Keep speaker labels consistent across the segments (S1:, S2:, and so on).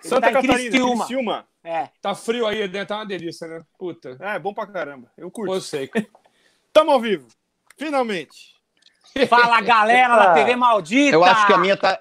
S1: Ele
S2: Santa
S1: tá
S2: Catarina,
S1: Criciúma.
S2: Criciúma.
S1: É.
S3: Tá frio aí, dentro tá uma delícia, né? Puta.
S2: É, bom pra caramba. Eu curto.
S3: Eu sei.
S2: Tamo ao vivo. Finalmente.
S1: Fala, galera da. TV Maldita!
S4: Eu acho que a minha tá.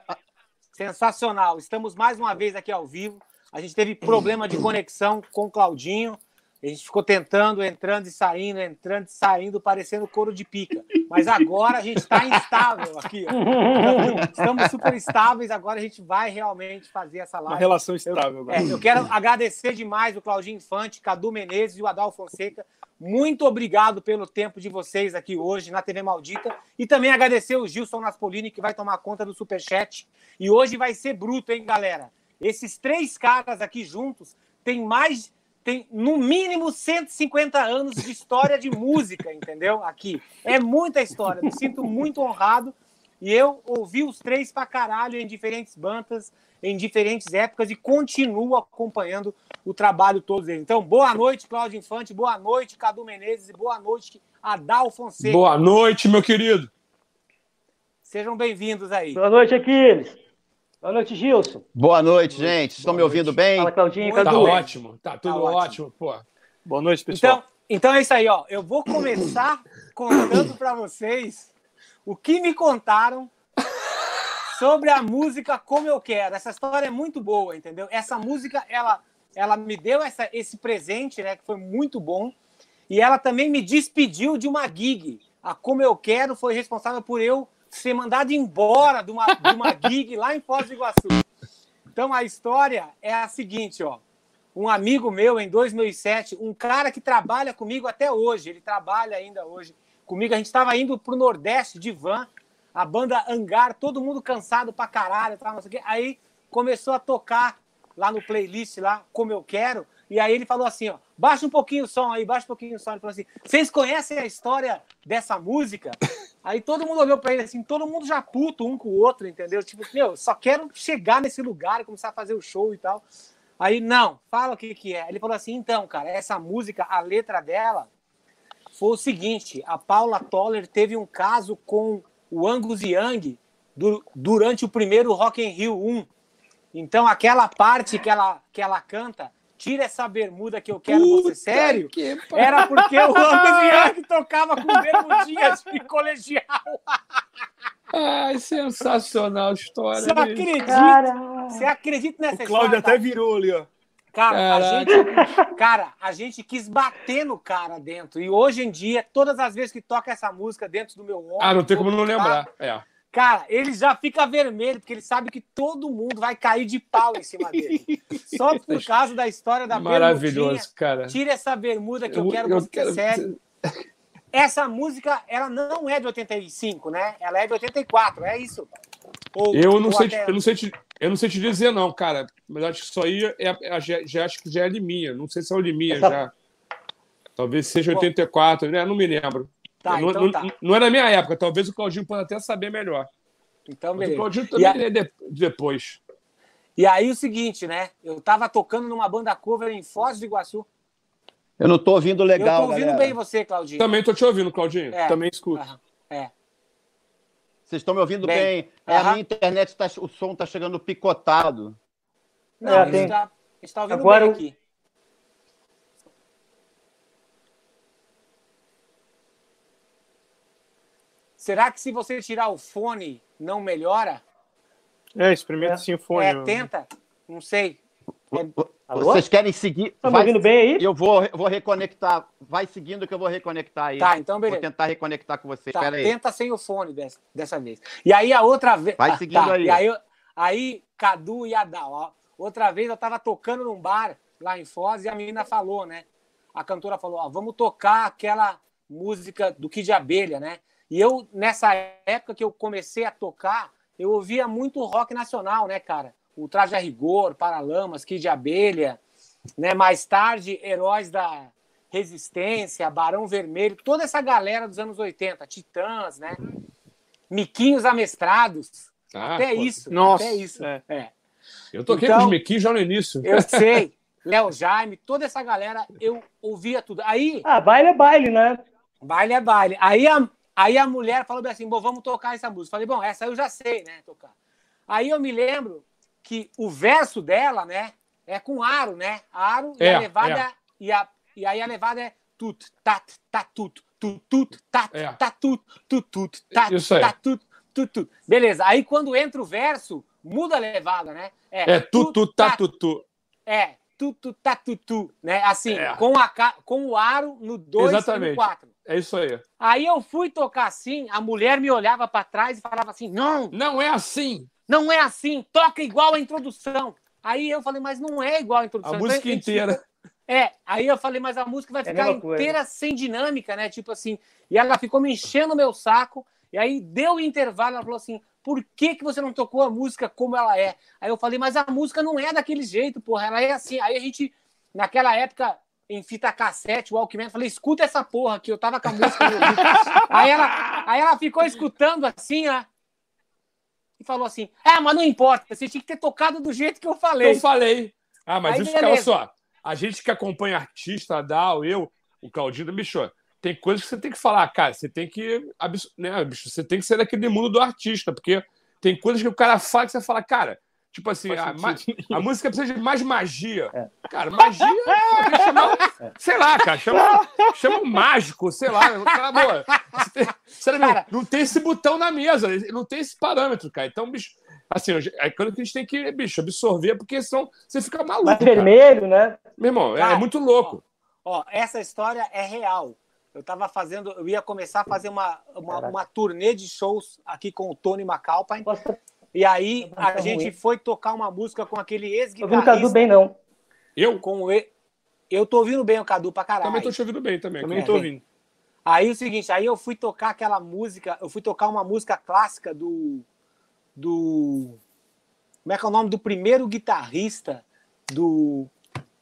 S1: Sensacional. Estamos mais uma vez aqui ao vivo. A gente teve problema de conexão com o Claudinho. A gente ficou tentando, entrando e saindo, entrando e saindo, parecendo couro de pica. Mas agora a gente está instável aqui. ó. Estamos super estáveis. Agora a gente vai realmente fazer essa
S2: Uma
S1: live.
S2: relação estável agora.
S1: É, eu quero agradecer demais o Claudinho Infante, Cadu Menezes e o Adal Fonseca. Muito obrigado pelo tempo de vocês aqui hoje na TV Maldita. E também agradecer o Gilson Naspolini, que vai tomar conta do Superchat. E hoje vai ser bruto, hein, galera? Esses três caras aqui juntos têm mais. Tem no mínimo 150 anos de história de música, entendeu? Aqui. É muita história. Me sinto muito honrado. E eu ouvi os três pra caralho em diferentes bandas, em diferentes épocas e continuo acompanhando o trabalho todos deles. Então, boa noite, Cláudio Infante, boa noite, Cadu Menezes e boa noite, Adal Fonseca.
S3: Boa noite, meu querido.
S1: Sejam bem-vindos aí.
S5: Boa noite, Aquiles. Boa noite, Gilson.
S4: Boa noite, gente. Estão me ouvindo bem?
S5: Fala, Claudinho,
S3: Tá
S5: Cadu.
S3: ótimo. Tá tudo
S1: Tá ótimo.
S3: ótimo, pô.
S2: Boa noite, pessoal.
S1: Então, então é isso aí, ó. Eu vou começar contando para vocês o que me contaram sobre a música Como Eu Quero. Essa história é muito boa, entendeu? Essa música, ela, ela me deu essa, esse presente, né? Que foi muito bom. E ela também me despediu de uma gig. A Como Eu Quero foi responsável por eu ser mandado embora de uma, de uma gig lá em Foz do Iguaçu. Então a história é a seguinte, ó. Um amigo meu em 2007, um cara que trabalha comigo até hoje, ele trabalha ainda hoje comigo. A gente estava indo para o Nordeste de van, a banda Angar, todo mundo cansado pra caralho, tal, não sei o quê. Aí começou a tocar lá no playlist, lá, como eu quero. E aí ele falou assim, ó, baixa um pouquinho o som aí, baixa um pouquinho o som. Ele falou assim, vocês conhecem a história dessa música? Aí todo mundo olhou pra ele assim, todo mundo já puto um com o outro, entendeu? Tipo, meu, só quero chegar nesse lugar e começar a fazer o show e tal. Aí, não, fala o que que é. Ele falou assim, então, cara, essa música, a letra dela foi o seguinte, a Paula Toller teve um caso com o Angus Young du- durante o primeiro Rock in Rio 1. Então, aquela parte que ela, que ela canta, tira essa bermuda que eu quero você sério,
S3: Que
S1: era porque o Angus Young tocava com bermudinhas de colegial.
S3: Ai, sensacional a história.
S1: Você
S3: bicho.
S1: acredita?
S5: Cara,
S1: Você acredita nessa
S2: O Cláudio
S1: história?
S2: até virou ali, ó.
S1: Cara, a gente, cara, a gente quis bater no cara dentro. E hoje em dia, todas as vezes que toca essa música dentro do meu ombro.
S3: Ah, não tem como não
S1: tá?
S3: lembrar. É.
S1: Cara, ele já fica vermelho, porque ele sabe que todo mundo vai cair de pau em cima dele. Só por causa da história da.
S3: Maravilhoso, cara.
S1: Tira essa bermuda que eu,
S3: Eu-
S1: quero
S3: eu
S1: você
S3: quero-
S1: sério. Essa música, ela não é de 85, né? Ela é de 84, é isso? Ou-
S3: Eu não, sei,
S1: até-
S3: eu, não sei te, eu não sei te dizer, não, cara. Mas acho que isso aí é, é- já, acho que já é Liminha. Não sei se é o Liminha
S5: Essa-
S3: já. Talvez seja
S1: Bom.
S3: 84, né? Não me lembro.
S1: Tá,
S3: não,
S1: então
S3: não,
S1: tá.
S3: não da minha época. Talvez o Claudinho possa até saber melhor.
S1: Então,
S3: Mas o. Claudinho
S1: E
S3: também
S1: a-
S3: é de- depois.
S1: E aí o seguinte, né? Eu tava tocando numa banda cover em Foz do Iguaçu.
S4: Eu não tô ouvindo
S1: eu
S4: legal,
S1: tô ouvindo
S4: galera.
S1: bem você, Claudinho.
S3: Também tô te ouvindo, Claudinho.
S1: É.
S2: Também escuto.
S1: Aham, É.
S4: Vocês estão me ouvindo
S1: Bem.
S4: bem? É, A minha internet, tá, o som tá chegando picotado.
S1: Não,
S5: É,
S1: a gente
S5: tem-
S1: tá, a gente tá ouvindo
S5: Agora
S1: bem aqui. Será que se você tirar o fone não melhora?
S2: É, experimenta
S5: É.
S2: sim o fone.
S1: é, tenta? Não sei.
S5: Alô?
S4: Vocês querem seguir?
S5: tá me
S4: Vai-
S5: ouvindo bem aí?
S4: Eu vou, eu vou reconectar. Vai seguindo que eu vou reconectar aí.
S1: Tá, então
S4: Vou
S1: beleza.
S4: tentar reconectar com vocês.
S1: Tá,
S4: Espera aí.
S1: tenta sem o fone dessa, dessa vez. E aí a outra vez.
S4: Vai
S1: Ah,
S4: seguindo
S1: tá.
S4: aí.
S1: E aí, aí, Cadu e Adal, ó. Outra vez eu tava tocando num bar lá em Foz e a menina falou, né? A cantora falou, ó, vamos tocar aquela música do Kid Abelha, né? E eu, nessa época que eu comecei a tocar, eu ouvia muito rock nacional, né, cara? O Traje a Rigor, Paralamas, Kid Abelha, né? Mais tarde, Heróis da Resistência, Barão Vermelho, toda essa galera dos anos 80, Titãs, né? Miquinhos Amestrados,
S3: Ah,
S1: até
S3: pô,
S1: isso,
S2: Nossa,
S1: até isso.
S2: é.
S1: É.
S3: Eu toquei
S1: Então-
S3: com os Mequinhos já no início.
S1: Eu sei, Léo Jaime, toda essa galera, eu ouvia tudo. Aí,
S5: Ah, baile é baile, né?
S1: baile é baile. Aí a, aí a mulher falou assim, bom, vamos tocar essa música. Falei, bom, essa eu já sei, né, tocar. Aí eu me lembro que o verso dela, né, é com aro, né? Aro e
S3: É,
S1: a levada
S3: é.
S1: e, a, e aí a levada é tut, tat, tatut, tut, tut, tat,
S3: É.
S1: tatut, tut, tut, tat, tatut, tut, tut. Beleza. Aí quando entra o verso, muda a levada, né?
S3: É.
S1: É, tu, tu, tá, tu, tu, né? Assim,
S3: É.
S1: com, a, com o aro no 2 e no
S3: Exatamente.
S1: 4.
S3: É isso aí.
S1: Aí eu fui tocar assim, a mulher me olhava pra trás e falava assim: não,
S3: Não é assim.
S1: não é assim, toca igual a introdução. Aí eu falei, mas não é igual a
S3: A
S1: introdução.
S3: música
S1: Então, a gente
S3: inteira.
S1: É, aí eu falei, mas a música vai
S5: É a
S1: ficar inteira sem dinâmica, né? Tipo assim. E ela ficou me enchendo o meu saco. E aí deu o intervalo, ela falou assim: por que, que você não tocou a música como ela é? Aí eu falei, mas a música não é daquele jeito, porra, ela é assim. Aí a gente, naquela época, em fita cassete, o Walkman, eu falei, escuta essa porra aqui, eu tava com a música aí, ela, aí ela ficou escutando assim, ó. E falou assim: É, mas não importa, você tinha que ter tocado do jeito que eu falei.
S3: Eu falei. Ah, mas
S1: Aí,
S3: isso,
S1: beleza.
S3: só. A gente que acompanha artista, a Dal, eu, o Claudinho, bicho, tem coisas que você tem que falar, cara. Você tem que. Né, bicho, você tem que ser daquele mundo do artista, porque tem coisas que o cara fala que você fala, cara. Tipo assim, a, a música precisa de mais magia.
S5: É.
S3: Cara, magia, que chamar, sei lá, cara, chama, chama um mágico, sei lá. Cara, boa, não tem esse botão na mesa, não tem esse parâmetro, cara. Então, bicho, assim, é que a gente tem que, bicho, absorver, porque senão você fica maluco.
S5: Mais
S3: cara.
S5: vermelho, né?
S3: Meu irmão, é,
S1: Cara,
S3: muito louco.
S1: Ó, essa história é real. Eu tava fazendo, eu ia começar a fazer uma, uma, uma turnê de shows aqui com o Tony Macalpine.
S5: Posso
S1: E aí a gente
S5: ruim.
S1: foi tocar uma música com aquele
S5: tô ouvindo o Cadu
S1: ex-guitarrista.
S5: bem, não.
S3: Eu
S1: Com o e... Eu tô ouvindo bem o Cadu pra caralho.
S3: também tô te ouvindo bem também.
S2: Também tô ouvindo.
S1: Aí o seguinte, aí eu fui tocar aquela música, eu fui tocar uma música clássica do. do. Como é que é o nome? Do primeiro guitarrista do,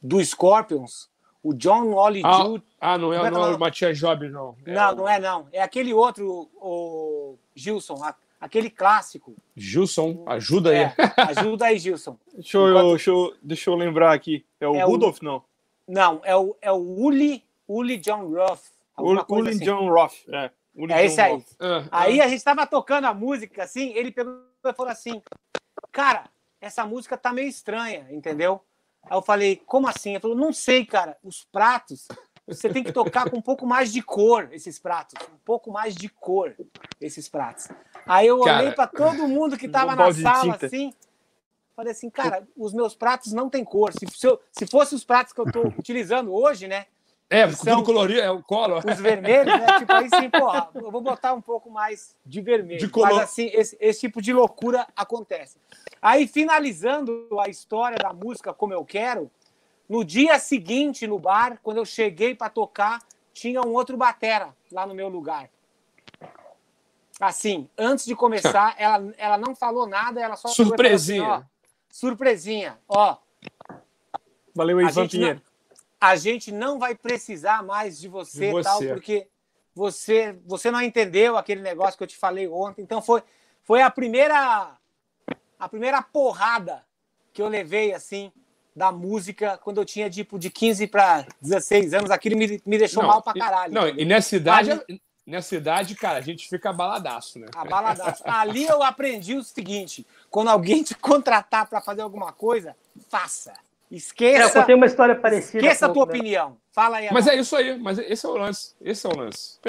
S1: do Scorpions, o John Ollie
S3: Ah,
S1: Judd.
S3: ah, não é,
S1: é
S3: não é
S1: é
S3: o
S1: o-
S3: Matias Jobs, não. É
S1: Não,
S3: o
S1: não é não. É aquele outro, o Gilson, a- aquele clássico.
S3: Gilson, ajuda aí.
S1: É, ajuda aí, Gilson.
S2: Deixa eu,
S1: Enquanto-
S2: deixa, eu, deixa eu lembrar aqui. É o
S1: É o-
S2: Rudolph, não?
S1: Não, é o, é o Uli, Uli John coisa
S2: Uli
S1: assim.
S2: John Roth. É, Uli
S1: É
S2: John
S1: esse aí.
S2: Roth.
S1: Aí a gente tava tocando a música assim, ele pegou e falou assim: Cara, essa música tá meio estranha, entendeu? Aí eu falei: Como assim? Ele falou: Não sei, cara. Os pratos, você tem que tocar com um pouco mais de cor, esses pratos. Um pouco mais de cor, esses pratos. Aí eu
S3: Cara,
S1: olhei para todo mundo que tava na sala assim. Falei assim, cara, os meus pratos não têm cor. Se, se, eu- se fosse os pratos que eu tô utilizando hoje, né?
S3: é,
S1: são-
S3: tudo colorido, é o colo.
S1: os vermelhos, né? Tipo aí sim, pô, eu vou botar um pouco mais de vermelho.
S3: De color.
S1: Mas assim, esse, esse tipo de loucura acontece. Aí, finalizando a história da música como eu quero, no dia seguinte no bar, quando eu cheguei para tocar, tinha um outro batera lá no meu lugar. Assim, antes de começar, ela, ela não falou nada, ela só assim,
S3: Surpresinha.
S1: ó, surpresinha, ó,
S2: Valeu, Ivan Pinheiro.
S1: a gente não vai precisar mais de você,
S3: De você.
S1: tal, porque você, você não entendeu aquele negócio que eu te falei ontem. Então foi, foi a primeira a primeira porrada que eu levei assim da música quando eu tinha tipo de 15 para 16 anos. Aquilo me, me deixou
S3: Não,
S1: mal pra caralho.
S3: Não, e nessa idade, nessa idade, cara, a gente fica baladaço, né?
S1: A baladaço. Ali eu aprendi o seguinte: quando alguém te contratar para fazer alguma coisa, faça.
S5: É, eu
S1: Esqueça,
S5: contei uma história parecida.
S1: esqueça a tua
S5: né?
S1: opinião. Fala aí.
S3: Mas
S1: Adão.
S3: é isso aí, mas esse é o lance. Esse é o lance.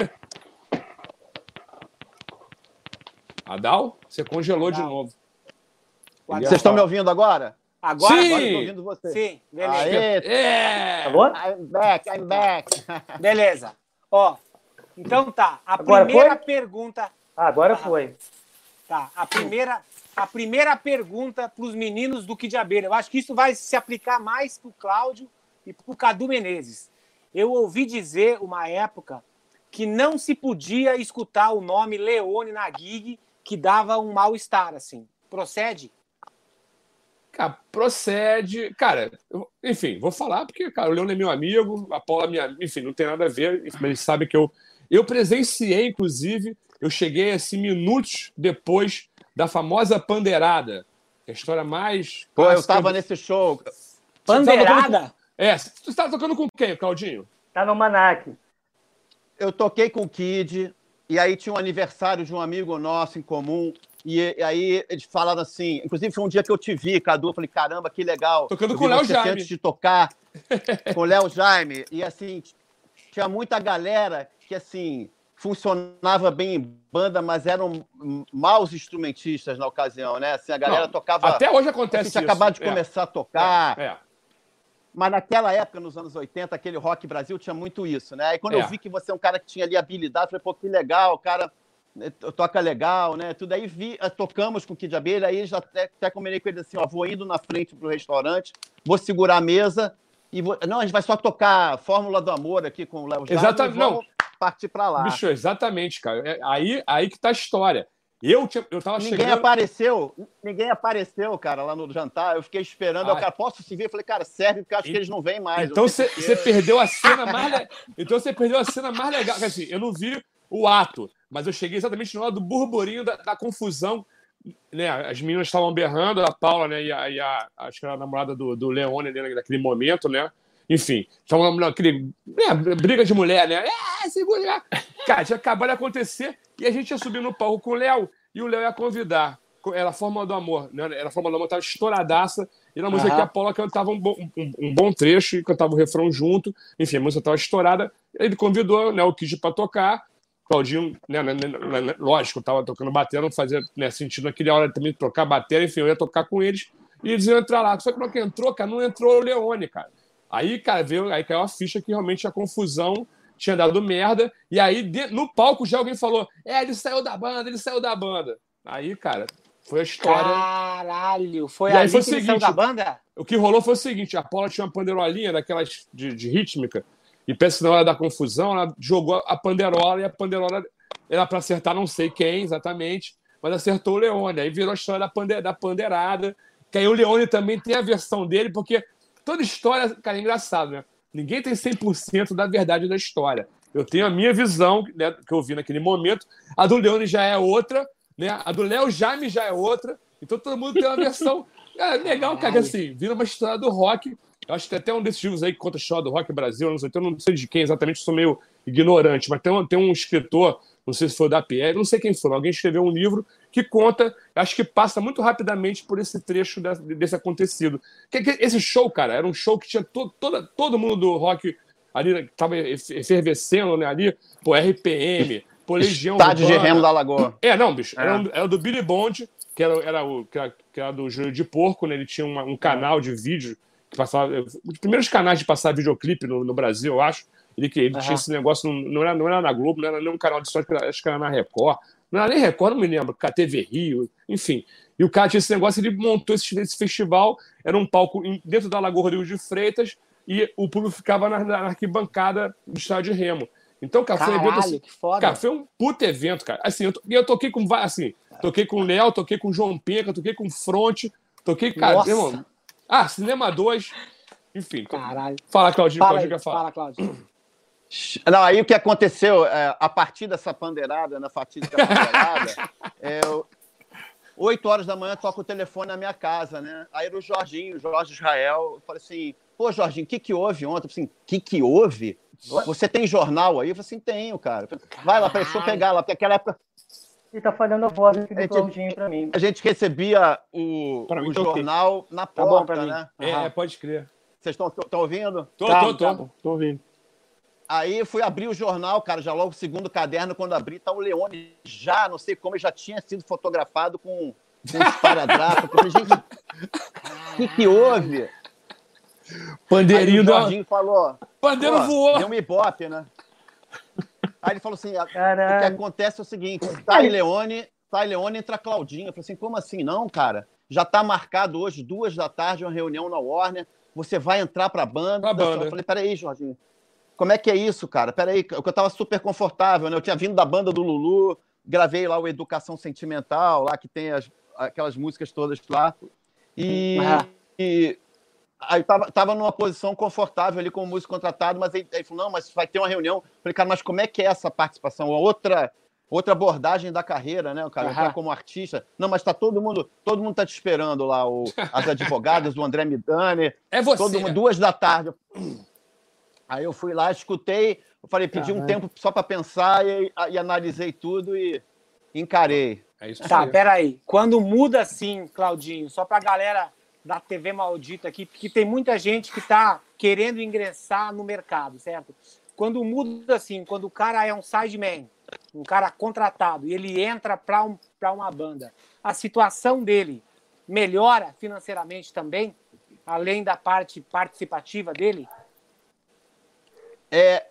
S3: Adal, você congelou de
S1: Adal.
S3: novo.
S1: O
S3: Ele
S1: Adão-
S4: Vocês estão me ouvindo agora?
S1: Agora,
S3: Sim!
S4: Agora eu tô ouvindo vocês.
S1: Sim, beleza.
S4: Aê,
S3: É!
S5: Alô?
S4: I'm back, I'm back.
S1: Beleza. Ó, então tá. A
S5: Agora
S1: primeira
S5: foi?
S1: pergunta.
S5: Ah, agora foi.
S1: Tá. A primeira, a primeira pergunta para os meninos do Kid Abelha. Eu acho que isso vai se aplicar mais para o Cláudio e para o Cadu Menezes. Eu ouvi dizer uma época que não se podia escutar o nome Leone na gig, que dava um mal-estar, assim. Procede?
S3: Cara, procede. Cara, eu- enfim, vou falar porque, cara, o Leandro é meu amigo, a Paula é minha. Enfim, não tem nada a ver, mas eles sabem que eu. Eu presenciei, inclusive, eu cheguei assim minutos depois da famosa pandeirada. que é a história mais.
S4: Pô, eu tava nesse show.
S1: Pandeirada?
S3: É, você estava tocando com quem, Claudinho?
S5: Tá no Manac.
S4: Eu toquei com o Kid, e aí tinha um aniversário de um amigo nosso em comum, E, e aí eles falaram assim, inclusive foi um dia que eu te vi, Cadu, eu falei, caramba, que legal.
S3: Tocando
S4: Eu
S3: com o Léo Jaime.
S4: Antes de tocar com o Léo Jaime. E assim, tinha muita galera que assim funcionava bem em banda, mas eram maus instrumentistas na ocasião, né? Assim, a galera
S3: Não,
S4: tocava.
S3: Até hoje
S4: assim,
S3: acontece
S4: tinha
S3: isso.
S4: acabado de
S3: É,
S4: começar a tocar.
S3: É, é.
S4: Mas naquela época, nos anos 80, aquele rock Brasil tinha muito isso, né? E quando
S3: É.
S4: eu vi que você é um cara que tinha ali habilidade, eu falei, pô, que legal, o cara né, to- toca legal, né? Tudo aí vi, eh, tocamos com o Kid Abelha, aí já até, até combinei com ele assim, ó, vou indo na frente pro restaurante, vou segurar a mesa e vou... Não, a gente vai só tocar Fórmula do Amor aqui com o Léo
S3: Exatamente,
S4: e vamos partir pra lá.
S3: Bicho, exatamente, cara. É aí, aí que tá a história. Eu, tinha, eu tava
S4: Ninguém
S3: chegando.
S4: apareceu, ninguém apareceu, cara, lá no jantar. Eu fiquei esperando. aí
S3: Ah.
S4: cara, posso se vir? Eu falei, cara, serve, porque eu acho
S3: E-
S4: que eles não vêm mais.
S3: Então
S4: não
S3: você perdeu a cena mais le- Então você perdeu a cena mais legal. Assim, eu não vi o ato, mas eu cheguei exatamente na hora do burburinho da, da confusão. Né? As meninas estavam berrando, a Paula, né? E a, e a- acho que era a namorada do, do Leone ali naquele momento, né? Enfim, estavam naquele. Né, briga de mulher, né? É, segura. Cara, tinha acabado de acontecer e a gente ia subir no palco com o Léo e o Léo ia convidar. Era a Fórmula do Amor, né? Era a Fórmula do Amor, tava estouradaça. E na música
S1: Aham.
S3: que a Paula cantava um bom, um, um bom trecho e cantava o refrão junto. Enfim, a música estava estourada. Ele convidou né, o Kid para tocar. Claudinho, né, né, né, né, lógico, estava tocando bateria, não fazia né, sentido naquela hora também tocar bateria. Enfim, eu ia tocar com eles e eles iam entrar lá. Só que hora que entrou, cara, não entrou o Leone, cara. Aí, cara, veio, aí caiu a ficha que realmente a confusão tinha dado merda. E aí, de- no palco, já alguém falou: É, ele saiu da banda, ele saiu da banda. Aí, cara, foi a história.
S1: Caralho, foi
S3: E aí foi o seguinte,
S1: da banda?
S3: O que rolou foi o seguinte: a Paula tinha uma panderolinha daquelas de, de rítmica, e pensa na hora da confusão, ela jogou a panderola e a panderola era para acertar não sei quem exatamente, mas acertou o Leone. Aí virou a história da, pande, da pandeirada. Que aí o Leone também tem a versão dele, porque toda história, cara, é engraçado, né? Ninguém tem 100% da verdade da história. Eu tenho a minha visão, né, que eu vi naquele momento. A do Leone já é outra, né? A do Léo Jaime já é outra. Então todo mundo tem uma versão. É legal, cara, que assim, vira uma história do rock. Eu acho que tem até um desses livros aí que conta a história do rock Brasil, eu não sei, eu não sei de quem exatamente, sou meio ignorante, mas tem um, tem um escritor, não sei se foi o da Pierre, não sei quem foi, alguém escreveu um livro que conta, acho que passa muito rapidamente por esse trecho desse, desse acontecido. Que, que esse show, cara, era um show que tinha to, toda, todo mundo do rock ali, que tava efervescendo né, ali, pô, RPM, pô, Legião
S4: Estádio de. Remo da Lagoa.
S3: É, não, bicho. Era,
S4: É.
S3: um- era do Billy Bond, que era, era, o, que era, que era do Júlio de Porco, né? Ele tinha uma- um canal de vídeo passava. Um dos primeiros canais de passar videoclipe no, no Brasil, eu acho. Ele, que- ele
S1: Aham.
S3: tinha esse negócio, não, não, era, não era na Globo, não era nem um canal de história, acho que era- na Record. Não era nem Record, não me lembro, KTV Rio, enfim. E o cara tinha esse negócio, ele montou esse, esse festival, era um palco dentro da Lagoa Rodrigo de Freitas, e o público ficava na, na arquibancada do estádio de Remo. Então, cara, foi um evento assim,
S1: Caralho, que foda.
S3: Cara, foi um puto evento, cara. Assim, eu, to- eu toquei com assim, toquei com o Léo, toquei com o João Penca, toquei com o Fronte, toquei, cara,
S1: Nossa.
S3: irmão. Ah, Cinema 2. Enfim.
S1: Caralho.
S3: Fala, Claudinho,
S1: Fala,
S3: Claudinho
S1: aí,
S3: falar.
S1: fala, Cláudio.
S4: Não, aí o que aconteceu, é, a partir dessa pandeirada, na fatídica pandeirada, é, eu- horas da manhã toca o telefone na minha casa, né? Aí era o Jorginho, o Jorge Israel. Eu falei assim, pô, Jorginho, o que que houve ontem? Eu falei assim, o que que houve? Você tem jornal aí? Eu falei assim, tenho, cara. Falei, Vai lá, deixa eu pegar lá, porque naquela época
S5: Ele tá falhando a voz aqui do
S4: tipo-
S5: Claudinho pra mim.
S4: a gente recebia o,
S2: mim
S4: o
S2: tá
S4: jornal na
S1: Tá bom
S4: porta,
S1: mim.
S4: né?
S3: É,
S1: Aham.
S3: pode crer.
S4: Vocês estão ouvindo?
S3: Tô,
S1: Tá,
S3: tô, tô.
S1: tá.
S2: Tô, ouvindo.
S4: Aí fui abrir o jornal, cara, já logo o segundo caderno, quando abri, tá o Leone já, não sei como, ele já tinha sido fotografado com, com um esparadrapo. Eu falei, gente, o que, que houve? Aí
S3: Pandeirinho
S4: o
S3: do.
S4: Jorginho falou,
S3: Pandeiro voou.
S4: deu um ibope, né? Aí ele falou assim, a- o que acontece é o seguinte, sai Leone, sai Leone, entra Claudinha. Eu falei assim, como assim? Não, cara, já tá marcado hoje, duas da tarde, uma reunião na Warner, você vai entrar pra banda.
S3: Pra banda.
S4: Eu falei, peraí, Jorginho, como é que é isso, cara? Peraí, que eu tava super confortável, né? Eu tinha vindo da banda do Lulu, gravei lá o Educação Sentimental, lá que tem as, aquelas músicas todas lá. E,
S1: Ah.
S4: e aí eu tava, tava numa posição confortável ali como músico contratado, mas ele, ele falou, não, mas vai ter uma reunião. Eu falei, cara, mas como é que é essa participação? Outra, outra abordagem da carreira, né, cara? Entrar como artista. Não, mas tá todo mundo, todo mundo tá te esperando lá, o, as advogadas, o André Midani,
S3: É você.
S4: todo mundo, duas da tarde. Aí eu fui lá, escutei, eu falei, pedi um
S1: Caralho.
S4: tempo só para pensar e, e analisei tudo e Encarei.
S3: É isso
S1: Tá,
S3: aí.
S1: peraí. Quando muda assim, Claudinho, só pra galera da TV maldita aqui, porque tem muita gente que tá querendo ingressar no mercado, certo? Quando muda assim, quando o cara é um sideman, um cara contratado, e ele entra pra, um, pra uma banda, a situação dele melhora financeiramente também, além da parte participativa dele?
S4: É,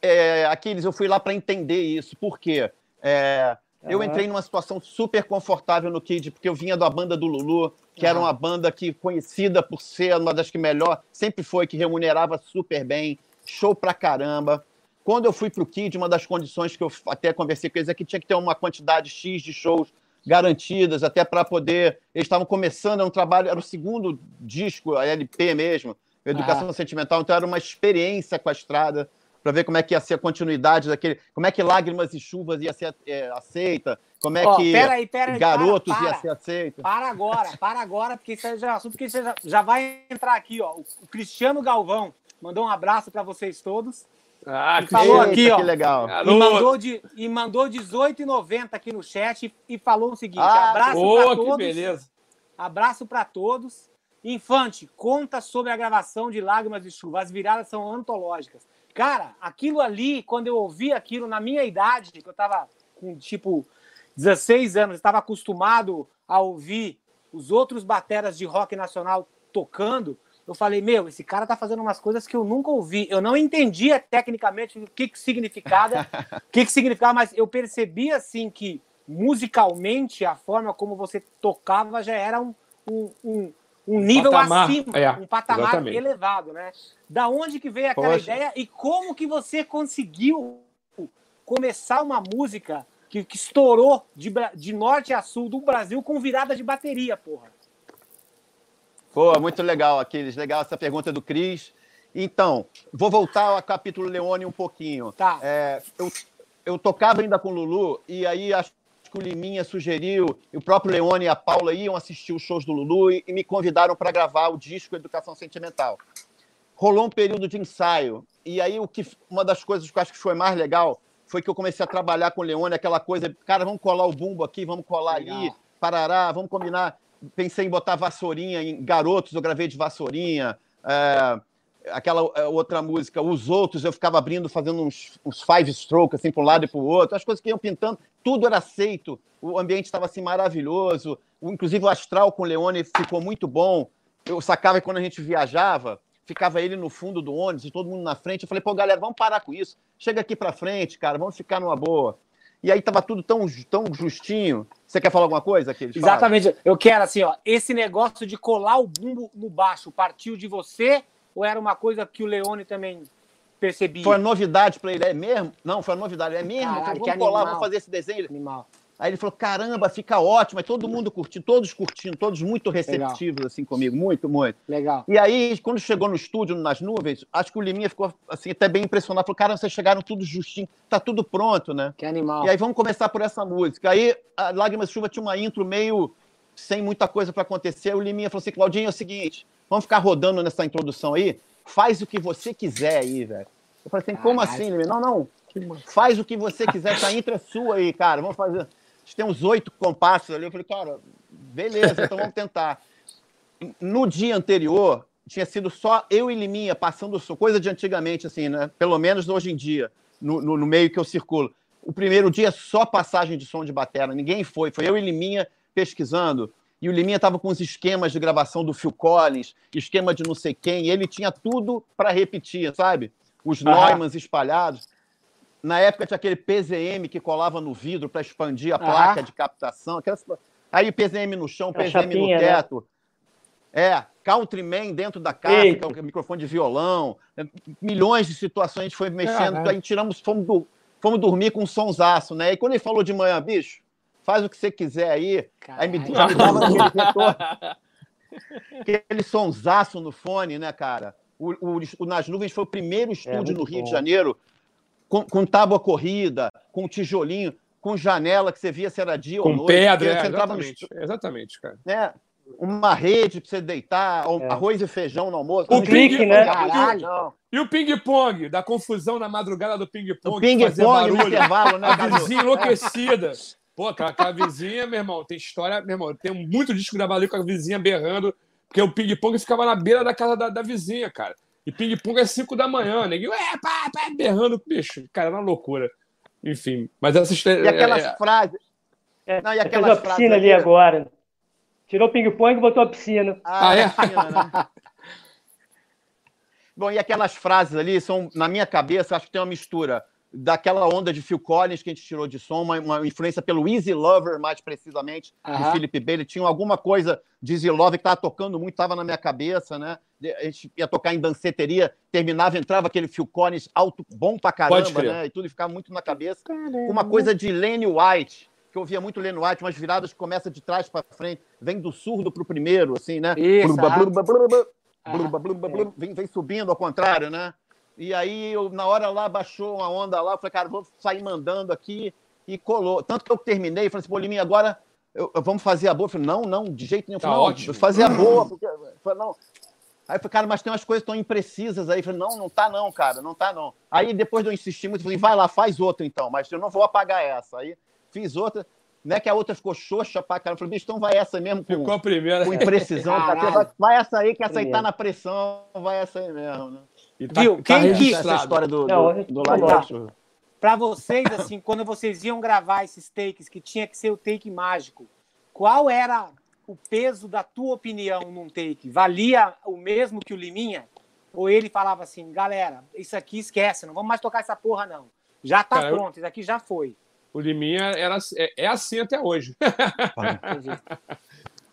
S4: é, Aquiles, eu fui lá para entender isso. Por quê? É, eu
S5: Aham.
S4: entrei numa situação super confortável no Kid, porque eu vinha da banda do Lulu, que era
S1: Aham.
S4: uma banda que conhecida por ser uma das que melhor, sempre foi, que remunerava super bem, show pra caramba. Quando eu fui pro Kid, uma das condições que eu até conversei com eles é que tinha que ter uma quantidade X de shows garantidas, até para poder. Eles estavam começando, era um trabalho, era o segundo disco, a LP mesmo, Educação Sentimental, então era uma experiência com a estrada para ver como é que ia ser a continuidade daquele, como é que Lágrimas e Chuvas ia ser é, aceita, como é
S1: Ó,
S4: que
S1: peraí, peraí,
S4: Garotos
S1: para,
S4: ia
S1: para.
S4: ser aceita.
S1: Para agora, para agora, porque isso aí já é assunto que você já, já vai entrar aqui, ó. O, Cristiano Galvão mandou um abraço para vocês todos
S3: Ah,
S1: E falou
S4: Eita,
S1: aqui, ó.
S4: que legal.
S1: e mandou, de, e mandou 18,90 aqui no chat e, e falou o seguinte:
S4: Ah,
S1: abraço para
S3: que
S1: todos.
S3: beleza.
S1: Abraço para todos. Infante, conta sobre a gravação de Lágrimas de Chuva. As viradas são antológicas. Cara, aquilo ali, quando eu ouvi aquilo na minha idade, que eu tava com tipo 16 anos, estava acostumado a ouvir os outros bateras de rock nacional tocando, eu falei, meu, esse cara tá fazendo umas coisas que eu nunca ouvi. Eu não entendia tecnicamente o que que significava, o que que significava, mas eu percebi assim que musicalmente a forma como você tocava já era um, um, um, um nível
S3: Patamar,
S1: acima,
S3: é,
S1: um patamar
S3: exatamente.
S1: elevado, né? Da onde que veio aquela
S3: Poxa.
S1: ideia e como que você conseguiu começar uma música que, que estourou de, de norte a sul do Brasil com virada de bateria, porra?
S4: Pô, muito legal, Aquiles. Legal essa pergunta do Cris. Então, vou voltar ao capítulo Leone um pouquinho.
S1: Tá.
S4: É, eu, eu tocava ainda com o Lulu, e aí acho que o Liminha sugeriu, e o próprio Leone e a Paula iam assistir os shows do Lulu e, e me convidaram para gravar o disco Educação Sentimental. Rolou um período de ensaio, e aí o que, uma das coisas que eu acho que foi mais legal foi que eu comecei a trabalhar com o Leone, aquela coisa, cara, vamos colar o bumbo aqui, vamos colar
S1: Legal.
S4: ali, parará, vamos combinar. Pensei em botar vassourinha em Garotos, eu gravei de vassourinha. é, aquela é, outra música, Os Outros, eu ficava abrindo, fazendo uns, uns five stroke, assim, para um lado e para o outro. As coisas que iam pintando, tudo era aceito. O ambiente estava assim maravilhoso. Inclusive o astral com o Leone ficou muito bom. Eu sacava que quando a gente viajava, ficava ele no fundo do ônibus e todo mundo na frente. Eu falei, pô, galera, vamos parar com isso. Chega aqui para frente, cara, vamos ficar numa boa. E aí tava tudo tão, tão justinho. Você quer falar alguma coisa? Fala.
S1: Exatamente. Eu quero assim, ó, esse negócio de colar o bumbo no baixo partiu de você ou era uma coisa que o Leone também percebia?
S4: Foi novidade para ele, é mesmo? Não, foi novidade, é mesmo?
S1: Caralho,
S4: então
S1: que
S4: vamos colar, vamos fazer esse desenho.
S1: Animal.
S4: Aí ele falou: caramba, fica ótimo. Aí todo mundo curtindo, todos curtindo, todos muito receptivos assim comigo, muito, muito.
S1: Legal.
S4: E aí, quando chegou no estúdio, nas nuvens, acho que o Liminha ficou assim, até bem impressionado. Falou: cara, vocês chegaram tudo justinho, tá tudo pronto, né?
S1: Que animal.
S4: E aí vamos começar por essa música. Aí a Lágrimas de Chuva tinha uma intro meio sem muita coisa para acontecer. O Liminha falou assim: Claudinho, é o seguinte, vamos ficar rodando nessa introdução aí, faz o que você quiser aí, velho. Eu falei assim: como assim, Liminha? Não, não, faz o que você quiser, essa intro é sua aí, cara. Vamos fazer. A gente tem uns oito compassos ali. Eu falei, cara, beleza, então vamos tentar. No dia anterior, tinha sido só eu e Liminha passando som, coisa de antigamente, assim, né? Pelo menos hoje em dia, no, no- no meio que eu circulo. O primeiro dia só passagem de som de bateria, ninguém foi. Foi eu e Liminha pesquisando. E o Liminha estava com os esquemas de gravação do Phil Collins, esquema de não sei quem, ele tinha tudo para repetir, sabe? Os. Neumanns espalhados. Na época tinha aquele PZM que colava no vidro para expandir a
S1: Aham.
S4: placa de captação. aquelas- Aí PZM no chão,
S5: A
S4: PZM
S5: chapinha,
S4: no
S5: né?
S4: teto. É, Countryman dentro da casa,
S5: Eita.
S4: que é o microfone de violão. É, Milhões de situações a gente foi mexendo. Aí tiramos, fomos, do- fomos dormir com um sonsaço, né? E quando ele falou de manhã, bicho, faz o que você quiser aí. Aí me, dava aquele retorno. Aquele sonsaço no fone, né, cara? O, o- o Nas Nuvens foi o primeiro estúdio
S5: muito
S4: no Rio
S5: bom.
S4: de Janeiro com, com tábua corrida, com tijolinho, com janela que você via se era dia ou
S3: Com
S4: noite.
S3: pedra,
S4: porque
S3: é,
S4: entrava no
S3: exatamente. Exatamente, cara.
S4: né? Uma rede para você deitar,
S5: É.
S4: arroz e feijão no almoço.
S3: O
S5: clique, né?
S1: Caralho.
S3: E o ping-pong, da confusão na madrugada do ping-pong.
S4: O
S3: que fazia
S4: ping-pong no intervalo, né,
S3: A vizinha enlouquecida. Pô, aquela, aquela vizinha, meu irmão, tem história, meu irmão, tem muito disco gravado ali com a vizinha berrando, porque o ping-pong ficava na beira da casa da, da vizinha, cara. E ping-pong é 5 da manhã, neguinho, é, pá, pá, berrando, bicho, cara, era uma loucura. Enfim, mas essa história.
S4: E aquelas
S3: é-
S4: frases.
S5: É,
S4: Não, e
S5: fez
S4: aquelas
S5: uma
S4: frases
S5: piscina ali
S4: ali-
S5: agora. Tirou o ping-pong e botou a piscina.
S4: Ah,
S3: Ah, é?
S4: piscina, né? Bom, e aquelas frases ali são, na minha cabeça, acho que tem uma mistura daquela onda de Phil Collins que a gente tirou de som, uma, uma influência pelo Easy Lover, mais precisamente, do
S1: Aham.
S4: Philip Bailey. Tinha alguma coisa de Easy Lover que estava tocando muito, estava na minha cabeça, né? A gente ia tocar em danceteria, terminava, entrava aquele Phil Collins alto, bom pra caramba, né? E tudo ficava muito na cabeça. Uma coisa de Lenny White, que eu ouvia muito Lenny White, umas viradas que começa de trás para frente, vem do surdo pro primeiro, assim, né?
S1: Isso,
S4: Blubba,
S1: aham.
S4: blubba, blubba,
S1: Aham.
S4: blubba, blubba, blubba, vem, vem subindo ao contrário, né? E aí, eu, na hora lá, baixou uma onda lá, eu falei, cara, vou sair mandando aqui e colou. Tanto que eu terminei, falei assim, pô, Liminha, agora eu- eu- vamos fazer a boa. Eu falei, não, não, de jeito nenhum.
S3: Tá
S4: falei, não,
S3: ótimo.
S4: vou fazer a boa. Porque... falei, não. Aí eu falei, cara, mas tem umas coisas tão imprecisas aí. Eu falei, não, não tá não, cara, não tá não. Aí depois de eu insistir muito, eu falei, vai lá, faz outra então, mas eu não vou apagar essa. Aí fiz outra, não é que a outra ficou xoxa pra caramba. Eu falei, bicho, então vai essa mesmo com,
S3: Ficou a primeira.
S4: com imprecisão. tá? Vai, vai essa aí, que essa aí tá na pressão, vai essa aí mesmo, né?
S3: E tá,
S1: Viu?
S3: tá
S1: Quem que-
S4: Essa história do,
S5: Não,
S4: do, do
S5: tá
S4: live.
S1: Pra vocês, assim, quando vocês iam gravar esses takes, que tinha que ser o take mágico, qual era o peso da tua opinião num take? Valia o mesmo que o Liminha? Ou ele falava assim, galera, isso aqui esquece, não vamos mais tocar essa porra, não. Já tá
S3: Cara, eu-
S1: pronto, isso aqui já foi.
S3: O Liminha era, é, é assim até hoje.
S5: É.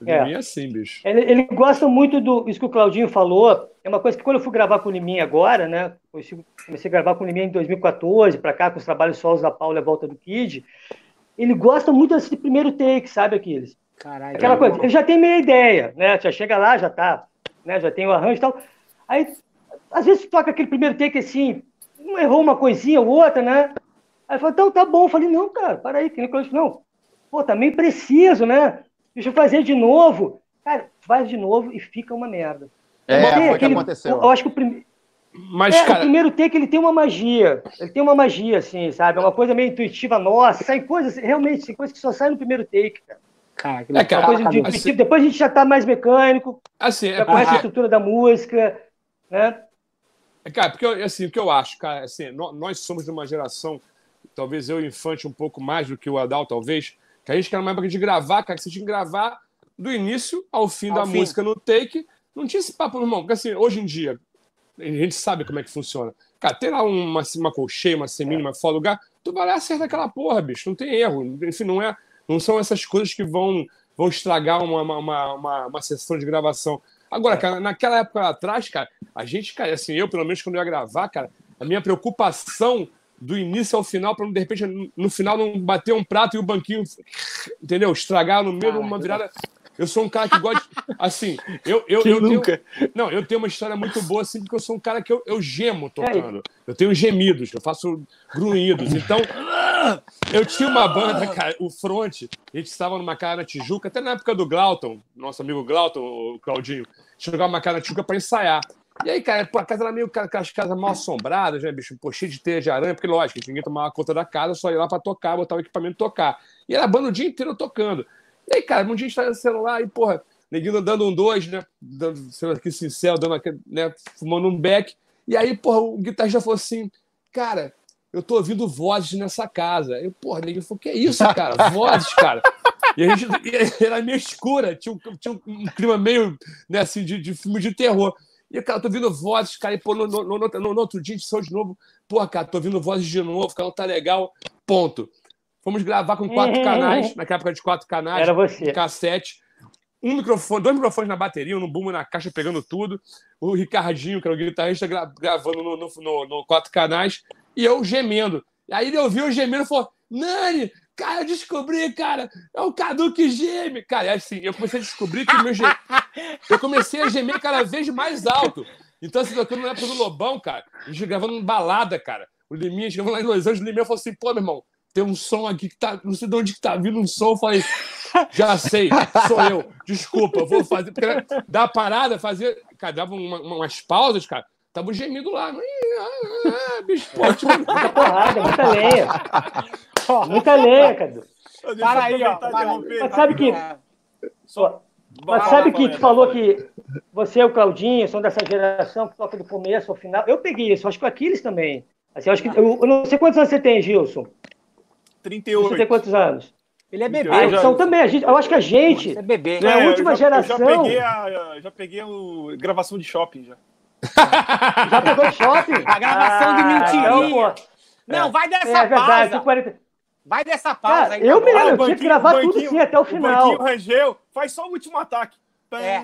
S3: Liminha é assim, bicho.
S5: Ele, ele gosta muito do. Isso que o Claudinho falou. É uma coisa que quando eu fui gravar com o Liminha agora, né? Comecei, comecei a gravar com o Liminha em 2014, para cá, com os trabalhos solos da Paula e a volta do Kid. Ele gosta muito desse primeiro take, sabe, Aquiles?
S1: Caralho.
S5: Aquela coisa, ele já tem meia ideia, né? Já chega lá, já tá, né? Já tem o arranjo e tal. Aí, às vezes, toca aquele primeiro take assim, um errou uma coisinha ou outra, né? Aí fala, então tá bom. Eu falei, não, cara, para aí, que nem coisa, não. Pô, tá meio preciso, né? Deixa eu fazer de novo. Cara, faz de novo e fica uma merda.
S4: É,
S5: Tem
S4: foi o que
S5: aquele-
S4: aconteceu.
S5: Eu acho que o, prim...
S3: Mas,
S5: é, o
S3: cara,
S5: primeiro take ele tem uma magia. Ele tem uma magia, assim, sabe? É uma coisa meio intuitiva nossa. Sai coisas, realmente, tem coisas que só saem no primeiro take, cara.
S1: Cara, que
S3: É, cara,
S5: coisa de intuitivo. Depois a gente já tá mais mecânico,
S3: assim, é
S5: já conhece a estrutura da música, né?
S3: é, cara, porque assim, o que eu acho, cara, assim, nó- nós somos de uma geração, talvez eu infante um pouco mais do que o Adal, talvez, que a gente quer uma época de gravar, cara, que você tinha que gravar do início ao fim
S1: Ao
S3: da
S1: fim.
S3: música no take. Não tinha esse papo, irmão, porque assim, hoje em dia, a gente sabe como é que funciona. Cara, tem lá uma, uma colcheia, uma semínima, uma fora lugar, tu vai lá e acerta aquela porra, bicho, não tem erro. Enfim, não, é, não são essas coisas que vão, vão estragar uma, uma, uma, uma, sessão de gravação. Agora, cara, naquela época atrás, cara, a gente, cara, assim, eu, pelo menos, quando eu ia gravar, cara, a minha preocupação do início ao final, para de repente, no- final, não bater um prato e o banquinho, entendeu? Estragar no meio de uma virada. Eu sou um cara que gosta. Assim, eu, eu, eu tenho-
S2: nunca?
S3: não, eu tenho uma história muito boa, assim, porque eu sou um cara que eu, eu gemo tocando. Eu tenho gemidos, eu faço grunhidos. Então, eu tinha uma banda, cara, o Front, a gente estava numa casa na Tijuca, até na época do Glauton, nosso amigo Glauton, o Claudinho, jogava uma casa na Tijuca para ensaiar. E aí, cara, pô, a casa era meio aquelas casas mal assombradas, né, bicho? Pô, cheio de teia de aranha, porque lógico, ninguém tomava conta da casa, só ia lá para tocar, botar o equipamento e tocar. E era banda o dia inteiro tocando. E aí, cara, um dia a gente tá no celular e, porra, neguinho dando um dois, né? Dando, sendo aqui sincero, dando aquele, né? Fumando um beck. E aí, porra, o guitarrista falou assim, cara, eu tô ouvindo vozes nessa casa. Eu, porra, neguinho falou, que é isso, cara? Vozes, cara. E a gente e era meio escura, tinha um, tinha um clima meio, né, assim, de, de filme de terror. E, cara, tô ouvindo vozes, cara, e, pô, no, no, no, no- outro dia a gente saiu de novo. Pô, cara, tô ouvindo vozes de novo, cara, não tá legal. Ponto. Fomos gravar com quatro
S5: Uhum.
S3: canais, naquela época de quatro canais,
S5: Era você.
S3: cassete. Um microfone, dois microfones na bateria, um no boom na caixa pegando tudo. O Ricardinho, que era o guitarrista, gra- gravando no, no, no- no quatro canais. E eu gemendo. Aí ele ouviu eu gemendo e falou: Nani, cara, eu descobri, cara, é o Cadu que geme. Cara, é assim, eu comecei a descobrir que o meu gem... Eu comecei a gemer cada vez mais alto. Então, assim, tocando na época do Lobão, cara, a gente gravando em balada, cara. O Liminha, chegamos lá em Los Angeles, o Liminha falou assim: pô, meu irmão, tem um som aqui que tá. Não sei de onde que tá vindo um som. Eu falei, já sei, sou eu. Desculpa, vou fazer. Porque dá parada, fazer. Cara, dava uma- uma- umas pausas, cara. Tava gemindo lá. Ih, ah, ah, bicho, pô, tipo,
S5: porrada, muita lenha. Muita lenha, Cadu.
S1: Para aí, ó, para
S5: Mas sabe que-.
S1: É,
S2: Só-
S5: Mas sabe que tu falou que você e o Claudinho são dessa geração que toca do começo ao final. Eu peguei isso, acho que o Aquiles também. Assim, eu, acho que, eu, eu não sei quantos anos você tem, Gilson. Você tem
S2: 38.
S5: quantos anos?
S1: ele é bebê.
S2: Eu
S5: Ah,
S2: já-
S5: então também, a gente, eu acho que a gente,
S1: Você é bebê.
S5: É, a
S2: eu
S5: última
S2: já, Eu
S5: geração-
S2: já peguei a, já peguei a gravação de shopping já.
S5: já pegou de shopping?
S1: A gravação de mentirinha.
S5: pô,
S1: Não, vai
S5: é
S1: dessa
S5: verdade.
S1: pausa.
S5: tem 40
S1: Vai dessa pausa
S5: Cara,
S1: aí.
S5: eu
S1: tá
S5: me
S1: bom?
S5: lembro,
S2: Ah,
S5: eu
S2: o
S5: tinha que gravar
S2: o
S5: tudo sim até o
S2: O
S5: final.
S2: banquinho rangeu, faz só o último ataque.
S1: É.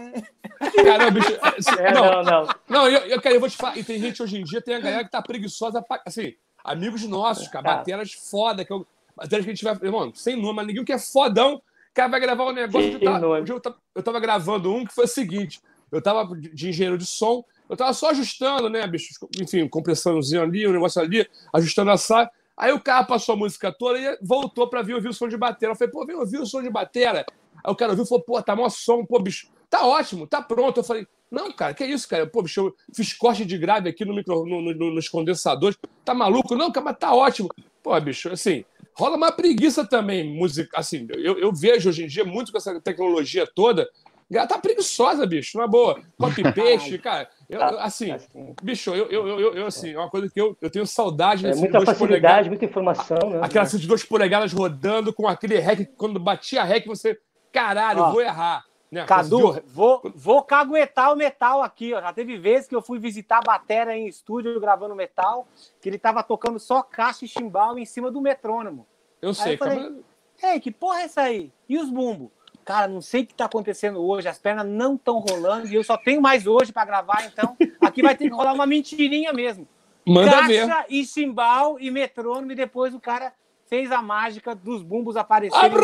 S3: Cara, bicho,
S5: É,
S3: não,
S5: não, não.
S3: Não, eu, eu, cara, eu vou te falar. E tem gente hoje em dia, tem a galera que tá preguiçosa. pra- Assim, amigos nossos, cara,
S5: Tá.
S3: bateras foda. Que eu, bateras que a gente vai. Irmão, sem nome, mas ninguém que é fodão. O cara vai gravar um negócio.
S5: Sem
S3: Eu tava, eu, tava, eu tava gravando um que foi o seguinte: eu tava de, de engenheiro de som, eu tava só ajustando, né, bicho? Enfim, compressãozinho ali, um negócio ali, ajustando a sala. Aí o cara passou a música toda e voltou pra vir ouvir o som de batera. Eu falei, pô, vem ouvir o som de batera. Aí o cara ouviu e falou, pô, tá mó som, pô, bicho, tá ótimo, tá pronto. Eu falei, não, cara, que isso, cara? Pô, bicho, eu fiz corte de grave aqui no micro, no- no- nos condensadores. Tá maluco? Não, cara, mas tá ótimo. Pô, bicho, assim, rola uma preguiça também, música. Assim, eu, eu vejo hoje em dia muito com essa tecnologia toda. Ela tá preguiçosa, bicho, na boa. Copy-paste, cara. Eu, eu, assim,
S5: Assim,
S3: bicho, eu, eu, eu, eu, assim, é uma coisa que eu, eu tenho saudade
S5: é muita facilidade,
S3: polegadas.
S5: muita informação, né?
S3: Aquela de duas polegadas rodando com aquele rec, quando batia rec, você, caralho,
S1: Ó,
S3: vou errar. Né?
S1: Cadu,
S3: Conseguiu-
S1: vou, vou caguetar o metal aqui, ó. Já teve vezes que eu fui visitar a batera em estúdio gravando metal, que ele tava tocando só caixa e chimbal em cima do metrônomo.
S3: Eu sei,
S1: eu falei,
S3: cara.
S1: Ei, que porra é essa aí? E os bumbos? Cara, não sei o que tá acontecendo hoje, as pernas não estão rolando e eu só tenho mais hoje para gravar, então aqui vai ter que rolar uma mentirinha mesmo.
S3: Manda ver.
S1: Caixa e chimbal e metrônomo e depois o cara fez a mágica dos bumbos aparecerem.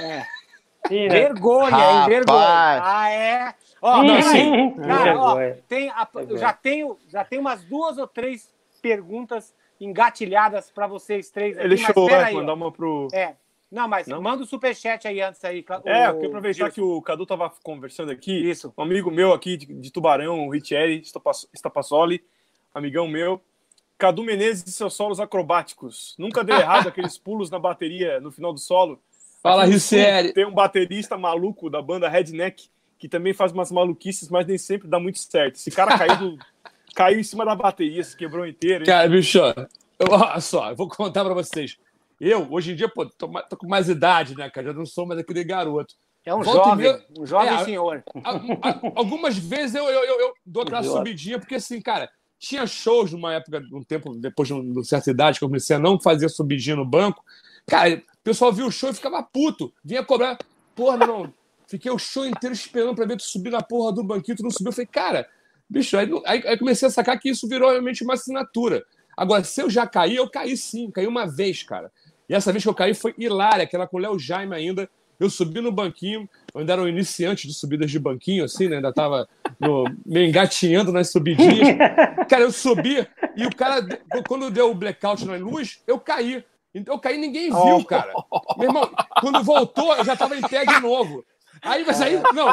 S1: É.
S5: Sim, né?
S1: Vergonha, hein? Vergonha. Ah, é. Ó,
S5: Ih,
S1: peraí. Cara, ó, tem a- eu já tenho, já tenho umas duas ou três perguntas engatilhadas para vocês três aqui,
S2: Ele
S1: peraí,
S2: vai
S1: ó.
S2: mandar uma pro.
S1: É. Não, mas
S2: Não?
S1: manda o superchat aí antes aí. Cla-
S2: É,
S1: o-
S2: eu queria aproveitar que o Cadu tava conversando aqui.
S1: Isso.
S2: Um amigo meu aqui de, de Tubarão, o Richelli Stapassoli, amigão meu. Cadu Menezes e seus solos acrobáticos. Nunca deu errado aqueles pulos na bateria no final do solo.
S3: Fala, Ricieri.
S2: Tem um baterista maluco da banda Redneck que também faz umas maluquices, mas nem sempre dá muito certo. Esse cara caiu, do- caiu em cima da bateria, se quebrou inteiro. hein?
S3: Cara, bicho, olha só, eu vou contar pra vocês. Eu, hoje em dia, pô, tô, tô com mais idade, né, cara? Já não sou mais aquele garoto.
S1: É um
S3: Volta
S1: jovem,
S3: meia-
S1: um jovem
S3: É,
S1: senhor.
S3: A- a- algumas vezes eu, eu, eu, eu dou aquela
S5: Idiota.
S3: subidinha, porque assim, cara, tinha shows numa época, um tempo depois de uma certa idade, que eu comecei a não fazer subidinha no banco. Cara, o pessoal via o show e ficava puto, vinha cobrar. Porra, meu irmão, fiquei o show inteiro esperando pra ver tu subir na porra do banquinho, tu não subiu. Eu falei, cara, bicho, aí, aí comecei a sacar que isso virou realmente uma assinatura. Agora, se eu já caí, eu caí sim, caí uma vez, cara. E essa vez que eu caí foi hilária, aquela com o Léo Jaime ainda. Eu subi no banquinho, eu ainda era um iniciante de subidas de banquinho, assim, né? Ainda tava no, meio engatinhando nas subidinhas. Cara, eu subi e o cara, quando deu o blackout na luz, eu caí. Então eu caí e ninguém viu, cara. Meu irmão, quando voltou, eu já tava em pé de novo. Aí, mas aí, não,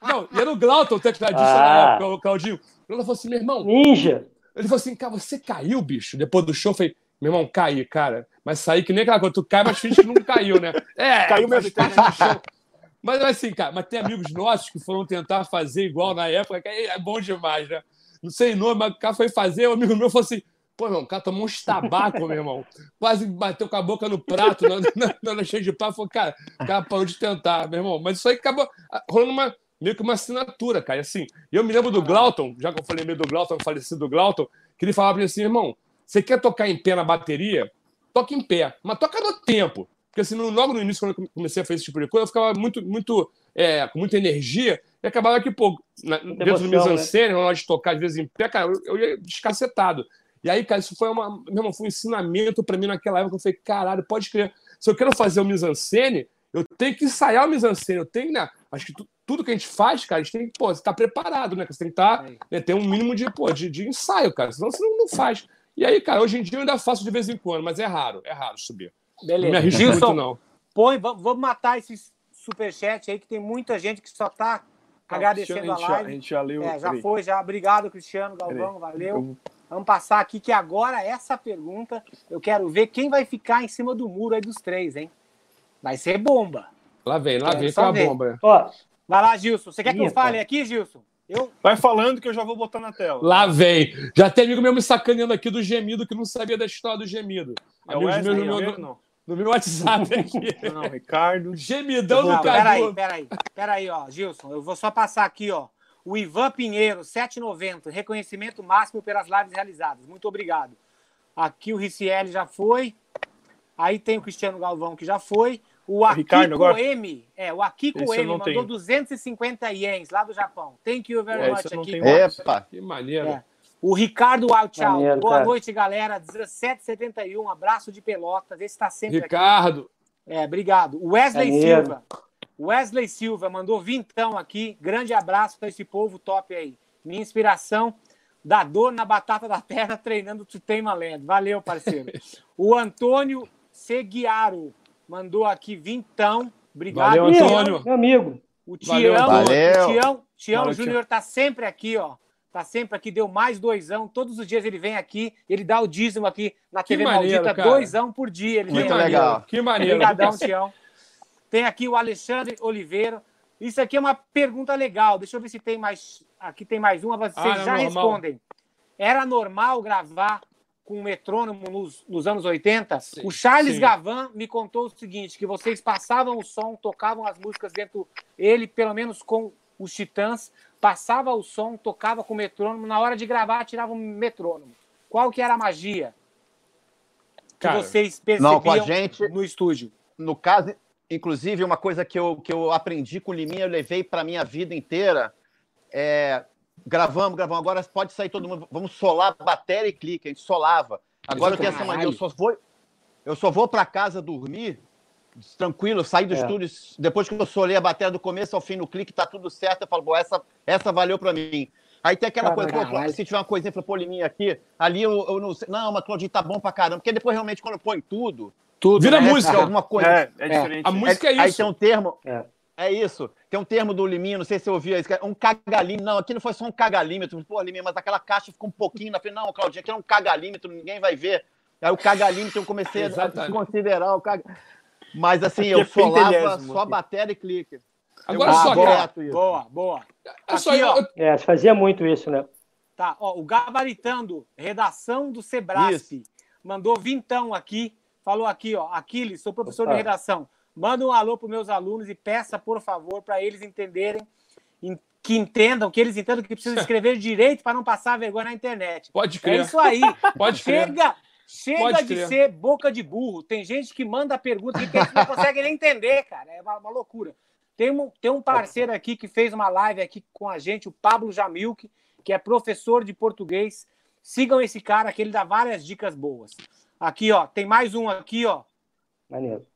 S3: não, e era o Glauton, o tecladista na
S5: Ah.
S3: época, o Claudinho. O Glauton falou assim, meu irmão,
S5: Ninja.
S3: ele falou assim, cara, você caiu, bicho? Depois do show, eu falei, meu irmão, caí, cara. Mas saí que nem aquela coisa, tu cai, mas finge que não caiu, né? É,
S2: Caiu mesmo.
S3: do. Mas assim, cara, mas tem amigos nossos que foram tentar fazer igual na época, que é bom demais, né? Não sei nome, mas o cara foi fazer, um amigo meu falou assim, pô, irmão, o cara tomou uns tabaco, meu irmão. Quase bateu com a boca no prato, na, na, na cheia de pá. Falou, cara, o cara parou de tentar, meu irmão. Mas isso aí acabou rolando uma, meio que uma assinatura, cara. E Assim, eu me lembro do Glauton, já que eu falei meio do Glauton, falecido Glauton, que ele falava pra mim assim, irmão, você quer tocar em pé na bateria? Toca em pé, mas toca no tempo. Porque assim, logo no início, quando eu comecei a fazer esse tipo de coisa, eu ficava muito, muito, é, com muita energia, e acabava que, pô, na, dentro do
S5: emoção,
S3: mise-en-scène, na hora de tocar, às vezes, em pé, cara, eu, eu ia descacetado. E aí, cara, isso foi, uma, meu irmão, foi um ensinamento pra mim naquela época. Eu falei, caralho, pode crer. Se eu quero fazer o mise-en-scène, eu tenho que ensaiar o mise-en-scène. Eu tenho, né? Acho que tu- tudo que a gente faz, cara, a gente tem que, pô, estar preparado, né? Você tem que estar,
S1: Aí.
S3: né, ter um mínimo de, pô, de, de ensaio, cara. Senão você não, não faz. E aí, cara, hoje em dia eu ainda faço de vez em quando, mas é raro, é raro subir. Não me
S1: Beleza.
S3: arrisco
S1: Gilson,
S3: muito, não.
S1: põe, va- vamos matar esses superchat aí, que tem muita gente que só tá agradecendo a
S2: gente já- a
S1: live.
S2: gente já leu.
S1: É, já
S2: peraí.
S1: foi, já. Obrigado, Cristiano Galvão,
S2: Peraí.
S1: valeu.
S2: Eu-
S1: Vamos passar aqui que agora essa pergunta eu quero ver quem vai ficar em cima do muro aí dos três, hein? Vai ser bomba.
S3: Lá vem, lá vem com a bomba.
S5: Ó,
S1: Vai lá, Gilson. Você quer que eu fale aqui, Gilson? Eu,
S2: Vai falando que eu já vou botar na tela.
S3: Lá vem. Já tem amigo meu me sacaneando aqui do gemido que não sabia da história do gemido.
S2: É o Wesley,
S3: no, meu,
S2: não.
S3: no meu WhatsApp aqui.
S2: Não, não, Ricardo.
S3: Gemidão do
S1: peraí,
S3: Cadu.
S1: peraí, peraí, ó, Gilson, eu vou só passar aqui, ó. O Ivan Pinheiro, 7,90, reconhecimento máximo pelas lives realizadas. Muito obrigado. Aqui o Ricieli já foi. Aí tem o Cristiano Galvão, que já foi. O Akiko
S2: Ricardo agora?
S1: M, é, o Akiko
S2: Esse
S1: M mandou
S2: tenho.
S1: 250 ienes lá do Japão. Thank you very
S2: É,
S1: much, Akiko.
S4: Epa!
S3: Que maneiro.
S1: É. O Ricardo Altchau. Boa
S5: cara.
S1: noite, galera. 1771, abraço de Pelotas. Esse está sempre aqui.
S3: Ricardo.
S1: É, obrigado. Wesley
S5: Maneiro.
S1: Silva. Wesley Silva mandou vintão aqui. Grande abraço para esse povo top aí. Minha inspiração da dor na batata da terra treinando to Tema Land. Valeu, parceiro. o Antônio Seguiaro mandou aqui vintão. Obrigado.
S3: Valeu, Antônio.
S5: Meu amigo.
S1: O Tião,
S4: Valeu.
S1: o Tião, Tião Júnior tá sempre aqui, ó. Tá sempre aqui, deu mais doisão. Todos os dias ele vem aqui, ele dá o dízimo aqui na
S3: Que
S1: TV
S3: maneiro,
S1: Maldita,
S3: cara.
S1: doisão por dia. Ele
S4: Muito
S1: vem aqui.
S3: maneiro.
S4: legal.
S3: Que maneiro.
S1: Obrigadão, Tião. Tem aqui o Alexandre Oliveira. Isso aqui é uma pergunta legal. Deixa eu ver se tem mais. Aqui tem mais uma, vocês
S3: Ah, é
S1: já
S3: normal.
S1: respondem. Era normal gravar com metrônomo nos, nos anos 80?
S3: Sim,
S1: o Charles
S3: sim.
S1: Gavan me contou o seguinte: que vocês passavam o som, tocavam as músicas dentro. Ele, pelo menos com os Titãs, passava o som, tocava com o metrônomo. Na hora de gravar, tirava o metrônomo. Qual que era a magia que
S3: Cara,
S1: vocês
S4: Não, com a
S1: percebiam
S4: gente,
S1: no estúdio?
S4: no caso, inclusive, uma coisa que eu, que eu aprendi com o Liminha, eu levei para minha vida inteira. É, gravamos, gravamos. Agora pode sair todo mundo. Vamos solar bateria e clique. A gente solava. Agora eu tenho essa mania. Eu só vou, eu só vou para casa dormir tranquilo, sair do
S5: É.
S4: estúdio. Depois que eu solei a bateria do começo ao fim no clique, tá tudo certo. Eu falo, pô, essa, essa valeu para mim. Aí tem aquela coisa, pô,
S1: Caralho.
S4: se tiver uma coisinha, fala, pô, Liminha aqui, ali eu, eu não sei. Não, mas Claudinho tá bom pra caramba. Porque depois realmente, quando põe tudo,
S1: Tudo.
S3: Vira
S1: né?
S3: música.
S4: alguma coisa.
S2: É, é diferente.
S3: A música é
S4: Aí
S3: isso.
S4: tem um termo.
S5: É.
S4: É isso. Tem um termo do Liminha, não sei se você ouvia isso, que é um cagalímetro. Não, aqui não foi só um cagalímetro. Pô, Liminha, mas aquela caixa ficou um pouquinho na frente. Não, Claudinha, aqui é um cagalímetro, ninguém vai ver. Aí o cagalímetro eu comecei a
S3: Exatamente.
S4: considerar o cag... Mas assim, eu
S2: é
S4: solava
S2: pentelésimo
S4: só bateria e clique.
S3: Agora
S1: Ah,
S3: só,
S1: boa, boa, boa.
S3: É só
S1: Aqui, ó.
S3: eu-
S5: É, fazia muito isso, né?
S1: Tá, ó, o Gabaritando, redação do Sebrasp, mandou vintão aqui, falou aqui, ó, Aquiles, sou professor de
S5: Opa.
S1: redação, manda um alô para meus alunos e peça, por favor, para eles entenderem, em- que entendam, que eles entendam que precisam escrever direito para não passar vergonha na internet.
S3: Pode
S1: É
S3: crer.
S1: isso aí.
S3: Pode crer.
S1: Chega, chega
S3: Pode
S1: de
S3: crer.
S1: ser boca de burro. Tem gente que manda pergunta que não consegue nem entender, cara. É uma, uma loucura. Tem um, tem um parceiro aqui que fez uma live aqui com a gente, o Pablo Jamilk, que é professor de português. Sigam esse cara que ele dá várias dicas boas. Aqui, ó, tem mais um aqui, ó.
S5: Maneiro.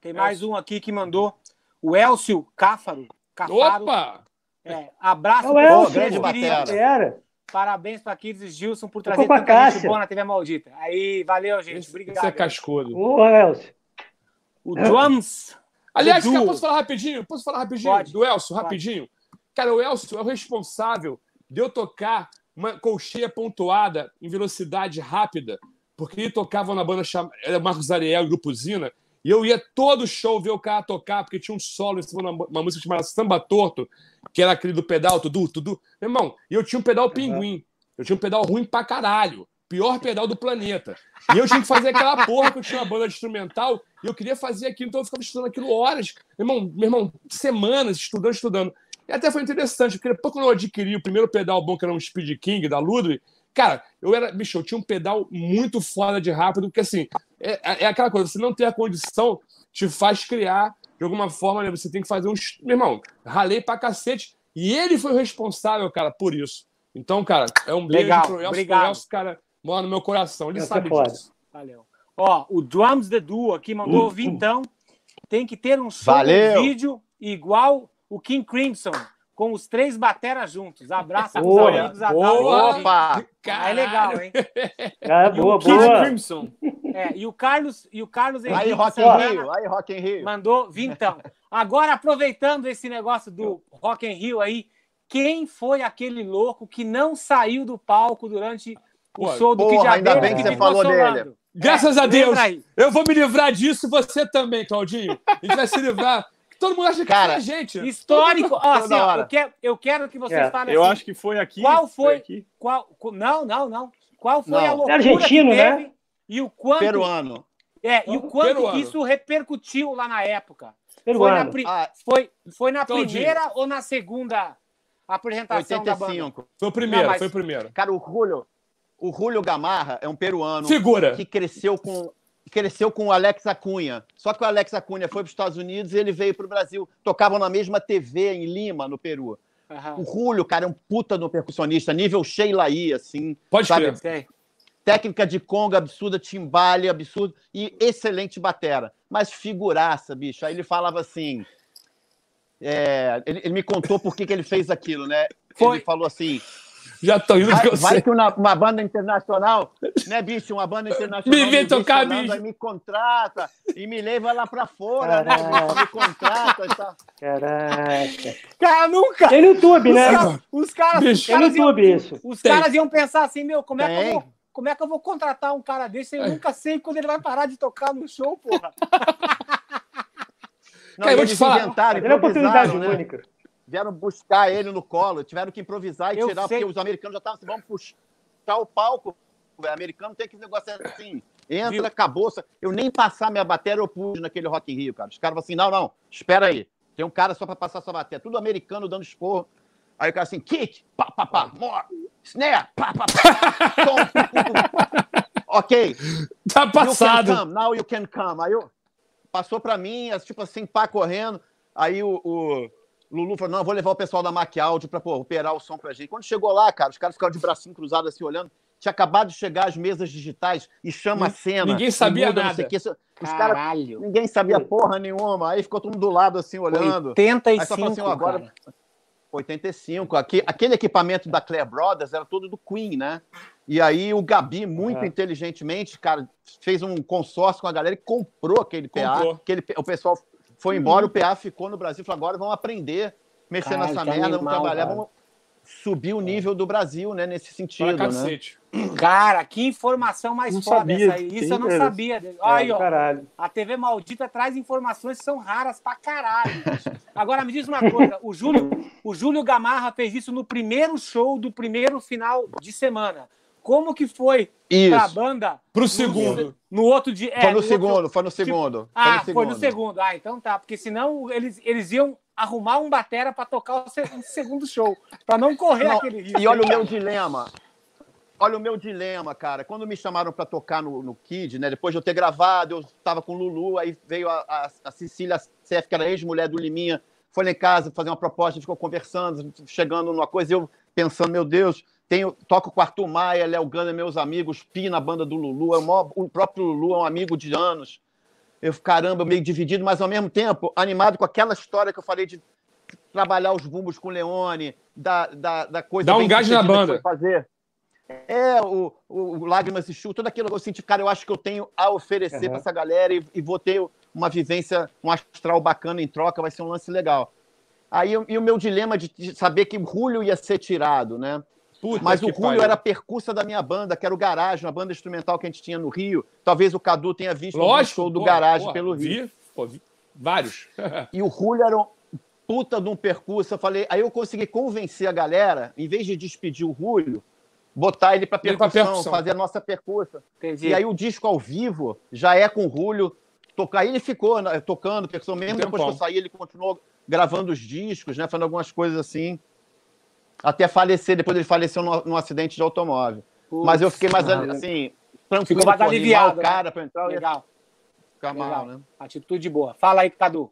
S1: Tem mais um aqui que mandou o Elcio Cáfaro. Cafaro.
S3: Opa!
S1: É, abraço,
S5: Elcio,
S4: grande
S1: queridos.
S4: batera.
S5: Era.
S1: Parabéns para Aquiles e Gilson por trazer tanta gente
S5: Cássia.
S1: boa na TV Maldita. Aí, valeu, gente.
S3: Esse,
S1: Obrigado.
S3: esse é cascudo.
S5: Ô, Elcio.
S1: O Drums.
S3: Aliás, cara, posso falar rapidinho? Posso falar rapidinho?
S1: Pode.
S3: Do Elcio,
S1: Pode.
S3: rapidinho. Cara, o Elcio é o responsável de eu tocar uma colcheia pontuada em velocidade rápida, porque ele tocava na banda chamada Marcos Ariel, Grupo Zina, e eu ia todo show ver o cara tocar, porque tinha um solo em cima de uma, uma música chamada Samba Torto, que era aquele do pedal, tudo, tudo. Meu irmão, e eu tinha um pedal pinguim. Eu tinha um pedal ruim pra caralho. Pior pedal do planeta. E eu tinha que fazer aquela porra que eu tinha uma banda de instrumental e eu queria fazer aquilo, então eu ficava estudando aquilo horas. Meu irmão, meu irmão semanas estudando, estudando. E até foi interessante, porque depois quando eu adquiri o primeiro pedal bom, que era um Speed King da Ludwig, cara, eu era, bicho, eu tinha um pedal muito foda de rápido, porque assim, é, é aquela coisa, você não ter a condição, te faz criar, de alguma forma, né, você tem que fazer um. Meu irmão, ralei pra cacete. E ele foi o responsável, cara, por isso. Então, cara, é um beijo
S1: Legal,
S3: pro Elcio,
S1: obrigado.
S3: pro Elcio, cara, mora no meu coração. Ele
S5: Essa
S3: sabe
S5: é
S3: disso.
S1: Valeu. Ó, o Drums The Duo aqui mandou vintão. Tem que ter um som
S4: Valeu.
S1: um vídeo igual o King Crimson, com os três bateras juntos. Abraço aos
S5: Boa,
S1: amigos da
S3: boa.
S4: Opa!
S1: É legal, hein?
S5: Ah, boa,
S2: Kid
S5: boa.
S2: Crimson.
S1: É, e o Carlos, e o Carlos
S4: Aí,
S1: Henrique
S4: Rock in
S1: Santana
S4: Rio, aí, Rock in Rio.
S1: mandou vintão. Agora, aproveitando esse negócio do Rock in Rio aí, quem foi aquele louco que não saiu do palco durante o
S3: Pô,
S1: show do
S4: porra,
S1: Kid
S4: ainda
S1: Abelha
S5: bem
S1: que
S5: que você
S4: falou
S1: solando?
S4: dele.
S3: Graças
S1: É,
S3: a Deus.
S1: aí.
S3: Eu vou me livrar disso você também, Claudinho. A gente vai se livrar. Todo mundo acha que
S4: Cara,
S3: é gente.
S1: Histórico. Ó, assim, ó, eu, quero, eu quero que vocês
S5: É.
S1: falem
S2: Eu
S1: assim,
S2: acho que foi aqui.
S1: Qual foi?
S2: aqui.
S1: qual, não, não, não. Qual foi
S4: Não.
S1: a loucura
S5: argentino,
S1: que
S5: né?
S1: e o quanto,
S4: Peruano.
S1: é, e o quanto
S3: Peruano.
S1: isso repercutiu lá na época? Foi
S5: Peruano.
S1: na, pri-
S4: Ah,
S1: foi, foi na primeira ou na segunda apresentação da banda?
S4: 85.
S3: Foi o primeiro,
S1: Não, mas-
S3: foi o primeiro.
S4: Cara, o Julio, o Julio Gamarra é um peruano
S3: Figura.
S4: que cresceu com cresceu com o Alex Acunha. Só que o Alex Acunha foi para os Estados Unidos e ele veio para o Brasil. Tocavam na mesma TV em Lima, no Peru.
S1: Aham.
S4: O Julio, cara, é um puta no percussionista, nível Sheila I, assim.
S3: Pode
S4: Sabe?
S3: crer.
S4: Técnica de conga absurda, timbale absurdo e excelente batera. Mas figuraça, bicho. Aí ele falava assim. é, ele, ele me contou por que, que ele fez aquilo, né?
S1: Foi.
S4: Ele falou assim:
S3: Já tô indo
S4: vai,
S3: que eu
S4: vai
S3: sei.
S4: que uma, uma banda internacional, né, bicho? Uma banda internacional
S3: Me vê tocar, bicho.
S4: me contrata e me leva lá pra fora, né?
S5: Caraca.
S4: Me contrata e tal.
S5: Caraca.
S1: Cara, nunca!
S5: Tem no YouTube, né?
S1: Os caras, os
S3: Bicho.
S5: Tem no
S1: caras, iam,
S5: YouTube isso.
S1: os
S3: Tem.
S1: caras iam pensar assim, meu, como é, que eu
S4: Tem.
S1: vou, como é que eu vou contratar um cara desse? Eu
S3: É.
S1: nunca sei quando ele vai parar de tocar no show, porra.
S4: Não,
S3: Cara, eu vou te falar.
S4: inventaram,
S5: Mas é uma oportunidade
S4: né?
S5: única.
S4: Vieram buscar ele no colo, tiveram que improvisar e
S1: Eu
S4: tirar,
S1: sei.
S4: porque os americanos já estavam assim, vamos puxar o palco. O americano tem que negócio assim. Entra,
S1: Viu?
S4: acabou. Eu nem passar minha bateria eu pude naquele Rock in Rio, cara. Os caras assim: não, não, espera aí. Tem um cara só pra passar sua bateria. Tudo americano dando esporro. Aí o cara assim, kick, pá, pá, pá, more, snare, pá, pá, pá, tom, ok,
S3: Tá
S4: You can
S3: passado.
S4: come, now you can come. Aí eu, passou pra mim, tipo assim, pá, correndo. Aí o, o Lulu falou: não, vou levar o pessoal da Mac Audio pra pô, operar o som pra gente. Quando chegou lá, cara, os caras ficaram de bracinho cruzado assim, olhando. Tinha acabado de chegar as mesas digitais e chama a cena.
S3: ninguém sabia
S4: muda,
S3: nada.
S4: quê. Os
S1: Caralho.
S4: ninguém sabia porra nenhuma. Aí ficou todo mundo do lado assim, olhando.
S1: 85,
S4: Aí só falou assim, ó, agora-
S1: cara.
S4: 85. Aqui, aquele equipamento da Claire Brothers era todo do Queen, né? E aí o Gabi, muito
S5: Uhum.
S4: inteligentemente, cara, fez um consórcio com a galera e comprou aquele PA.
S3: Comprou.
S4: Aquele, o pessoal foi embora, o PA ficou no Brasil. Falou, agora vamos aprender, mexer
S1: Caralho,
S4: nessa
S1: que
S4: merda, vamos trabalhar,
S1: cara.
S4: vamos subir o nível do Brasil, né? Nesse
S3: Pra
S4: sentido, né?
S3: cacete.
S1: Cara, que informação mais
S2: Não
S1: foda
S2: sabia.
S1: essa aí. Isso eu não
S2: era?
S1: sabia. Olha aí, ó.
S5: Caralho.
S1: A TV Maldita traz informações que são raras pra caralho. Agora me diz uma coisa: o Júlio, o Júlio Gamarra fez isso no primeiro show do primeiro final de semana. Como que foi pra
S4: Isso.
S1: banda
S3: Pro
S1: no-
S3: segundo.
S1: no outro dia? é,
S4: Foi no
S1: outro-
S4: segundo, foi no segundo.
S1: Ah, foi no segundo. Ah, então tá. Porque senão eles, eles iam arrumar um batera pra tocar o se- o segundo show. Pra não correr
S4: Não,
S1: aquele risco.
S4: E olha o meu dilema. Olha o meu dilema, cara. Quando me chamaram para tocar no, no Kid, né? Depois de eu ter gravado, eu estava com o Lulu, aí veio a, a, a Cecília que era ex-mulher do Liminha, foi lá em casa fazer uma proposta, ficou conversando, chegando numa coisa, e eu pensando, meu Deus, tenho, toco com Arthur Maia, Léo Gana, meus amigos, Pi na banda do Lulu, é o, maior- o próprio Lulu é um amigo de anos. Eu, caramba, meio dividido, mas ao mesmo tempo animado com aquela história que eu falei de trabalhar os bumbos com o Leone, da, da, da coisa.
S3: Dá um
S4: bem
S3: gás na banda.
S4: Fazer. É, o, o, o Lágrimas e Chu, tudo aquilo que eu senti, cara, eu acho que eu tenho a oferecer
S5: Uhum.
S4: para essa galera e, e vou ter uma vivência, um astral bacana em troca, vai ser um lance legal. Aí e o meu dilema de, de saber que o Julio ia ser tirado, né?
S3: Puta
S4: Mas o Julio era a percussa da minha banda, que era o Garage, uma banda instrumental que a gente tinha no Rio. Talvez o Cadu tenha visto
S3: Lógico.
S4: show do
S3: pô,
S4: Garage
S3: pô,
S4: pelo Rio.
S3: Vi, pô, vi vários.
S4: E o Julio era um puta de um percurso. Eu falei, aí eu consegui convencer a galera, em vez de despedir o Julio, botar ele para percussão,
S3: percussão.
S4: fazer a nossa percussa.
S1: Entendi.
S4: E aí o disco ao vivo já é com o Julio. Tocar. Aí ele ficou né, tocando percussão, mesmo
S3: Um
S4: depois que eu saí, ele continuou gravando os discos, né, fazendo algumas coisas assim. Até falecer, depois ele faleceu num, num acidente de automóvel. Mas eu fiquei mais
S1: cara.
S4: assim, tranquilo,
S1: Ficou mais aliviado,
S4: o cara para entrar,
S1: Legal,
S4: ficar mal,
S1: legal.
S4: né?
S1: Atitude boa. Fala aí, Cadu.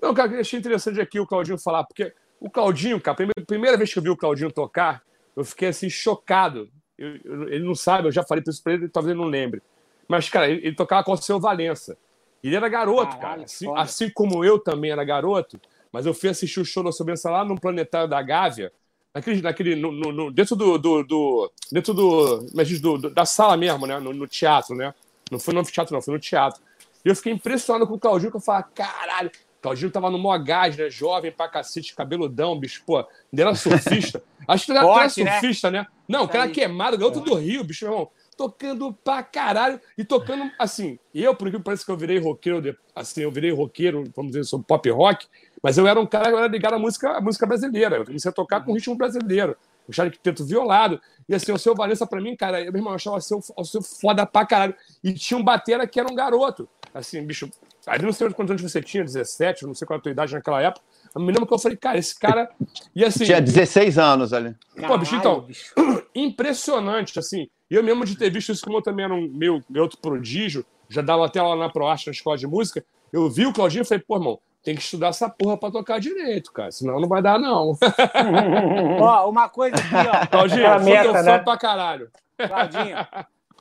S3: Não, cara, eu achei interessante aqui o Claudinho falar, porque o Claudinho, cara, a primeira, primeira vez que eu vi o Claudinho tocar, eu fiquei assim, chocado. Eu- eu- ele não sabe, eu já falei isso pra ele, talvez ele não lembre. Mas, cara, ele, ele tocava com o seu Valença. Ele era garoto,
S1: Caralho,
S3: cara. Assim, assim como eu também era garoto, mas eu fui assistir o show da Sobrança lá no Planetário da Gávea, naquele, naquele, no, no- dentro do, do, do- dentro do, mas diz, do- do- da sala mesmo, né? No, no teatro, né? Não foi no teatro, não, foi no teatro. E eu fiquei impressionado com o Claudinho, que eu falava, caralho, Claudinho tava no maior gás, né? Jovem pra cacete, cabeludão, bicho, pô, ele era surfista. Acho que ele era,
S1: Forte,
S3: era
S1: né?
S3: surfista, né? Não, o cara queimado, garoto do Rio, bicho, meu irmão. tocando pra caralho e tocando assim. Eu, por que parece que eu virei roqueiro, assim, eu virei roqueiro, vamos dizer, sou pop rock, mas eu era um cara que era ligado à música, à música brasileira. Eu comecei a tocar com ritmo brasileiro. O Charlie Quinteto violado. E assim, o seu Valença, pra mim, cara, eu, meu irmão, eu achava o seu, o seu foda pra caralho. E tinha um batera que era um garoto. Assim, bicho, ali não sei quantos anos você tinha, 17, não sei qual era a tua idade naquela época. Eu me lembro que eu falei, cara, esse cara. E assim.
S4: Tinha 16 anos ali.
S3: Pô, bicho, então,
S1: bicho.
S3: impressionante, assim. E eu mesmo de ter visto isso, como eu também era um meu, meu outro prodígio, já dava até lá na ProArte, na escola de música, eu vi o Claudinho e falei, pô, irmão, tem que estudar essa porra pra tocar direito, cara, senão não vai dar, não.
S1: Ó, uma coisa aqui, ó.
S3: Claudinho,
S5: Aquela
S3: eu sou teu
S5: meta,
S3: fã
S5: né?
S3: pra caralho.
S1: Claudinho,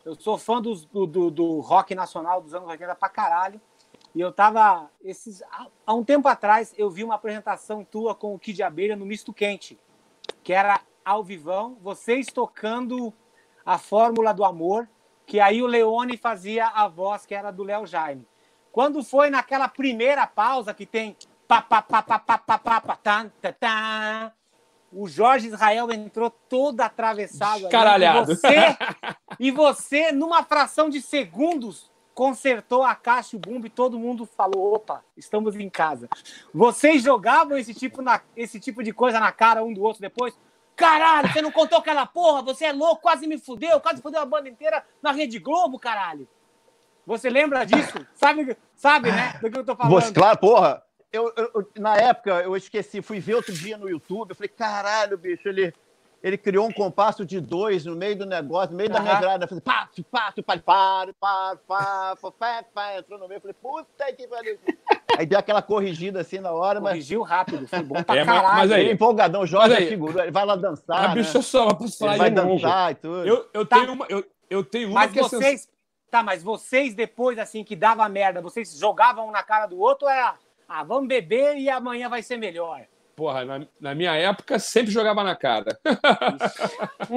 S1: eu sou fã do, do, do rock nacional dos anos 80 pra caralho. E eu tava. Esses, há- há um tempo atrás, eu vi uma apresentação tua com o Kid Abelha no Misto Quente, que era ao vivão, vocês tocando a Fórmula do Amor, que aí o Leone fazia a voz, que era do Léo Jaime. Quando foi naquela primeira pausa que tem pá, pá, pá, pá, pá, pá, pá, pá, tan, o Jorge Israel entrou todo atravessado. ali,
S3: Escaralhado.
S1: E você, e você, numa fração de segundos, consertou a caixa e o bumbo e todo mundo falou: opa, estamos em casa. Vocês jogavam esse tipo, na, esse tipo de coisa na cara um do outro depois? Caralho, você não contou aquela porra? Você é louco, quase me fudeu, quase fudeu a banda inteira na Rede Globo, caralho. Você lembra disso? Sabe, sabe né? Do que eu tô falando?
S4: Você, claro, porra. Eu, eu- na época, eu esqueci, fui ver outro dia no YouTube, eu falei, caralho, bicho, ele, ele criou um compasso de dois no meio do negócio, no meio da minha grada. Eu falei, pá, pá, pá, pá, pá, pá, pá, pá, pá, pá, entrou no meio, eu falei, puta que pariu. Aí deu aquela corrigida assim na hora, mas
S1: Corrigiu rápido, foi bom pra
S3: É, mas-
S1: caralho.
S3: mas aí-
S4: ele empolgadão, o Jorge
S3: Mas aí-
S4: é figura, ele vai lá dançar, né?
S3: bicho, eu só posso falar
S4: ele vai dançar e tudo.
S3: Eu, eu,
S1: Tá.
S3: tenho uma, eu, eu tenho uma
S1: Mas
S3: que é sens-
S1: vocês. Tá, mas vocês, depois, assim, que dava merda, vocês jogavam um na cara do outro ou era. Ah, vamos beber e amanhã vai ser melhor.
S3: Porra, na, na minha época sempre jogava na cara.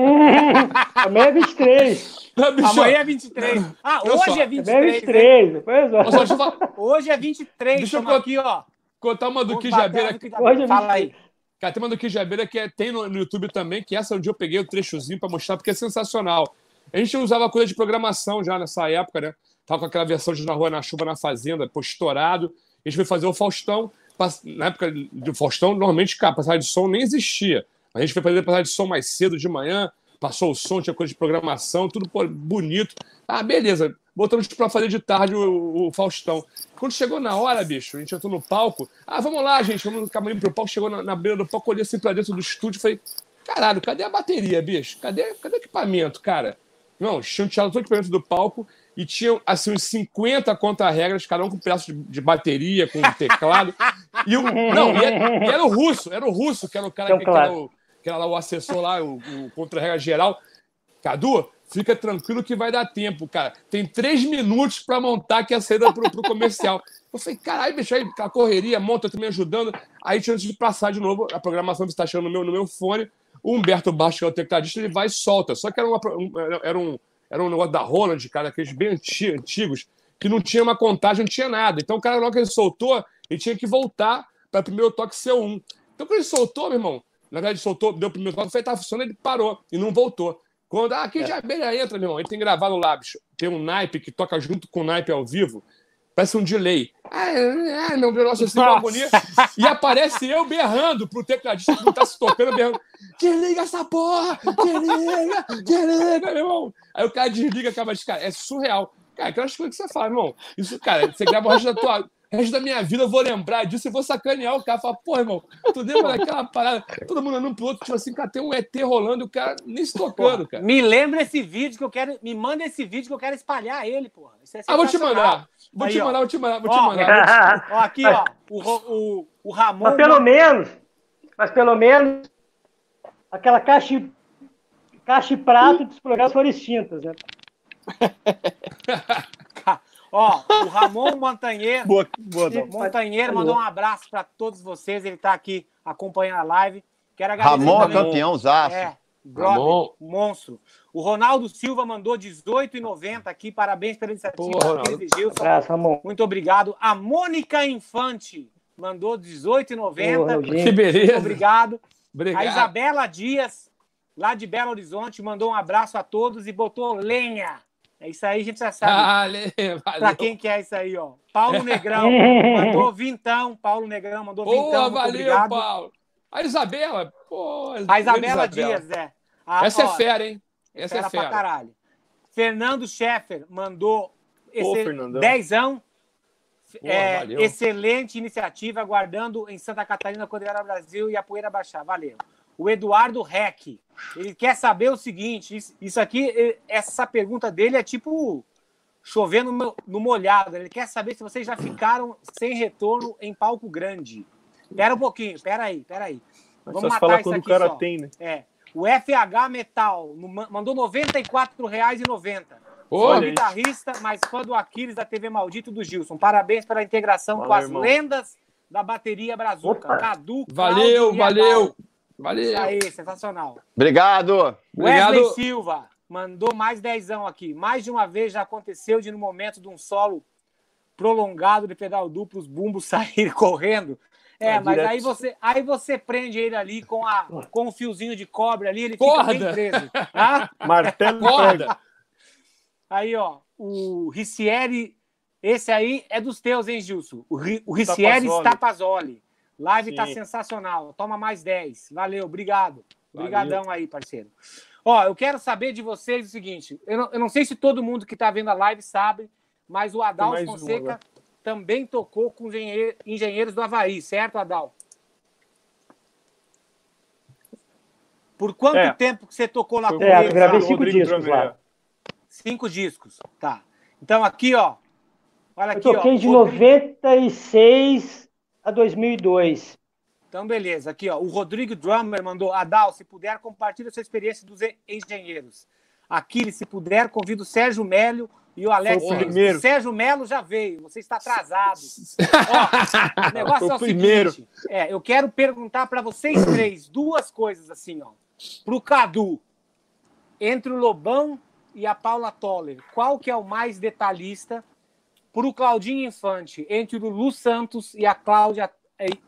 S5: Amanhã é 23.
S3: Bicho,
S1: Amanhã é 23. Ah, hoje
S3: só-
S1: é
S5: Amanhã é
S1: 23. hein?
S5: 23. Depois, ó.
S3: Ó, só deixa eu falar-
S1: Hoje é 23.
S3: Deixa eu
S1: aqui, ó.
S3: contar uma do
S1: Vamos
S3: que
S1: bater
S3: Jabeira
S1: no que
S5: Hoje é
S1: Fala aí.
S5: 23.
S3: Cara, tem uma do Kid Abelha que é- tem no, no YouTube também, que essa um dia eu peguei o trechozinho pra mostrar, porque é sensacional. A gente usava coisa de programação já nessa época, né? Tava com aquela versão de Na Rua, na Chuva, na Fazenda, pô, estourado. A gente foi fazer o Faustão. Na época do Faustão, normalmente, cara, passagem de som nem existia. A gente foi fazer passagem de som mais cedo de manhã, passou o som, tinha coisa de programação, tudo pô, bonito. Ah, beleza. Botamos pra fazer de tarde o, o Faustão. Quando chegou na hora, bicho, a gente entrou no palco. Ah, vamos lá, gente, vamos no camarim pro palco. Chegou na, na beira do palco, olhei assim pra dentro do estúdio e falei: caralho, cadê a bateria, bicho? Cadê, cadê o equipamento, cara? Não, tinham tirado todo o equipamento do palco e tinham, assim, uns 50 contra-regras, cada um com pedaço de, de bateria, com teclado. E o, não, e era, e era o russo, era o russo, que era o cara
S5: Então,
S3: que, que era,
S5: claro.
S3: o, que era lá o assessor lá, o, o contra-regra geral. Cadu, fica tranquilo que vai dar tempo, cara. Tem três minutos para montar que é a saída pro, pro comercial. Eu falei, caralho, bicho, aí a correria, monta, eu tô me ajudando. Aí, antes de passar de novo, a programação que está chegando no meu, no meu fone, o Humberto Baixo, que é o tecladista, ele vai e solta. Só que era, uma, um, era, um, era um negócio da Roland, cara, aqueles bem anti- antigos, que não tinha uma contagem, não tinha nada. Então, o cara, logo que ele soltou, ele tinha que voltar para o primeiro toque ser um. Então, quando ele soltou, meu irmão, na verdade, soltou, deu o primeiro toque, foi, tá funcionando, ele parou e não voltou. Quando ah, aqui de abelha entra, meu irmão, ele tem gravado lá, bicho. Tem um naipe que toca junto com o naipe ao vivo. Parece um delay. Ah, é, é, meu negócio assim, uma agonia. E aparece eu berrando pro tecladista que não tá se tocando, berrando. Desliga essa porra! Desliga! Desliga, meu irmão! Aí o cara desliga, acaba de. Cara, é surreal. Cara, aquelas coisas que você fala, irmão. Isso, cara, você grava o resto da tua. O resto da minha vida eu vou lembrar disso e vou sacanear o cara. Fala, pô, irmão, tu lembra daquela parada? Todo mundo andando pro outro, tipo assim, cara, tem um ET rolando e o cara nem se tocando, cara.
S1: Me lembra esse vídeo que eu quero. Me manda esse vídeo que eu quero espalhar ele, porra. Isso é
S3: Ah, vou te mandar. Vou
S1: Aí,
S3: te
S1: ó.
S3: mandar, vou te mandar, vou te
S1: Ó,
S3: mandar.
S1: Ó, aqui, ó. O, o, o Ramon.
S5: Mas pelo menos, mas pelo menos, aquela caixa, caixa e prato dos programas foram extintas, né?
S1: Ó, o Ramon Montanheiro.
S2: Boa, boa.
S1: Montanheiro mandou um abraço para todos vocês. Ele está aqui acompanhando a live. Quero agradecer
S4: Ramon,
S1: também-
S4: campeão, zaço.
S1: É, brother,
S3: Ramon.
S1: monstro. O Ronaldo Silva mandou 18,90 aqui. Parabéns pela iniciativa.
S3: Pô,
S1: e Gilson.
S5: Abraço, Ramon.
S1: Muito obrigado. A Mônica Infante mandou
S5: Ô,
S1: 18,90.
S5: Ronaldinho.
S3: Que beleza.
S1: Muito obrigado. A
S3: Obrigado.
S1: Isabela Dias lá de Belo Horizonte, mandou um abraço a todos e botou lenha. É isso aí, a gente já sabe.
S3: Ah, valeu.
S1: quem que é isso aí, ó? Paulo Negrão mandou vintão. Paulo Negrão mandou
S3: Boa,
S1: vintão. muito
S3: valeu,
S1: obrigado.
S3: Paulo. A Isabela, pô.
S1: A Isabela Dias, é. A-
S3: Essa
S1: ó,
S3: é fera, hein? Essa
S1: fera
S3: é
S1: pra
S3: fera.
S1: caralho. Fernando Scheffer mandou esse dezão.
S3: Pô,
S1: É, excelente iniciativa, aguardando em Santa Catarina quando vier ao Brasil e a poeira baixar. Valeu. O Eduardo Reck, ele quer saber o seguinte: isso, aqui, essa pergunta dele é tipo chovendo no, no molhado. Ele quer saber se vocês já ficaram sem retorno em palco grande. Pera um pouquinho, pera aí, pera aí. Vamos
S2: só
S1: matar
S2: falar
S1: isso
S2: quando o
S1: aqui
S2: cara
S1: só.
S2: tem, né?
S1: É. O FH Metal no- mandou R$ 94,90.
S3: Ô,
S1: Sou guitarrista, mas fã do Aquiles da TV Maldito do Gilson. Parabéns pela integração com
S2: Valeu,
S1: as
S2: irmão.
S1: lendas da bateria Brazuca.
S5: Opa.
S1: Cadu,
S3: Valeu, valeu. Valeu.
S1: Isso aí, sensacional.
S4: Obrigado.
S3: Obrigado.
S1: Wesley Silva mandou mais dezão aqui. Mais de uma vez já aconteceu de no momento de um solo prolongado de pedal duplo, os bumbos saírem correndo. É, mas
S2: direto.
S1: aí você, aí você prende ele ali com, a, com o fiozinho de cobre ali, ele fica bem
S3: Corda.
S1: preso. Ah?
S2: Martelo e.
S3: Corda.
S1: Aí, ó, o Ricieri, esse aí é dos teus, hein, Gilson? O, Ri- o Ricieri
S2: Stapazoli.
S1: Live tá
S2: Sim.
S1: sensacional. Toma mais 10. Valeu, obrigado. Obrigadão aí, parceiro. Ó, eu quero saber de vocês o seguinte: eu não, eu não sei se todo mundo que tá vendo a live sabe, mas o Adal
S2: mais um
S1: Fonseca. Também tocou com engenhe- engenheiros do Havaí, certo, Adal? Por quanto
S2: É.
S1: tempo que você tocou lá com
S5: É, eu
S1: eles?
S5: gravei
S1: lá?
S5: cinco
S2: Rodrigo
S5: discos lá.
S1: Cinco discos. Tá. Então aqui, ó. Olha
S5: Eu
S1: aqui,
S5: toquei
S1: ó.
S5: de
S1: Rodrigo-
S5: 96 a 2002.
S1: Então, beleza. Aqui, ó. O Rodrigo Drummer mandou. Adal, se puder, compartilha sua experiência dos engenheiros. Aquiles, se puder, convido o Sérgio Melo e o Alex.
S2: O primeiro.
S1: O Sérgio Melo já veio. Você está atrasado. Ó, o negócio
S2: Foi
S1: é
S2: o
S1: o
S2: primeiro.
S1: seguinte. É, eu quero perguntar para vocês três duas coisas assim, ó. Pro Cadu, entre o Lobão e a Paula Toller, qual que é o mais detalhista? Pro Claudinho Infante, entre o Lulu Santos e a Cláudia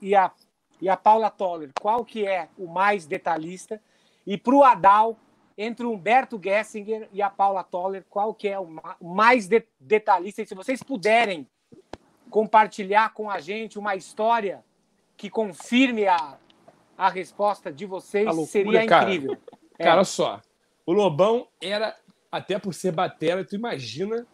S1: e a, e a Paula Toller, qual que é o mais detalhista? E pro Adal, entre o Humberto Gessinger e a Paula Toller, qual que é o ma- o mais de- detalhista? E se vocês puderem compartilhar com a gente uma história que confirme a, a resposta de vocês,
S3: A loucura,
S1: seria
S3: cara.
S1: incrível. É.
S3: Cara, só. O Lobão era, até por ser batera, tu imagina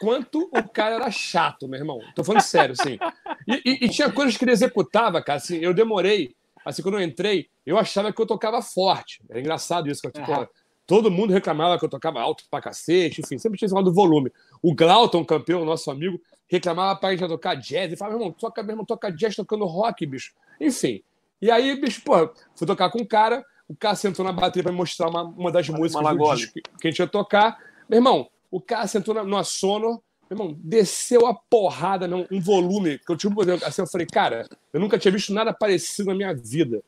S3: quanto o cara era chato, meu irmão. Tô falando sério, assim. E, e- e tinha coisas que ele executava, cara. Assim, eu demorei. Assim, quando eu entrei, eu achava que eu tocava forte. Era engraçado isso. Que, eu, tipo,
S1: Aham.
S3: Todo mundo reclamava que eu tocava alto pra cacete, enfim, sempre tinha esse do volume. O Glauton, campeão, nosso amigo, reclamava pra gente tocar jazz. Ele falava, meu irmão, toca, meu irmão, toca jazz tocando rock, bicho. Enfim. E aí, bicho, pô, fui tocar com um cara, o cara sentou na bateria pra me mostrar uma, uma das músicas do disco que que a gente ia tocar. Meu irmão, o cara sentou na, numa sono, meu irmão, desceu a porrada, não, um volume, que eu tipo, assim, eu falei, cara, eu nunca tinha visto nada parecido na minha vida.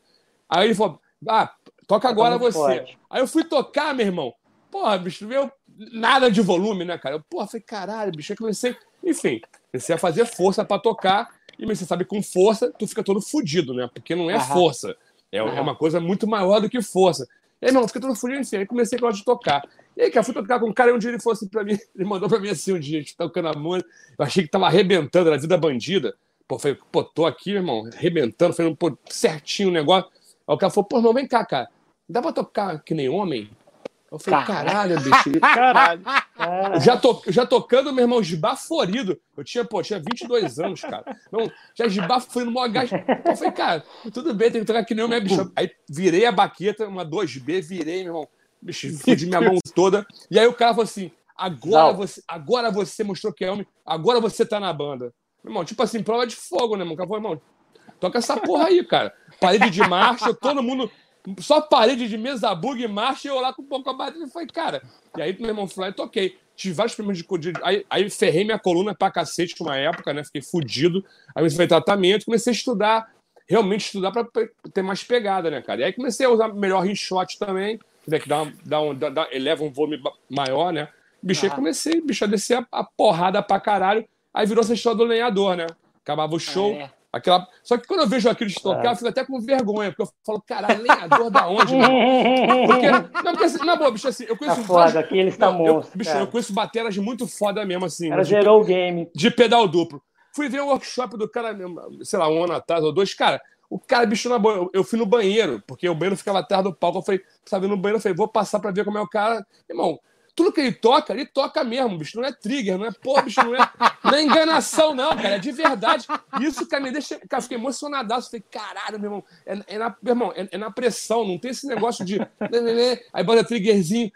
S3: Aí ele falou, ah, toca agora
S5: muito
S3: você.
S5: forte.
S3: Aí eu fui tocar, meu irmão. Porra, bicho, veio nada de volume, né, cara? Eu, porra, falei, caralho, bicho, eu comecei. Enfim, comecei a fazer força pra tocar. E você sabe, com força, tu fica todo fudido, né? Porque não é
S1: Aham.
S3: força. É, é uma coisa muito maior do que força. E aí, irmão, fica todo fudido, enfim. Aí comecei a de tocar. E aí, cara, fui tocar com um cara e um dia ele falou assim pra mim, ele mandou pra mim assim um dia, a gente tocando a música. Eu achei que tava arrebentando, era vida bandida. Pô, falei, pô, tô aqui, meu irmão, arrebentando, fazendo pô, certinho o negócio. Aí o cara falou, pô, irmão, vem cá, cara. Dá pra tocar que nem homem? Eu falei, caralho, bicho.
S2: Caralho.
S5: Ah,
S3: Eu já, to, já tocando, meu irmão, esbaforido. Eu tinha, pô, tinha 22 anos, cara. Não, já esbaforido, mó gás. Eu falei, cara, tudo bem, tem que tocar que nem homem, é bicho. Aí virei a baqueta, uma 2B, virei, meu irmão. Bicho, fudi minha mão toda. E aí o cara falou assim: agora
S5: Não.
S3: você, agora você mostrou que é homem, agora você tá na banda. Meu irmão, tipo assim, prova de fogo, né, irmão? O cara falou, irmão, toca essa porra aí, cara. Parede de marcha, todo mundo. Só parede de mesa bug, marcha e eu lá com um pouco a bateria. Falei, cara. E aí, meu irmão e toquei. Tive vários problemas de. aí, aí ferrei minha coluna pra cacete uma época, né? Fiquei fudido. Aí comecei a fazer tratamento, comecei a estudar, realmente estudar pra ter mais pegada, né, cara? E aí comecei a usar melhor rinshot também, né, que dá, dá um, dá, eleva um volume maior, né? Bicho, aí
S1: Ah.
S3: comecei, bicho, a descer a, a porrada pra caralho. Aí virou essa história do lenhador, né? Acabava o show,
S1: É.
S3: Aquela... Só que quando eu vejo aquilo tocar, é. eu fico até com vergonha, porque eu falo, caralho, lenhador da onde? porque, não, porque assim, na boa, bicho, assim, eu conheço.
S5: Tá foda, aqui eles estão monstros.
S3: Bicho, eu conheço bateras muito foda mesmo, assim.
S5: Ela zerou o game.
S3: De pedal duplo. Fui ver o workshop do cara, sei lá, um ano atrás ou dois, cara. O cara, bicho, na boa, eu fui no banheiro, porque o banheiro ficava atrás do palco. Eu falei, sabe, no banheiro, eu falei, vou passar pra ver como é o cara. Irmão, tudo que ele toca, ele toca mesmo, bicho. Não é trigger, não é porra, bicho, não é, não é enganação, não, cara. É de verdade. Isso, cara, me deixa. Cara, fiquei emocionadaço. Falei, caralho, meu irmão. É, é na, meu irmão, é, é, na pressão, não tem esse negócio de. Aí bota triggerzinho.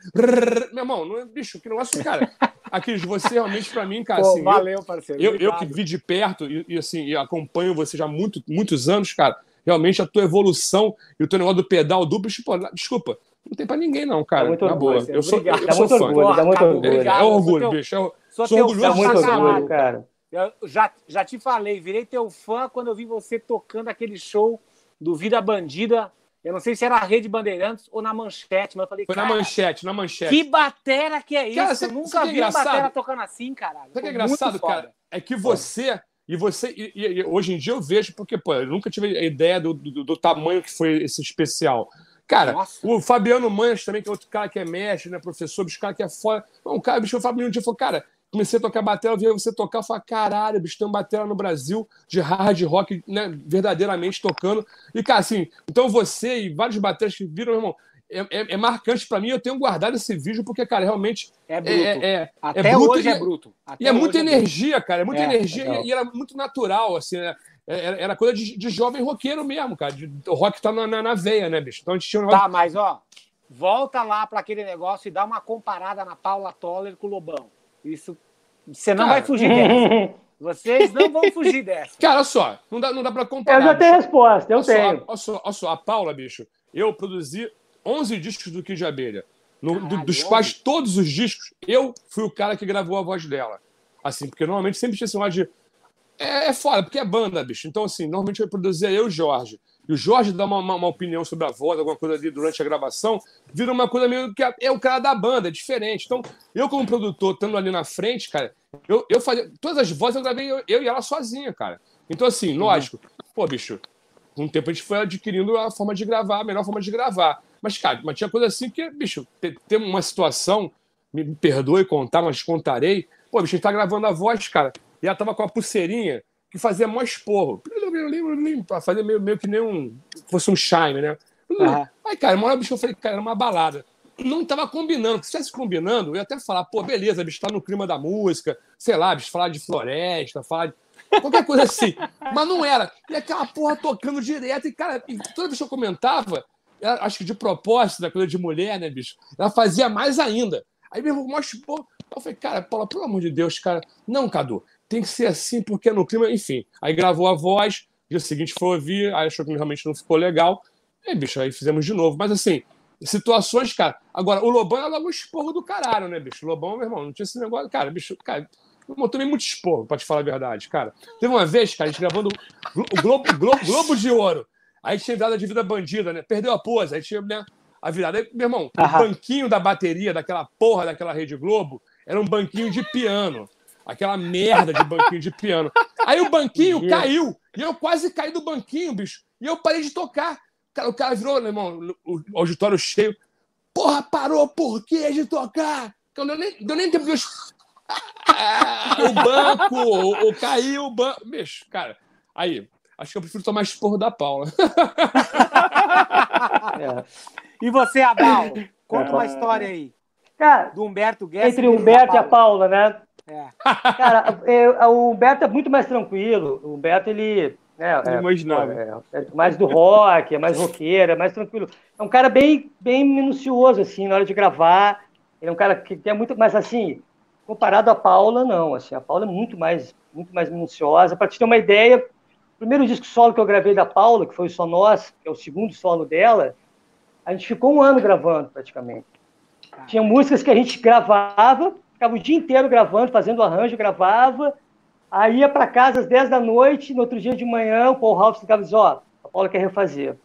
S3: Meu irmão, não é, bicho, que negócio, cara. Aquiles, você realmente, pra mim, cara, Pô, assim.
S1: Valeu, parceiro.
S3: Eu, eu, que vi de perto e, e, assim, e acompanho você já há muito, muitos anos, cara. Realmente a tua evolução e o teu negócio do pedal duplo, tipo, desculpa, não tem pra ninguém, não, cara. Dá muito na orgulho, boa. Eu sou, eu, eu sou fã.
S5: Orgulho, dá muito orgulho.
S3: É, é orgulho, bicho. Eu,
S1: sou, sou orgulhoso. Dá muito orgulho, cara. Eu já, já te falei, virei teu fã quando eu vi você tocando aquele show do Vida Bandida. Eu não sei se era a Rede Bandeirantes ou na Manchete, mas eu falei,
S3: Foi na Manchete, na Manchete.
S1: Que batera que é isso? Cara, você, eu nunca vi uma batera tocando assim, caralho.
S3: Sabe que é engraçado, cara? É que você... E você, e, e, hoje em dia eu vejo, porque, pô, eu nunca tive a ideia do, do, do tamanho que foi esse especial. Cara, Nossa. o Fabiano Manches também, que é outro cara que é mestre, né, professor, bicho, cara que é foda. Um cara, bicho, o Fabiano um dia falou, cara, comecei a tocar bateria, eu vi você tocar, eu falei, caralho, bicho, tem uma bateria no Brasil de hard rock, né, verdadeiramente tocando. E, cara, assim, então você e vários bateras que viram, irmão, é, é, é marcante para mim, eu tenho guardado esse vídeo, porque, cara, realmente.
S1: É bruto. É,
S3: é, é
S1: Até
S3: bruto,
S1: hoje é bruto.
S3: Até e é muita energia, cara, é muita energia e, e era muito natural, assim, né? Era, era coisa de, de, jovem roqueiro mesmo, cara. De, o rock tá na, na, na, veia, né, bicho? Então a gente tinha um
S1: negócio... Tá, mas ó, volta lá para aquele negócio e dá uma comparada na Paula Toller com o Lobão. Isso. Você não cara... vai fugir dessa. Vocês não vão fugir dessa.
S3: Cara, olha só, não dá, não dá pra comparar.
S5: Eu já tenho resposta, eu
S3: olha
S5: tenho.
S3: Só, olha, só, olha só, a Paula, bicho, eu produzi 11 discos do Kid de Abelha. No, Caralho, do, dos quais todos os discos, eu fui o cara que gravou a voz dela. Assim, porque normalmente sempre tinha esse lado de é, é foda, porque é banda, bicho. Então, assim, normalmente eu produzia eu e o Jorge. E o Jorge dá uma, uma, uma, opinião sobre a voz, alguma coisa ali durante a gravação, vira uma coisa meio que é, o cara da banda, é diferente. Então, eu, como produtor, estando ali na frente, cara, eu, eu fazia. Todas as vozes eu gravei eu, eu e ela sozinha, cara. Então, assim, uhum. lógico, pô, bicho, com o tempo a gente foi adquirindo a forma de gravar, a melhor forma de gravar. Mas, cara, mas tinha coisa assim que, bicho, tem uma situação, me, me perdoe contar, mas contarei. Pô, bicho, a gente tá gravando a voz, cara. E ela tava com a pulseirinha que fazia mó esporro. Fazia meio, meio que nem um. fosse um chime, né? Uhum. Aí, cara, uma hora bicho, eu falei, cara, era uma balada. Não tava combinando. Se estivesse combinando, eu ia até falar, pô, beleza, bicho, tá no clima da música, sei lá, bicho, falar de floresta, falar de. Qualquer coisa assim. Mas não era. E aquela porra tocando direto. E, cara, toda vez que eu comentava, ela, acho que de propósito, da coisa de mulher, né, bicho? Ela fazia mais ainda. Aí meu irmão mostrou. Eu falei, cara, Paula, pelo amor de Deus, cara. Não, Cadu tem que ser assim porque é no clima, enfim. Aí gravou a voz, dia seguinte foi ouvir, aí achou que realmente não ficou legal. Aí, bicho, aí fizemos de novo. Mas assim, situações, cara. Agora, o Lobão é logo um esporro do caralho, né, bicho? O Lobão, meu irmão, não tinha esse negócio. Cara, bicho, cara, eu tomei muito esporro, pra te falar a verdade, cara. Teve uma vez, cara, a gente gravando o Globo, Globo, Globo de Ouro. Aí tinha virada de vida bandida, né? Perdeu a pose, aí tinha né, a virada. Aí, meu irmão, Aham. o banquinho da bateria daquela porra daquela Rede Globo era um banquinho de piano. Aquela merda de banquinho de piano. Aí o banquinho caiu. E eu quase caí do banquinho, bicho. E eu parei de tocar. Cara, o cara virou, meu irmão, o auditório cheio. Porra, parou por quê de tocar? Não deu nem, deu nem tempo de eu... ah, o banco, o, o, caiu o banco. Bicho, cara, aí, acho que eu prefiro tomar esporro da Paula.
S1: é. E você, Adal? Conta uma história aí.
S5: Cara, do Humberto Guedes. Entre o Humberto e a Paula, né? É. Cara, é, o Humberto é muito mais tranquilo. O Humberto, ele.
S3: É, é,
S5: é, é, mais do rock, é mais roqueiro, é mais tranquilo. É um cara bem, bem minucioso, assim, na hora de gravar. Ele é um cara que é muito mais assim, comparado à Paula, não. Assim, a Paula é muito mais, muito mais minuciosa. Para te ter uma ideia, o primeiro disco solo que eu gravei da Paula, que foi o Só Nós, que é o segundo solo dela, a gente ficou um ano gravando praticamente. Tinha músicas que a gente gravava, ficava o dia inteiro gravando, fazendo arranjo, gravava, aí ia para casa às 10 da noite, no outro dia de manhã, o Paul Ralph ficava dizia, ó, a Paula quer refazer.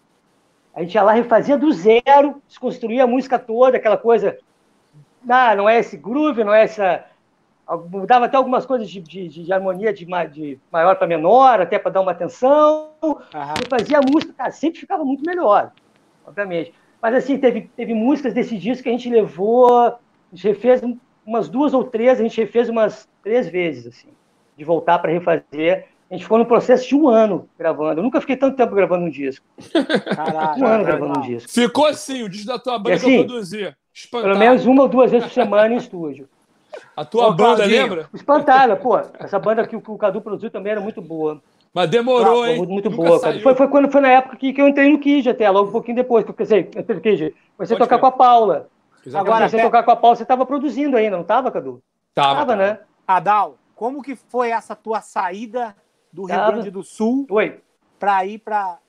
S5: A gente ia lá, refazia do zero, desconstruía a música toda, aquela coisa, ah, não é esse groove, não é essa, mudava até algumas coisas de, de, de harmonia de, de maior para menor, até para dar uma atenção. Uhum. E fazia a música, cara, sempre ficava muito melhor, obviamente. Mas assim, teve, teve músicas desse disco que a gente levou, a gente refez umas duas ou três, a gente refez umas três vezes, assim, de voltar para refazer. A gente ficou no processo de um ano gravando. Eu nunca fiquei tanto tempo gravando um disco.
S3: Caralho, um ano gravando um disco. Ficou assim, o disco da tua banda assim, que eu produzi.
S5: Pelo menos uma ou duas vezes por semana em estúdio.
S3: A tua Ô, banda, Claudinho, lembra?
S5: Espantalha, pô. Essa banda que o Cadu produziu também era muito boa.
S3: Mas demorou, hein?
S5: Muito Nunca boa, cara. Foi, foi, quando, foi na época que, que eu entrei no Kid até, logo um pouquinho depois, que eu entrei no Kid. Comecei a tocar ver. com a Paula. Exatamente. Agora, a tocar com a Paula, você estava produzindo ainda, não estava, Cadu?
S1: Tava, tava, né? Adal, como que foi essa tua saída do Rio Grande do Sul para ir para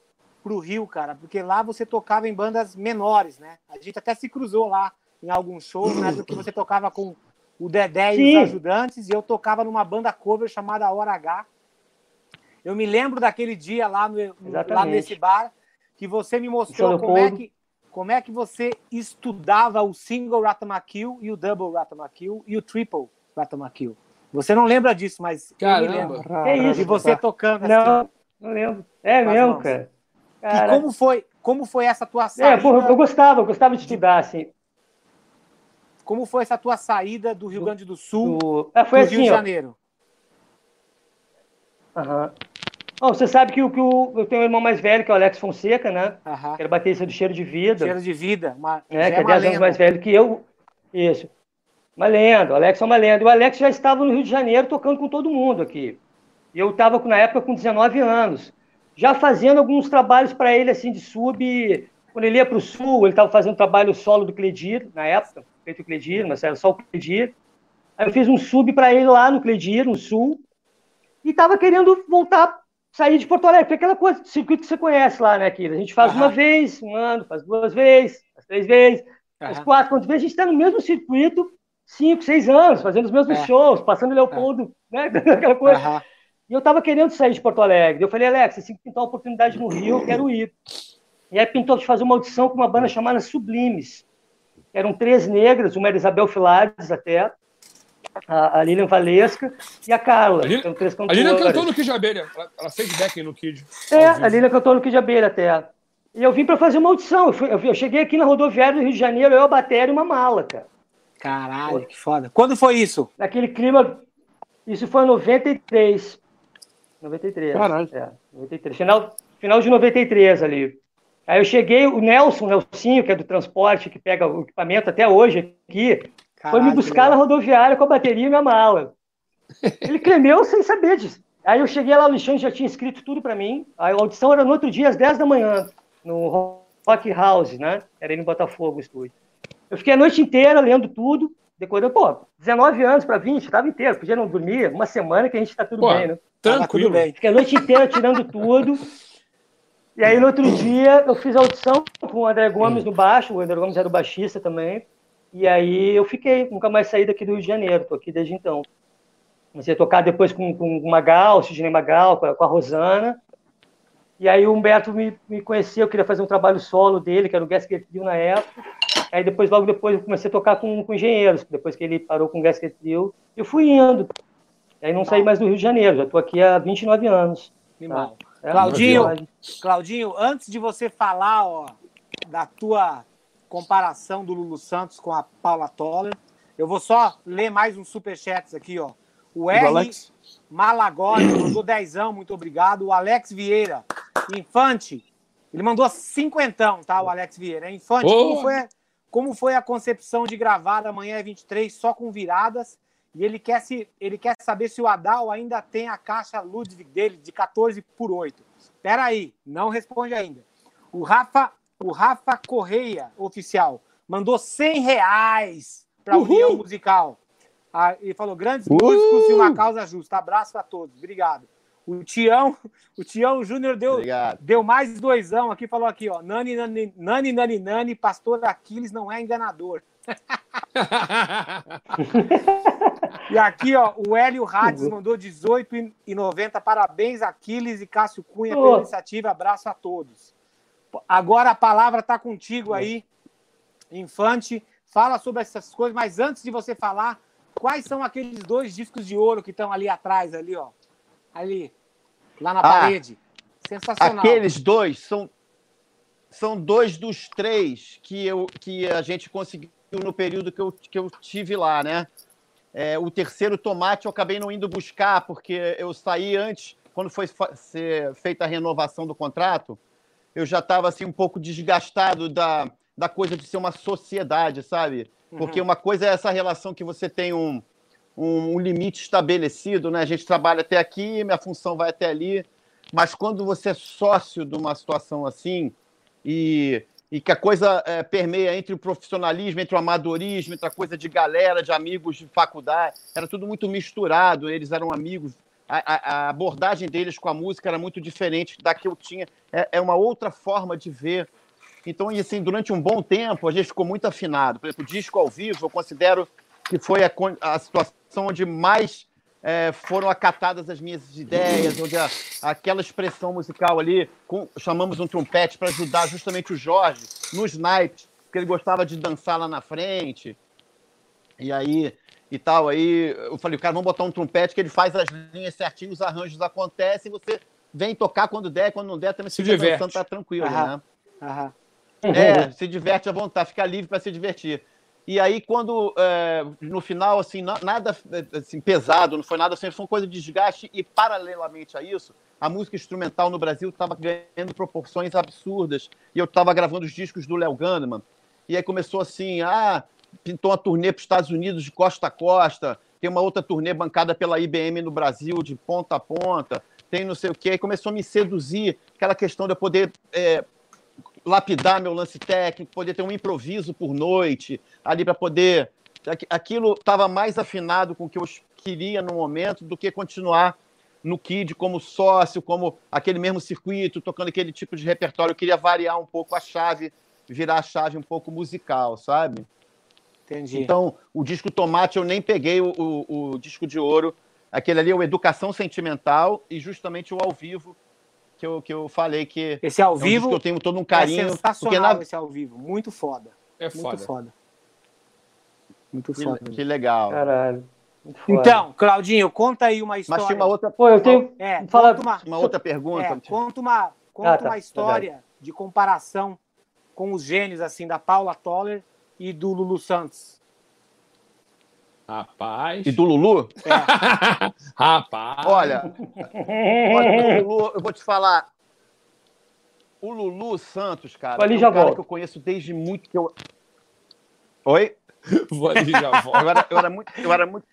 S1: o Rio, cara? Porque lá você tocava em bandas menores, né? A gente até se cruzou lá em alguns shows, né? Do que você tocava com o Dedé Sim. e os ajudantes, e eu tocava numa banda cover chamada Hora H. Eu me lembro daquele dia lá, no, lá nesse bar que você me mostrou como é, que, como é que você estudava o single Ratamakill e o double Ratamakill e o triple Ratamakill. Você não lembra disso, mas
S3: Caramba. eu me lembro.
S5: É isso.
S1: De você tocando.
S5: Não, assim, não lembro. É mesmo, cara.
S1: E como foi, como foi essa tua saída?
S5: É, porra, eu gostava, eu gostava de estudar, assim.
S1: Como foi essa tua saída do Rio Grande do Sul
S5: do... É, foi assim, Rio de Janeiro? Aham. Uhum. Você sabe que, o, que o, eu tenho um irmão mais velho, que é o Alex Fonseca, né? Uhum. Que era baterista do Cheiro de Vida.
S1: Cheiro de Vida. Uma,
S5: é, que é 10 anos mais velho que eu. Isso. Uma lenda. O Alex é uma lenda. O Alex já estava no Rio de Janeiro tocando com todo mundo aqui. E eu estava, na época, com 19 anos. Já fazendo alguns trabalhos para ele, assim, de sub... Quando ele ia para o Sul, ele estava fazendo trabalho solo do Cledir, na época feito o Cledir, mas era só o Cledir. Aí eu fiz um sub para ele lá no Cledir, no Sul, e estava querendo voltar, sair de Porto Alegre. Foi aquela coisa, circuito que você conhece lá, né, Kira? A gente faz uhum. uma vez, um ano, faz duas vezes, faz três vezes, uhum. faz quatro, quantas vezes a gente está no mesmo circuito, cinco, seis anos, fazendo os mesmos é. shows, passando Leopoldo, é. né, aquela coisa. Uhum. E eu estava querendo sair de Porto Alegre. Eu falei, Alex, assim que pintar uma oportunidade no Rio, eu quero ir. E aí pintou de fazer uma audição com uma banda chamada Sublimes eram três negras, uma era Isabel Filares até, a, a Lilian Valesca e a Carla. A Lilian,
S3: três a Lilian cantou no Kid Abelha, ela, ela fez backing no Kid.
S5: É, a Lilian cantou no Kid Abelha até. E eu vim para fazer uma audição. Eu, fui, eu, eu, cheguei aqui na rodoviária do Rio de Janeiro, eu, a bateria e uma mala, cara.
S1: Caralho, Pô. que foda. Quando foi isso?
S5: Naquele clima. Isso foi em 93. 93. Caralho. É, 93. Final, final de 93 ali. Aí eu cheguei, o Nelson, o Nelsinho, que é do transporte, que pega o equipamento até hoje aqui, foi me buscar na rodoviária com a bateria e minha mala. Ele cremeu sem saber disso. Aí eu cheguei lá, o Alexandre já tinha escrito tudo para mim. A audição era no outro dia, às 10 da manhã, no Rock House, né? Era aí no Botafogo o estúdio. Eu fiquei a noite inteira lendo tudo, decorando, pô, 19 anos para 20, estava inteiro, podia não dormir, uma semana que a gente tá tudo pô, bem, né?
S3: Tranquilo. Tá bem.
S5: Fiquei a noite inteira tirando tudo. E aí, no outro dia, eu fiz a audição com o André Gomes no baixo, o André Gomes era o baixista também. E aí eu fiquei, nunca mais saí daqui do Rio de Janeiro, tô aqui desde então. Comecei a tocar depois com, com o Magal, o Sidney Magal, com a, com a Rosana. E aí o Humberto me, me conhecia, eu queria fazer um trabalho solo dele, que era o Gasket Trio na época. Aí depois, logo depois, eu comecei a tocar com, com engenheiros, depois que ele parou com o Gasket Trio. Eu fui indo. Aí não saí mais do Rio de Janeiro, já estou aqui há 29 anos.
S1: Tá? É, Claudinho, Claudinho, antes de você falar ó, da tua comparação do Lulu Santos com a Paula Toller, eu vou só ler mais uns superchats aqui, ó. O R. Alex? Malagoli mandou dezão, muito obrigado. O Alex Vieira, Infante, ele mandou cinquentão, tá? O Alex Vieira. Infante, oh. como, foi, como foi a concepção de gravar amanhã é 23 só com viradas e ele quer, se, ele quer saber se o Adal ainda tem a caixa Ludwig dele de 14 por 8. Espera aí, não responde ainda. O Rafa, o Rafa Correia, oficial, mandou 100 reais para a União Musical. Ah, ele falou, grandes uh! músicos e uma causa justa. Abraço a todos, obrigado. O Tião, o Tião Júnior deu, deu mais doisão aqui, falou aqui, ó. Nani, nani, nani, nani, nani, pastor Aquiles não é enganador. e aqui, ó, o Hélio Hades mandou 18,90. Parabéns, Aquiles e Cássio Cunha, pela iniciativa. Abraço a todos. Agora a palavra está contigo aí, Infante. Fala sobre essas coisas, mas antes de você falar, quais são aqueles dois discos de ouro que estão ali atrás, ali, ó. Ali, lá na
S4: Ah,
S1: parede. Sensacional.
S4: Aqueles dois são, são dois dos três que, eu, que a gente conseguiu no período que eu, que eu tive lá, né? É, o terceiro tomate eu acabei não indo buscar, porque eu saí antes, quando foi ser feita a renovação do contrato, eu já estava assim, um pouco desgastado da, da coisa de ser uma sociedade, sabe? Porque uma coisa é essa relação que você tem um, um, um limite estabelecido, né? A gente trabalha até aqui, minha função vai até ali, mas quando você é sócio de uma situação assim e, e que a coisa eh, permeia entre o profissionalismo, entre o amadorismo, entre a coisa de galera, de amigos de faculdade, era tudo muito misturado, eles eram amigos. A, a- abordagem deles com a música era muito diferente da que eu tinha. É, é uma outra forma de ver. Então, e assim, durante um bom tempo, a gente ficou muito afinado. Por exemplo, o disco ao vivo, eu considero que foi a, a situação onde mais eh, foram acatadas as minhas ideias, onde a- aquela expressão musical ali, com- chamamos um trompete para ajudar justamente o Jorge nos naipes, porque ele gostava de dançar lá na frente. E aí, e tal, aí eu falei, cara, vamos botar um trompete que ele faz as linhas certinho, os arranjos acontecem, você vem tocar quando der, quando não der, também
S3: Se
S4: se
S3: diverte.
S4: dançando, tá tranquilo,
S1: Aham.
S4: né?
S1: Aham.
S4: É, se diverte à vontade, fica livre para se divertir. E aí, quando é, no final, assim, na- nada assim, pesado, não foi nada assim, foi uma coisa de desgaste, e paralelamente a isso, a música instrumental no Brasil estava ganhando proporções absurdas. E eu estava gravando os discos do Léo Gandeman. E aí começou assim: ah, pintou uma turnê para os Estados Unidos de costa a costa, tem uma outra turnê bancada pela IBM no Brasil, de ponta a ponta, tem não sei o quê. Aí começou a me seduzir aquela questão de eu poder. é, lapidar meu lance técnico, poder ter um improviso por noite, ali para poder. aqu- Aquilo estava mais afinado com o que eu queria no momento do que continuar no Kid como sócio, como aquele mesmo circuito, tocando aquele tipo de repertório. Eu queria variar um pouco a chave, virar a chave um pouco musical, sabe?
S1: Entendi.
S4: Então, o disco Tomate eu nem peguei o, o- o disco de ouro. Aquele ali é o Educação Sentimental e justamente o ao vivo que eu, que eu falei que
S1: esse ao
S4: é um disco
S1: vivo
S4: que eu tenho todo um
S1: é
S4: carinho.
S1: sensacional
S4: porque na...
S1: esse ao vivo. Muito foda.
S3: É
S1: Muito
S3: foda.
S1: foda. Muito
S4: que,
S1: foda.
S4: que legal.
S5: Caralho. foda.
S1: Então, Claudinho, conta aí uma história.
S4: Mas tinha uma outra,
S5: Pô, eu tenho.
S1: É,
S5: Fala-
S1: conta uma,
S4: uma outra pergunta.
S1: é, conta uma, conta
S5: Ah, tá,
S1: uma história de comparação com os gênios assim da Paula Toller e do Lulu Santos.
S3: Rapaz.
S4: E do Lulu?
S3: Rapaz.
S4: Olha, olha, Lulu, eu vou te falar. O Lulu Santos, cara,
S5: Ali
S4: é um
S5: já
S4: cara
S5: volto.
S4: que eu conheço desde muito que eu. Oi?
S3: Vou ali já volto.
S4: Eu era, eu era muito. Eu era muito,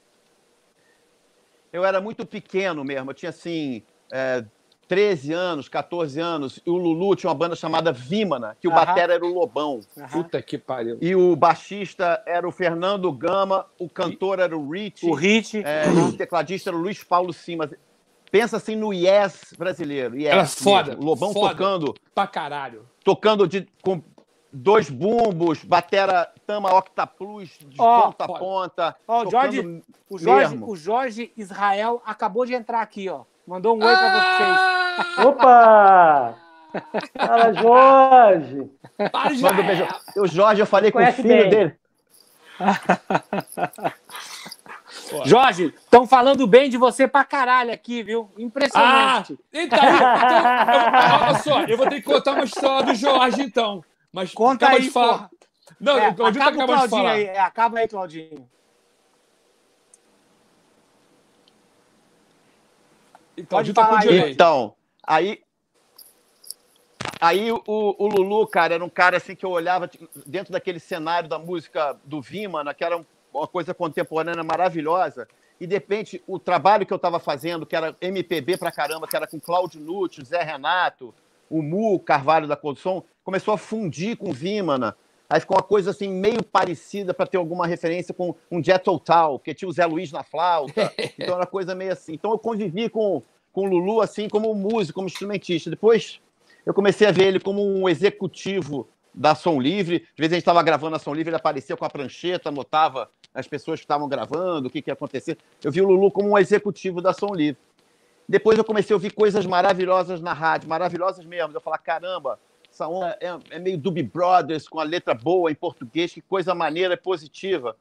S4: eu era muito pequeno mesmo. Eu tinha assim. É, 13 anos, 14 anos, e o Lulu tinha uma banda chamada Vímana, que o
S1: Aham.
S4: batera era o Lobão.
S1: Aham.
S3: Puta que pariu.
S4: E o baixista era o Fernando Gama, o cantor era o Rich,
S1: O Hit.
S4: é, e o tecladista era o Luiz Paulo Simas. Pensa assim no Yes brasileiro. Yes
S3: Era foda,
S4: mesmo. O Lobão
S3: foda.
S4: tocando,
S3: Pra caralho.
S4: tocando de, com dois bumbos, batera Tama Octaplus de
S1: Ó,
S4: ponta a
S3: foda.
S4: ponta.
S1: Ó, o
S4: tocando
S1: Jorge- O Jorge,
S4: mesmo.
S1: o Jorge Israel acabou de entrar aqui, ó. Mandou um oi pra vocês.
S5: Opa! Fala, Jorge!
S3: Para,
S4: Manda um beijo. O Jorge, eu falei com o filho
S5: bem.
S4: dele.
S1: Jorge, estão falando bem de você pra caralho aqui, viu?
S3: Ah,
S1: Impressionante.
S3: então, aí, então eu, olha só, eu vou ter que contar uma história do Jorge, então. Mas
S1: Conta aí,
S3: de falar. Não,
S1: É, acaba o Claudinho
S3: falar.
S1: aí. É, acaba aí, Claudinho.
S3: Então,
S1: Pode falar aí.
S4: Então, aí. Aí o, o Lulu, cara, era um cara assim que eu olhava tipo, dentro daquele cenário da música do Vimana, que era um- uma coisa contemporânea maravilhosa. E de repente, o trabalho que eu estava fazendo, que era MPB pra caramba, que era com Cláudio Nucci, Zé Renato, o Mu Carvalho da Condução, começou a fundir com Vimana. Aí ficou uma coisa assim meio parecida para ter alguma referência com um Jet Total, que tinha o Zé Luiz na flauta. Então era uma coisa meio assim. Então eu convivi com, com o Lulu assim como músico, como instrumentista. Depois eu comecei a ver ele como um executivo da Som Livre. Às vezes a gente estava gravando a Som Livre, ele aparecia com a prancheta, anotava as pessoas que estavam gravando, o que, que ia acontecer. Eu vi o Lulu como um executivo da Som Livre. Depois eu comecei a ouvir coisas maravilhosas na rádio, maravilhosas mesmo. Eu falar, caramba, essa onda é, é meio Doobie Brothers, com a letra boa em português, que coisa maneira e positiva.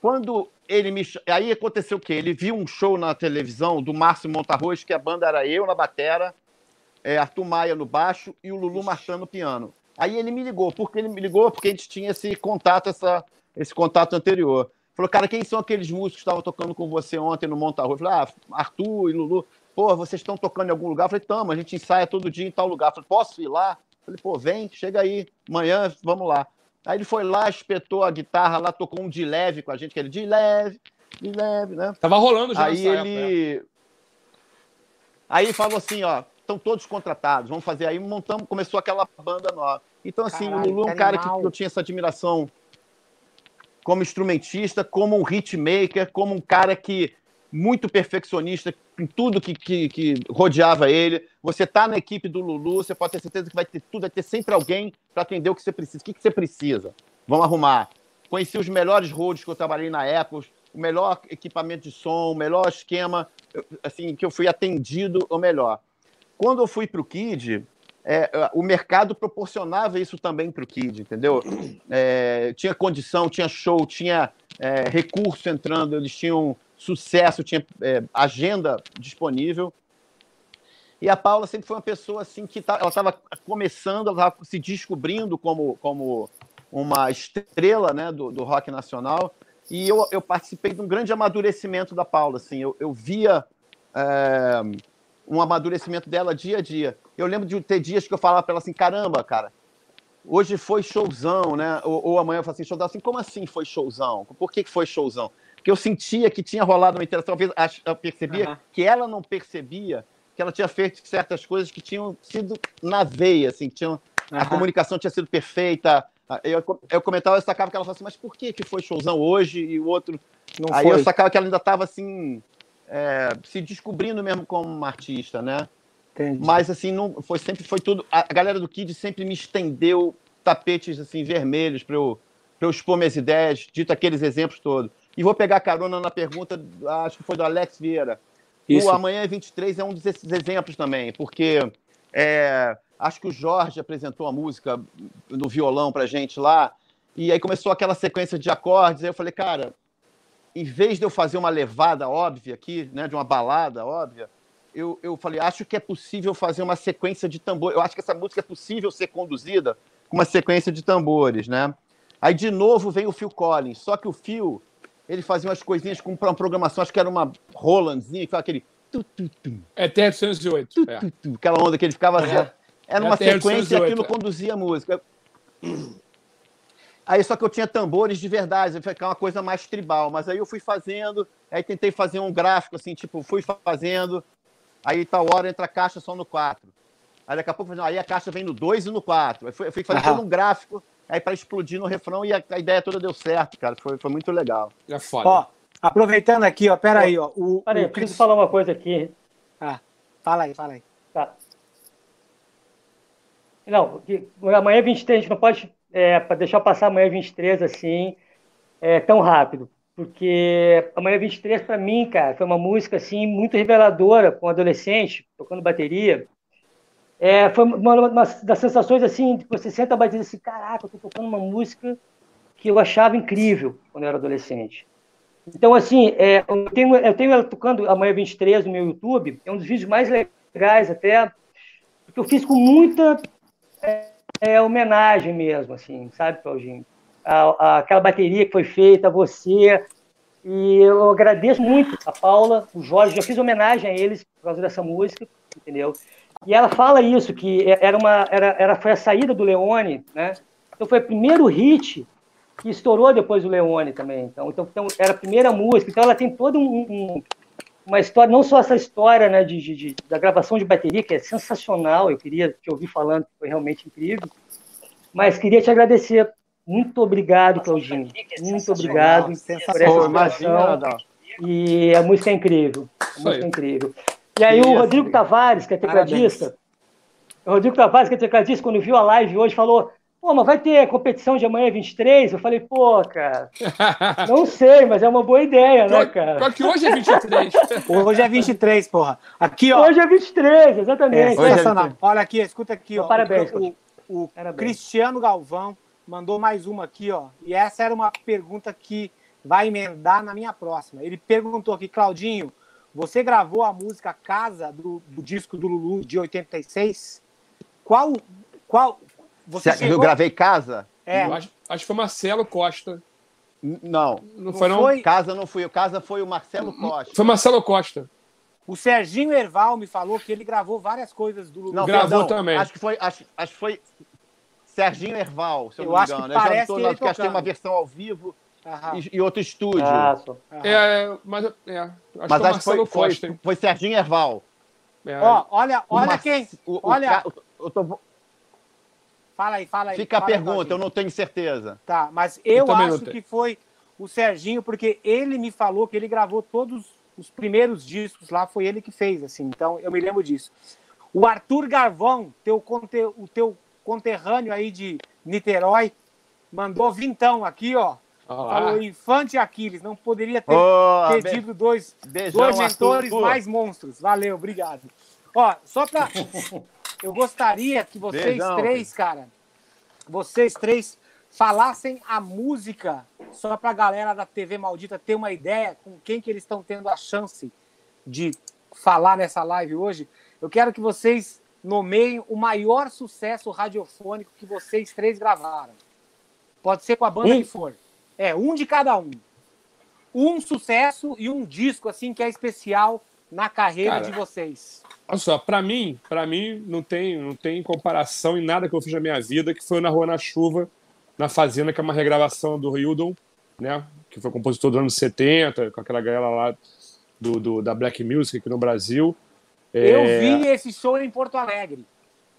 S4: quando ele me. Aí aconteceu o quê? Ele viu um show na televisão do Márcio Montarroz, que a banda era eu na batera, é, Arthur Maia no baixo e o Lulu Martã no piano. Aí ele me ligou. Por que ele me ligou? Porque a gente tinha esse contato, essa, esse contato anterior. Falou, cara, quem são aqueles músicos que estavam tocando com você ontem no Montarroz? Falei, ah, Arthur e Lulu. Pô, vocês estão tocando em algum lugar? Falei, tamo, a gente ensaia todo dia em tal lugar. Falei, posso ir lá? Falei, pô, vem, chega aí, amanhã vamos lá. Aí ele foi lá, espetou a guitarra lá, tocou um de leve com a gente, que ele de leve, de leve, né?
S3: Tava rolando já
S4: Aí ele. Época. Aí ele falou assim, ó, estão todos contratados, vamos fazer aí, montamos, começou aquela banda nova. Então, assim, Caralho, o Lulu é um cara que, que eu tinha essa admiração como instrumentista, como um hitmaker, como um cara que muito perfeccionista em tudo que, que, que rodeava ele. Você está na equipe do Lulu, você pode ter certeza que vai ter tudo, vai ter sempre alguém para atender o que você precisa. O que, que você precisa? Vamos arrumar. Conheci os melhores roads que eu trabalhei na época, o melhor equipamento de som, o melhor esquema, assim, que eu fui atendido, o melhor. Quando eu fui para o Kid, é, o mercado proporcionava isso também para o Kid, entendeu? É, tinha condição, tinha show, tinha é, recurso entrando, eles tinham sucesso, tinha é, agenda disponível. E a Paula sempre foi uma pessoa assim que tá, ela estava começando, ela estava se descobrindo como, como uma estrela né, do, do rock nacional. E eu, eu participei de um grande amadurecimento da Paula. Assim, eu, eu via é, um amadurecimento dela dia a dia. Eu lembro de ter dias que eu falava para ela assim: caramba, cara, hoje foi showzão, né? Ou, ou amanhã eu falo assim: showzão. Assim, como assim foi showzão? Por que, que foi showzão? Porque eu sentia que tinha rolado uma interação, talvez eu percebia uhum. que ela não percebia que ela tinha feito certas coisas que tinham sido na veia, assim, tinham, uhum. a comunicação tinha sido perfeita. Eu, eu comentava, eu sacava que ela falava assim, mas por que, que foi showzão hoje e o outro não Aí foi? eu sacava que ela ainda estava assim, é, se descobrindo mesmo como uma artista, né? Entendi. Mas assim, não, foi sempre foi tudo. A galera do Kid sempre me estendeu tapetes assim vermelhos para eu, eu expor minhas ideias, dito aqueles exemplos todos. E vou pegar carona na pergunta, acho que foi do Alex Vieira. Isso. O Amanhã é 23 é um desses exemplos também, porque é, acho que o Jorge apresentou a música no violão pra gente lá, e aí começou aquela sequência de acordes, aí eu falei, cara, em vez de eu fazer uma levada óbvia aqui, né, de uma balada óbvia, eu, eu falei, acho que é possível fazer uma sequência de tambores. Eu acho que essa música é possível ser conduzida com uma sequência de tambores, né? Aí, de novo, vem o Phil Collins. Só que o Phil, ele fazia umas coisinhas com uma programação, acho que era uma Rolandzinha, que aquele. Tu, tu, tu,
S3: é TR-208. Tu,
S4: é. tu, tu, aquela onda que ele ficava. É. Era uma é sequência e aquilo é. conduzia a música. Aí só que eu tinha tambores de verdade, ficar uma coisa mais tribal. Mas aí eu fui fazendo, aí tentei fazer um gráfico assim, tipo, fui fazendo. Aí tal hora entra a caixa só no 4. Aí daqui a pouco, aí a caixa vem no 2 e no 4. Aí fui, fui fazendo um gráfico aí para explodir no refrão e a, a, ideia toda deu certo, cara. Foi, foi muito legal.
S1: É foda. Ó, aproveitando aqui, ó, pera aí, ó.
S5: O, Peraí, eu preciso falar uma coisa aqui.
S1: Ah, fala aí, fala aí.
S5: Tá. Não, amanhã 23, a gente não pode é, para deixar passar amanhã 23 assim, é, tão rápido. Porque amanhã 23, para mim, cara, foi uma música assim muito reveladora com um adolescente, tocando bateria. É, foi uma, uma, das sensações assim, que você senta a bateria assim, caraca, eu tô tocando uma música que eu achava incrível quando eu era adolescente. Então, assim, é, eu, tenho, eu tenho ela tocando amanhã 23 no meu YouTube, é um dos vídeos mais legais até, porque eu fiz com muita é, é, homenagem mesmo, assim, sabe, Claudinho? A, a, aquela bateria que foi feita, a você, e eu agradeço muito a Paula, o Jorge, já fiz homenagem a eles por causa dessa música, entendeu? E ela fala isso, que era uma, era, era, foi a saída do Leone, né? Então foi o primeiro hit que estourou depois do Leone também. Então, então, então era a primeira música. Então ela tem toda um, um, uma história, não só essa história né, de, de, de, da gravação de bateria, que é sensacional, eu queria te ouvir falando, foi realmente incrível. Mas queria te agradecer. Muito obrigado, Claudinho. Muito obrigado por essa imagina, E a música é incrível. A música é incrível. E aí o Rodrigo Tavares, que é tecladista, o Rodrigo Tavares, que é tecladista, quando viu a live hoje, falou: Pô, mas vai ter competição de amanhã 23? Eu falei, pô, cara, não sei, mas é uma boa ideia, né, cara?
S3: Só que hoje é 23.
S1: hoje é 23, porra. Aqui, ó.
S5: Hoje é 23, exatamente.
S1: É, é Olha aqui, escuta aqui, ó.
S5: Parabéns.
S1: O, o, o Cristiano Galvão mandou mais uma aqui, ó. E essa era uma pergunta que vai emendar na minha próxima. Ele perguntou aqui, Claudinho, você gravou a música Casa do, do disco do Lulu de 86? Qual. qual você
S4: Cê-
S1: chegou-
S4: Eu gravei casa?
S1: É,
S3: Eu acho, acho que foi Marcelo Costa.
S4: Não.
S3: Não, foi, não?
S1: foi?
S4: Casa não fui eu. Casa foi o Marcelo Costa.
S3: Foi Marcelo Costa.
S1: o Serginho Erval me falou que ele gravou várias coisas do Lulu.
S4: Não,
S3: Gravou
S4: perdão,
S3: também.
S4: Acho que foi, acho, acho que foi Serginho Erval, se eu,
S1: Eu
S4: não me
S1: acho que
S4: engano. Eu já
S1: parece
S4: não tô porque acho que tem uma versão ao vivo e, e outro estúdio.
S5: Ah.
S3: É, mas é, acho
S4: Mas
S3: que foi
S4: acho que foi, foi,
S3: Costa, hein?
S4: foi Serginho Erval.
S3: É.
S1: Ó, olha,
S4: O
S1: olha quem.
S4: o- o
S1: olha,
S4: eu tô-
S1: fala aí, fala aí.
S4: Fica a
S1: fala aí,
S4: pergunta,
S1: Claudinho.
S4: eu não tenho certeza.
S1: Tá, mas eu,
S3: Eu
S1: acho que foi o Serginho, porque ele me falou que ele gravou todos os primeiros discos lá, foi ele que fez, assim. Então eu me lembro disso. O Arthur Garvão, teu conte, o teu conterrâneo aí de Niterói, mandou vintão aqui, ó. Falou Infante Aquiles, não poderia ter
S4: be-
S1: pedido dois,
S4: beijão,
S1: dois mentores mais monstros. Valeu, obrigado. Ó, só pra. Eu gostaria que vocês
S4: Beijão,
S1: três, cara, vocês três falassem a música, só pra galera da TV Maldita ter uma ideia com quem que eles estão tendo a chance de falar nessa live hoje. Eu quero que vocês nomeiem o maior sucesso radiofônico que vocês três gravaram. Pode ser com a banda
S3: Um?
S1: que for. É, um de cada um. Um sucesso e um disco, assim, que é especial na carreira
S3: Cara,
S1: de vocês.
S3: Olha só, pra mim, para mim não tem, não tem comparação em nada que eu fiz na minha vida, que foi na Rua na Chuva, na Fazenda, que é uma regravação do Hildon, né? Que foi compositor dos anos 70, com aquela galera lá do, do- da Black Music aqui no Brasil.
S1: Eu
S3: É,
S1: vi esse show em Porto Alegre.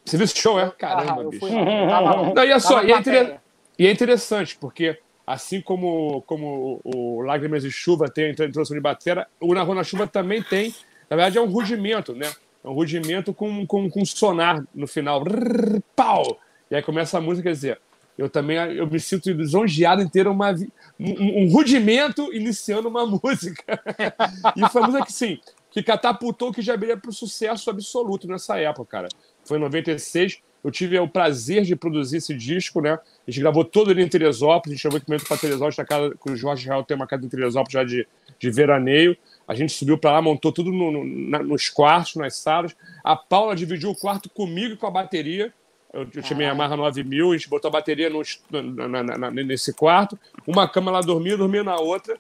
S3: Você viu esse show, é?
S1: Ah,
S3: Caramba,
S1: eu
S3: bicho.
S1: fui tava.
S3: Não, e é só, e é, e é interessante, porque assim como, como o Lágrimas de Chuva tem a introdução de batera, o Na Rua na Chuva também tem, na verdade é um rudimento, né? É um rudimento com, com, com sonar no final. Rrr, pau! E aí começa a música, quer dizer, eu também eu me sinto lisonjeado em ter uma, um, um rudimento iniciando uma música. e foi uma música que, sim, que catapultou que já para o sucesso absoluto nessa época, cara. Foi em 96, eu tive o prazer de produzir esse disco, né? A gente gravou todo ele em Teresópolis, a gente gravou equipamento para Teresópolis, na casa, o Jorge Real tem uma casa em Teresópolis já de, de veraneio. A gente subiu para lá, montou tudo no- no- na- nos quartos, nas salas. A Paula dividiu o quarto comigo e com a bateria. Eu, eu tinha minha Yamaha 9000, a gente botou a bateria no- na- na- nesse quarto. Uma cama ela dormia, dormia na outra.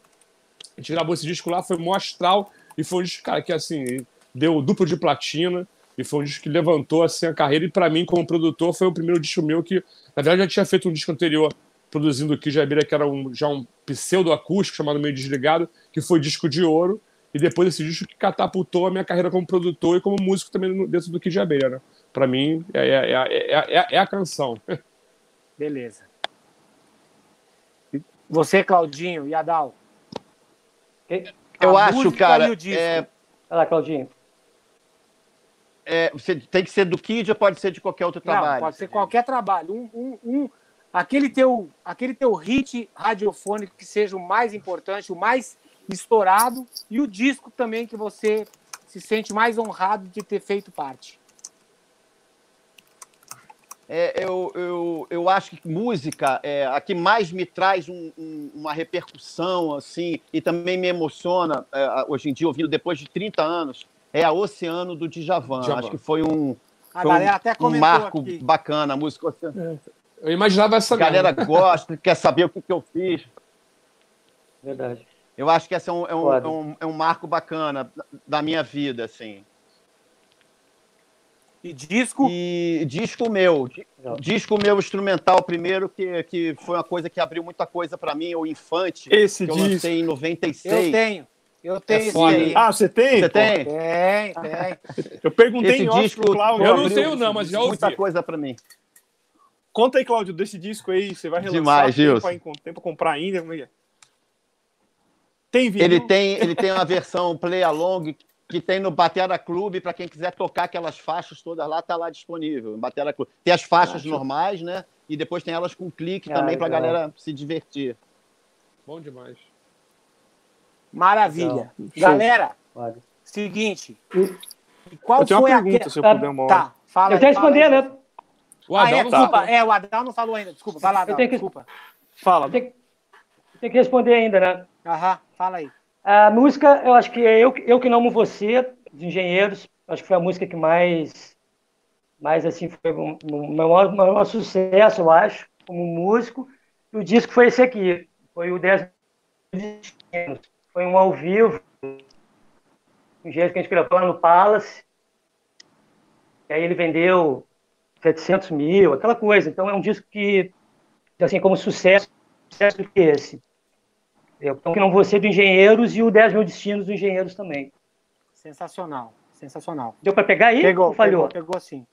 S3: A gente gravou esse disco lá, foi mó astral. E foi um disco, cara, que assim, deu duplo de platina. E foi um disco que levantou assim, a carreira. E para mim, como produtor, foi o primeiro disco meu que, na verdade, eu já tinha feito um disco anterior produzindo aqui, já que era um, já um pseudo-acústico chamado Meio Desligado, que foi disco de ouro. E depois esse disco que catapultou a minha carreira como produtor e como músico também dentro do Kid Abelha, né? Pra mim, é, é, é, é, é- é a canção.
S1: Beleza. Você, Claudinho e Adal.
S4: Eu acho, cara,
S1: e o disco.
S4: é,
S5: Olha lá, Claudinho.
S4: É, você tem que ser do Kid ou pode ser de qualquer outro
S1: Não,
S4: trabalho?
S1: pode ser qualquer trabalho. Um, um, um- aquele, teu, aquele teu hit radiofônico que seja o mais importante, o mais estourado, e o disco também que você se sente mais honrado de ter feito parte.
S4: É, eu, eu, eu acho que música é a que mais me traz um- um- uma repercussão, assim, e também me emociona, é, hoje em dia, ouvindo depois de 30 anos, é a Oceano do Djavan.
S3: Djavan.
S4: Acho que foi um,
S1: A
S4: foi um-
S1: galera até
S4: um marco
S1: aqui.
S4: bacana, a música Oceano.
S3: Eu imaginava essa
S4: A galera
S3: mesmo.
S4: gosta, quer saber o que, que eu fiz.
S5: Verdade.
S4: Eu acho que esse é um, é um, é um, é um marco bacana da minha vida, assim.
S1: E disco,
S4: E disco meu,
S5: Legal.
S4: disco meu instrumental primeiro, que, que foi uma coisa que abriu muita coisa pra mim, o Infante,
S2: Esse
S4: que eu
S2: disco.
S4: lancei em
S1: eu
S4: 96.
S1: tenho. Eu tenho esse
S3: foda.
S1: aí.
S2: Ah, você tem?
S4: Você tem?
S1: Tem, tem.
S2: Eu perguntei
S4: Esse
S2: em off
S4: disco
S2: pro Cláudio.
S3: Eu não tenho, não, mas já
S4: Muita
S3: ouvi.
S4: coisa pra mim.
S2: Conta aí, Cláudio, desse disco aí. Você vai relançar?
S4: Demais, Gilson.
S2: encon- tem pra comprar ainda? Como é que é? Tem vídeo?
S4: Ele tem, ele tem uma versão play along que tem no Batera Clube, para quem quiser tocar aquelas faixas todas lá, tá lá disponível. no Batera Clube. Tem as faixas normais, né? E depois tem elas com clique
S5: Ah,
S4: também pra
S5: legal.
S4: galera se divertir.
S3: Bom demais.
S1: Maravilha.
S5: Show.
S1: Galera,
S5: Foda.
S1: seguinte. Qual
S2: Eu tenho uma
S1: foi a
S2: pergunta,
S1: que-
S2: se eu
S5: Ah,
S2: puder uma hora.
S1: Tá, fala
S5: Eu
S1: fala
S5: responder,
S1: aí.
S5: né?
S3: O
S1: Ah,
S3: Adão
S1: é,
S3: não
S1: desculpa. É, o Adal não falou ainda. Desculpa, vai lá,
S5: Eu
S1: Adal,
S5: tenho que-
S1: desculpa.
S2: Fala.
S5: Eu tenho, Tem que responder ainda, né?
S1: Aham, fala aí.
S5: A música, eu acho que é Eu, eu Que Não Amo Você, dos Engenheiros. Acho que foi a música que mais, mais assim, foi o um, meu maior, maior sucesso, eu acho, como músico. E o disco foi esse aqui. Foi o 10 Foi um ao vivo. Um jeito que a gente gravou no Palace. E aí ele vendeu 700 mil, aquela coisa. Então é um disco que, assim, como sucesso, sucesso que esse. Então, que não você do Engenheiros e o 10 mil destinos do Engenheiros também.
S1: Sensacional, sensacional.
S5: Deu para pegar aí?
S1: Pegou,
S5: ou falhou?
S1: Pegou, pegou sim.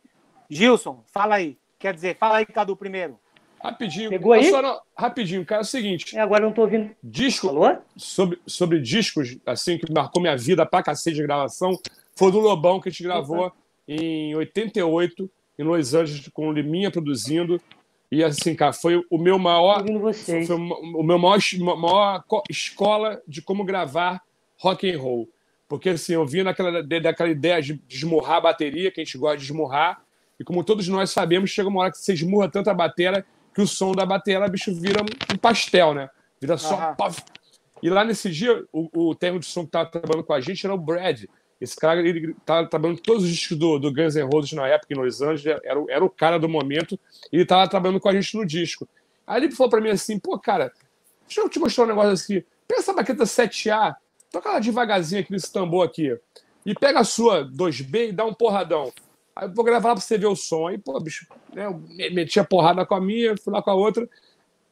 S1: Gilson, fala aí. Quer dizer, fala aí, Cadu, primeiro.
S3: Rapidinho.
S5: Pegou aí?
S3: Não- rapidinho, cara, é o seguinte.
S5: É, agora eu não tô ouvindo.
S3: Disco,
S5: Falou?
S3: sobre, sobre discos, assim, que marcou minha vida pra cacete de gravação, foi do Lobão, que a gente gravou em 88, em Los Angeles, com o Liminha produzindo. E assim, cara, foi o meu maior. Foi o meu maior, maior co- escola de como gravar rock and roll. Porque assim, eu vim naquela, daquela ideia de esmurrar a bateria, que a gente gosta de esmurrar. E como todos nós sabemos, chega uma hora que você esmurra tanto a bateria que o som da bateria, bicho, vira um pastel, né? Vira só. Puff. E lá nesse dia, o, o técnico de som que estava trabalhando com a gente era o Brad. Esse cara, ele estava trabalhando todos os discos do, do Guns N' Roses na época, em Los Angeles, era, o- era o cara do momento, e ele estava trabalhando com a gente no disco. Aí ele falou para mim assim, pô, cara, deixa eu te mostrar um negócio assim, pega essa baqueta 7A, toca ela devagarzinho aqui nesse tambor aqui, e pega a sua 2B e dá um porradão. Aí eu vou gravar pra você ver o som. Aí, pô, bicho, né, eu me- meti a porrada com a minha, fui lá com a outra,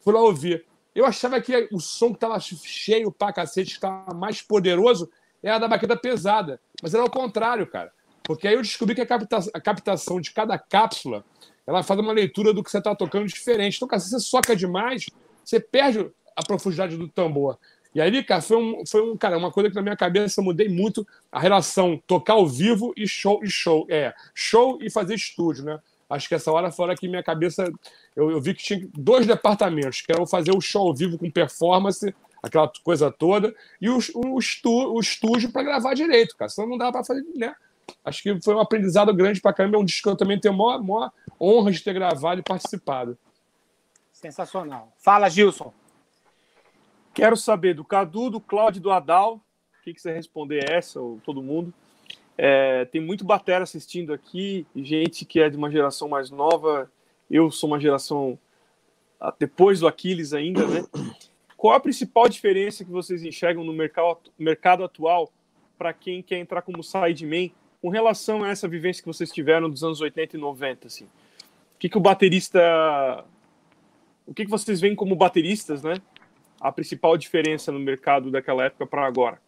S3: fui lá ouvir. Eu achava que o som que tava cheio pra cacete, que tava mais poderoso, era da baqueta pesada. Mas era o contrário, cara. Porque aí eu descobri que a, capta- a captação de cada cápsula, ela faz uma leitura do que você tá tocando diferente. Então, se você soca demais, você perde a profundidade do tambor. E aí, cara, foi, um, foi um, cara, uma coisa que na minha cabeça eu mudei muito a relação tocar ao vivo e show e show. É, show e fazer estúdio, né? Acho que essa hora fora que minha cabeça eu, eu vi que tinha dois departamentos, que era o fazer o show ao vivo com performance, aquela coisa toda, e o, o, estu, o estúdio para gravar direito, cara. Senão não dava para fazer, né? Acho que foi um aprendizado grande para caramba. É um disco que eu também tenho a maior, maior honra de ter gravado e participado.
S1: Sensacional. Fala, Gilson.
S2: Quero saber do Cadu, do Cláudio do Adal. O que, que você responder essa, ou todo mundo? É, tem muito batera assistindo aqui, gente que é de uma geração mais nova. Eu sou uma geração ah, depois do Aquiles ainda, né? Qual a principal diferença que vocês enxergam no mercado, mercado atual para quem quer entrar como sideman com relação a essa vivência que vocês tiveram dos anos 80 e 90, assim? O que, que o baterista... O que, que vocês veem como bateristas, né? A principal diferença no mercado daquela época para agora?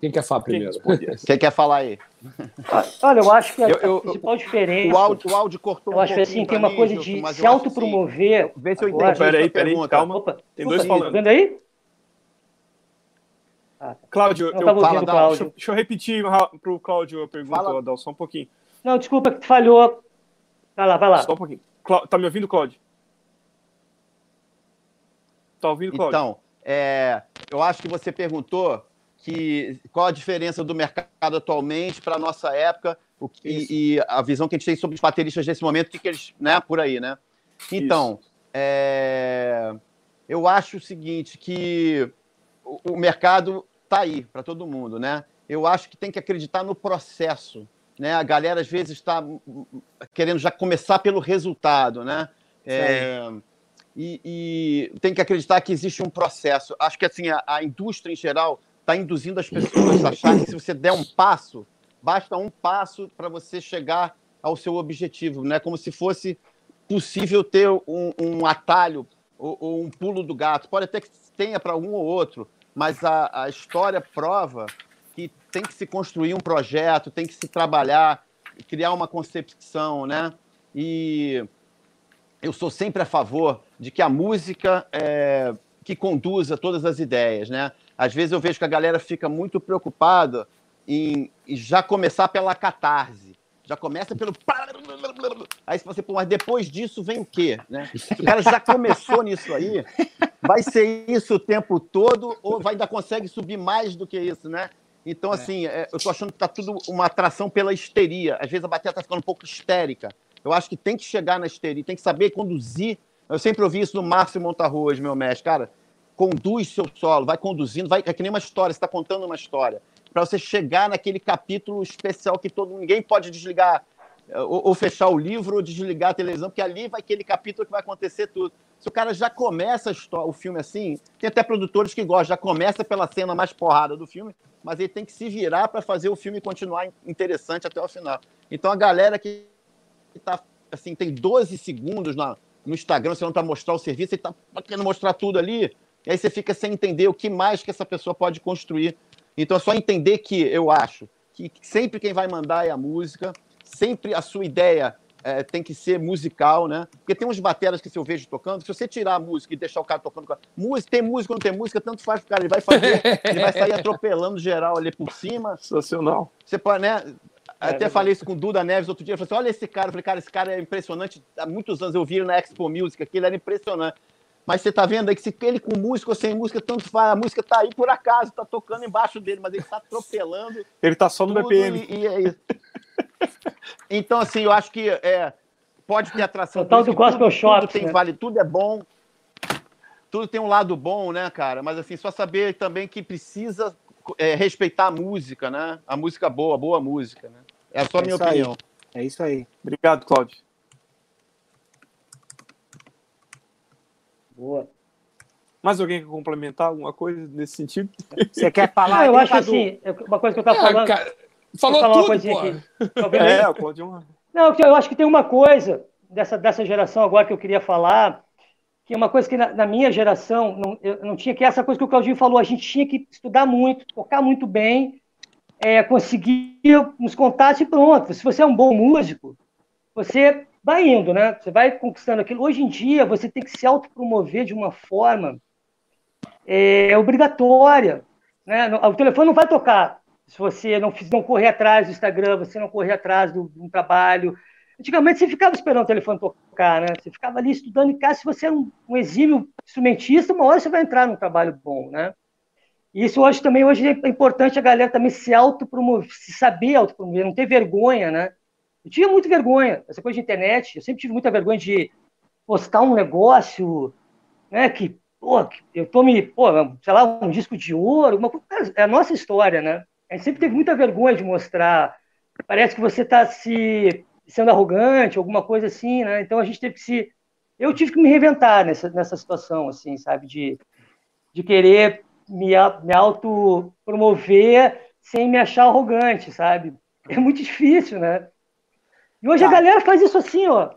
S3: Quem quer falar primeiro?
S4: Quem quer falar aí?
S5: Olha, eu acho que a,
S4: Eu- eu-
S5: principal diferença.
S4: O áudio, o áudio cortou
S5: eu
S4: um
S5: acho que assim, tem uma coisa de se
S4: eu acho assim,
S5: autopromover.
S4: Vê se eu.
S2: Peraí, peraí, calma.
S5: Opa,
S2: Tem dois
S5: tá
S2: falando.
S5: vendo aí?
S2: Cláudio, eu,
S5: tava
S4: fala,
S5: Cláudio.
S2: deixa, deixa eu repetir para o Cláudio a pergunta,
S4: Fala.
S2: Adal, só um pouquinho.
S5: Não, desculpa, que falhou. Vai lá, vai lá.
S2: Só um pouquinho. Clá- tá me ouvindo, Cláudio? Tá ouvindo, Cláudio?
S4: Então, é, eu acho que você perguntou que qual a diferença do mercado atualmente para a nossa época o que- e, e a visão que a gente tem sobre os bateristas desse momento, o que, que eles, né, por aí, né? Então, é, eu acho o seguinte, que o, o mercado está aí para todo mundo, né? Eu acho que tem que acreditar no processo, né? A galera às vezes está querendo já começar pelo resultado, né? É, e, e tem que acreditar que existe um processo. Acho que assim a, a indústria em geral está induzindo as pessoas a acharem que se você der um passo, basta um passo para você chegar ao seu objetivo, né? Como se fosse possível ter um, um atalho ou, ou um pulo do gato. Pode até que tenha para um ou outro, mas a, a história prova que tem que se construir um projeto, tem que se trabalhar, criar uma concepção, né? E eu sou sempre a favor de que a música é, que conduza todas as ideias, né? Às vezes eu vejo que a galera fica muito preocupada em, em já começar pela catarse. Já começa pelo. Aí você, pô, mas depois disso vem o quê? Né? Se o cara já começou nisso aí, vai ser isso o tempo todo, ou vai ainda consegue subir mais do que isso, né? Então, assim, é, eu tô achando que tá tudo uma atração pela histeria. Às vezes a bateria tá ficando um pouco histérica. Eu acho que tem que chegar na histeria, tem que saber conduzir Eu sempre ouvi isso do Márcio Montarroz, meu mestre. Cara, conduz seu solo, vai conduzindo, vai, é que nem uma história, você está contando uma história. Para você chegar naquele capítulo especial que todo ninguém pode desligar eh, ou, ou, fechar o livro ou desligar a televisão, porque ali vai aquele capítulo que vai acontecer tudo. Se o cara já começa história, o filme assim, tem até produtores que gostam, já começa pela cena mais porrada do filme, mas ele tem que se virar para fazer o filme continuar interessante até o final. Então a galera que está assim, tem 12 segundos na, no Instagram, você não está mostrar o serviço, ele está querendo mostrar tudo ali, e aí você fica sem entender o que mais que essa pessoa pode construir. Então é só entender que eu acho que sempre quem vai mandar é a música, sempre a sua ideia é, tem que ser musical, né? Porque tem uns bateras que se eu vejo tocando, se você tirar a música e deixar o cara tocando. Música, tem música ou não tem música, tanto faz pro cara. Ele vai fazer, ele vai sair atropelando geral ali por cima.
S2: Sensacional.
S4: Você pode, né? É, Até é falei isso com o Duda Neves outro dia. Eu falei assim: olha esse cara. Eu falei, cara, esse cara é impressionante. Há muitos anos eu vi ele na Expo Music aqui, ele era impressionante. Mas você tá vendo aí que se ele com música ou sem música, tanto faz. A música tá aí por acaso, tá tocando embaixo dele, mas ele tá atropelando.
S2: Ele tá só no BPM.
S4: E, e é isso. Então, assim, eu acho que é, pode ter atração.
S5: O tal do gospel shop.
S4: Tudo tem, né? vale, tudo é bom. Tudo tem um lado bom, né, cara? Mas, assim, só saber também que precisa é, respeitar a música, né? A música boa, boa música, né? É só a minha opinião.
S1: Aí. É isso aí.
S2: Obrigado, Cláudio.
S5: Boa.
S2: Mais alguém quer complementar alguma coisa nesse sentido?
S1: Você quer falar?
S5: Ah, eu acho assim, uma coisa que eu estava ah, falando. Cara,
S3: falou tudo, pô.
S2: É, o Cláudio.
S5: Não, eu acho que tem uma coisa dessa, dessa geração agora que eu queria falar, que é uma coisa que na, na minha geração não, eu não tinha, que é essa coisa que o Claudinho falou, a gente tinha que estudar muito, tocar muito bem, é, conseguir nos contatos e pronto. Se você é um bom músico, você vai indo, né? Você vai conquistando aquilo. Hoje em dia, você tem que se autopromover de uma forma é, obrigatória. Né? O telefone não vai tocar se você não, não correr atrás do Instagram, você não correr atrás do, um trabalho. Antigamente você ficava esperando o telefone tocar, né? Você ficava ali estudando em casa. Se você é um, um exímio instrumentista, uma hora você vai entrar num trabalho bom, né? Isso hoje também hoje é importante a galera também se autopromover, se saber autopromover, não ter vergonha, né? Eu tinha muita vergonha, essa coisa de internet, eu sempre tive muita vergonha de postar um negócio, né, que, pô, eu tô me, pô, sei lá, um disco de ouro, uma coisa, é a nossa história, né? A gente sempre teve muita vergonha de mostrar, parece que você está se sendo arrogante, alguma coisa assim, né? Então a gente teve que se eu tive que me reinventar nessa, nessa situação, assim, sabe, de, de querer me, me autopromover sem me achar arrogante, sabe? É muito difícil, né? E hoje tá. a galera faz isso assim, ó.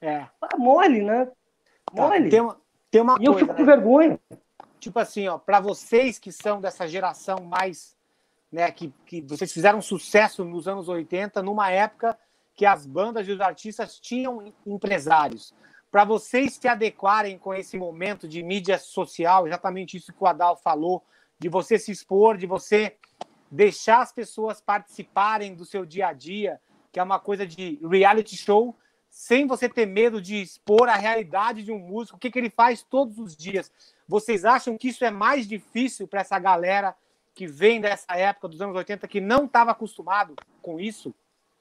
S5: É. Mole, né?
S1: Tá, Mole. Tá. Tem uma, tem uma
S5: e coisa, eu fico né? com vergonha.
S1: Tipo assim, ó, para vocês que são dessa geração mais, né, que, que vocês fizeram sucesso nos anos 80, numa época que as bandas e os artistas tinham empresários para vocês se adequarem com esse momento de mídia social, exatamente isso que o Adal falou, de você se expor, de você deixar as pessoas participarem do seu dia a dia, que é uma coisa de reality show, sem você ter medo de expor a realidade de um músico, o que, que ele faz todos os dias. Vocês acham que isso é mais difícil para essa galera que vem dessa época dos anos 80 que não estava acostumado com isso?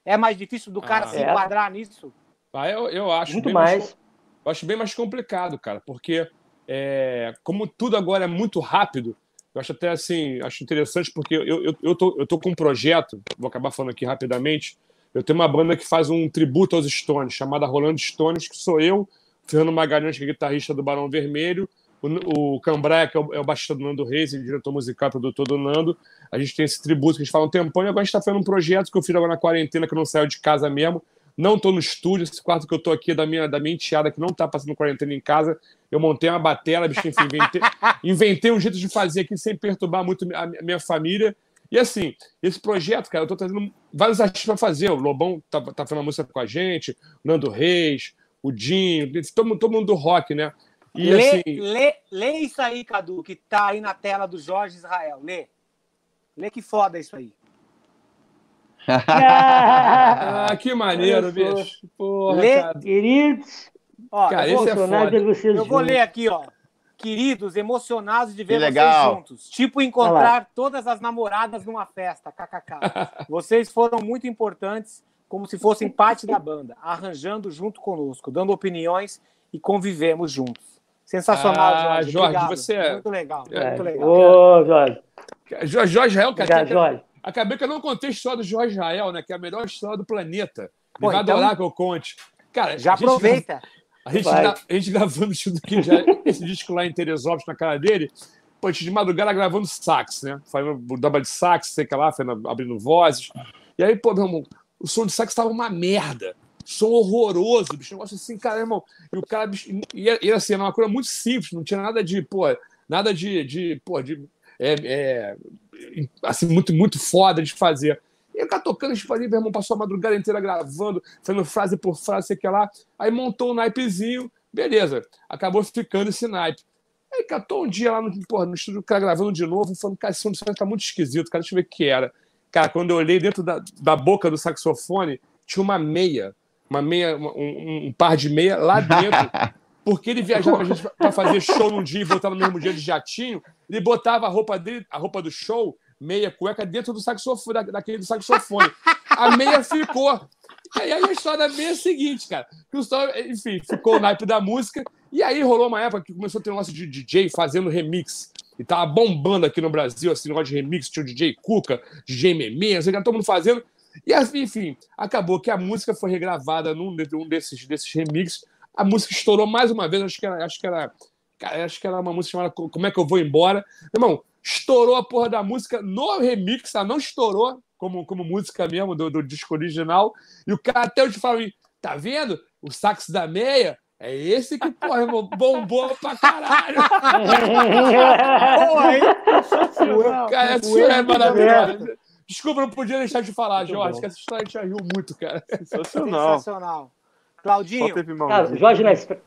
S1: É mais difícil do cara ah, se é. enquadrar nisso?
S3: Ah, eu, eu acho.
S5: Muito mais.
S3: Eu acho bem mais complicado, cara, porque é, como tudo agora é muito rápido, eu acho até assim, acho interessante porque eu, eu, eu, tô, eu tô com um projeto, vou acabar falando aqui rapidamente. Eu tenho uma banda que faz um tributo aos Stones, chamada Rolando Stones, que sou eu, Fernando Magalhães, que é guitarrista do Barão Vermelho, o, o Cambraia, que é o, é o baixista do Nando Reis, diretor musical, produtor do Nando. A gente tem esse tributo que a gente fala um tempão, e agora a gente está fazendo um projeto que eu fiz agora na quarentena, que eu não saio de casa mesmo, não estou no estúdio, esse quarto que eu estou aqui é da minha, da minha enteada que não está passando quarentena em casa. Eu montei uma batela, bicho, enfim, inventei, inventei um jeito de fazer aqui sem perturbar muito a minha família. E assim, esse projeto, cara, eu estou trazendo vários artistas para fazer. O Lobão tá, tá fazendo música com a gente, o Nando Reis, o Dinho, todo, todo mundo do rock, né?
S1: E, lê, assim... lê, lê isso aí, Cadu, que tá aí na tela do Jorge Israel. Lê. Lê que foda isso aí.
S3: Ah, que maneiro, bicho.
S5: Porra, Lê, cara. Queridos,
S1: ó, cara, eu, vou, é eu vou ler aqui, ó. Queridos, emocionados de ver vocês juntos. Tipo encontrar todas as namoradas numa festa. KKK. Vocês foram muito importantes, como se fossem parte da banda, arranjando junto conosco, dando opiniões e convivemos juntos. Sensacional,
S3: Ah,
S1: Jorge.
S3: Jorge,
S1: Obrigado.
S3: você é-
S1: Muito legal,
S3: É.
S1: muito legal.
S5: Ô, Jorge.
S3: Jorge, Jorge Rael, cara,
S5: Obrigado,
S3: que-
S5: Jorge.
S3: Acabei que eu não contei a história do Jorge Rael, né? Que é a melhor história do planeta.
S1: Pô,
S3: vai
S1: então-
S3: adorar que eu conte. Cara,
S1: Já
S3: a gente-
S1: aproveita.
S3: A gente,
S5: Vai.
S3: a gente gravando esse disco lá em Teresópolis, na cara dele, pô, de madrugada gravando sax, né? Fazendo daba de sax, sei que lá, abrindo vozes. E aí, pô, meu irmão, o som de sax tava uma merda. Som horroroso, bicho. Negócio assim, cara, irmão. E o cara, bicho, e, e assim, era uma coisa muito simples, não tinha nada de, pô, nada de, de pô, de. É, é, assim, muito, muito foda de fazer. E o cara tocando, a gente meu irmão, passou a madrugada inteira gravando, fazendo frase por frase, sei que lá. Aí montou um naipezinho, beleza. Acabou ficando esse naipe. Aí catou um dia lá no, porra, no estúdio, o cara gravando de novo, falando, cara, esse som tá muito esquisito, cara, deixa eu ver o que era. Cara, quando eu olhei dentro da, da boca do saxofone, tinha uma meia, uma meia, um, um par de meia lá dentro. Porque ele viajava para fazer show num dia e voltava no mesmo dia de jatinho, ele botava a roupa dele, a roupa do show, meia cueca, dentro do saxofone, da- daquele do saxofone. A meia ficou. Aí a história da meia é a seguinte, cara. que o som- Enfim, ficou o naipe da música. E aí rolou uma época que começou a ter um negócio de DJ fazendo remix. E tava bombando aqui no Brasil, assim, negócio de remix. Tinha o DJ Cuca, DJ Memê, assim, todo mundo fazendo. E, assim, enfim, acabou que a música foi regravada num de- um desses, desses remixes. A música estourou mais uma vez. Acho que era, acho que era, cara, acho que era uma música chamada Como é que eu vou embora? Irmão, estourou a porra da música no remix, tá? Não estourou como, como música mesmo do, do disco original. E o cara até hoje fala, tá vendo? O sax da meia é esse que, porra, irmão, bombou pra caralho.
S1: Boa, hein?
S3: O cara, essa história é maravilhosa. Desculpa, não podia deixar de falar,
S2: Muito
S3: Jorge,
S2: bom.
S3: que essa história a gente já riu muito, cara.
S2: Sensacional.
S1: Sensacional. Claudinho.
S5: Cara, Jorge Mestre.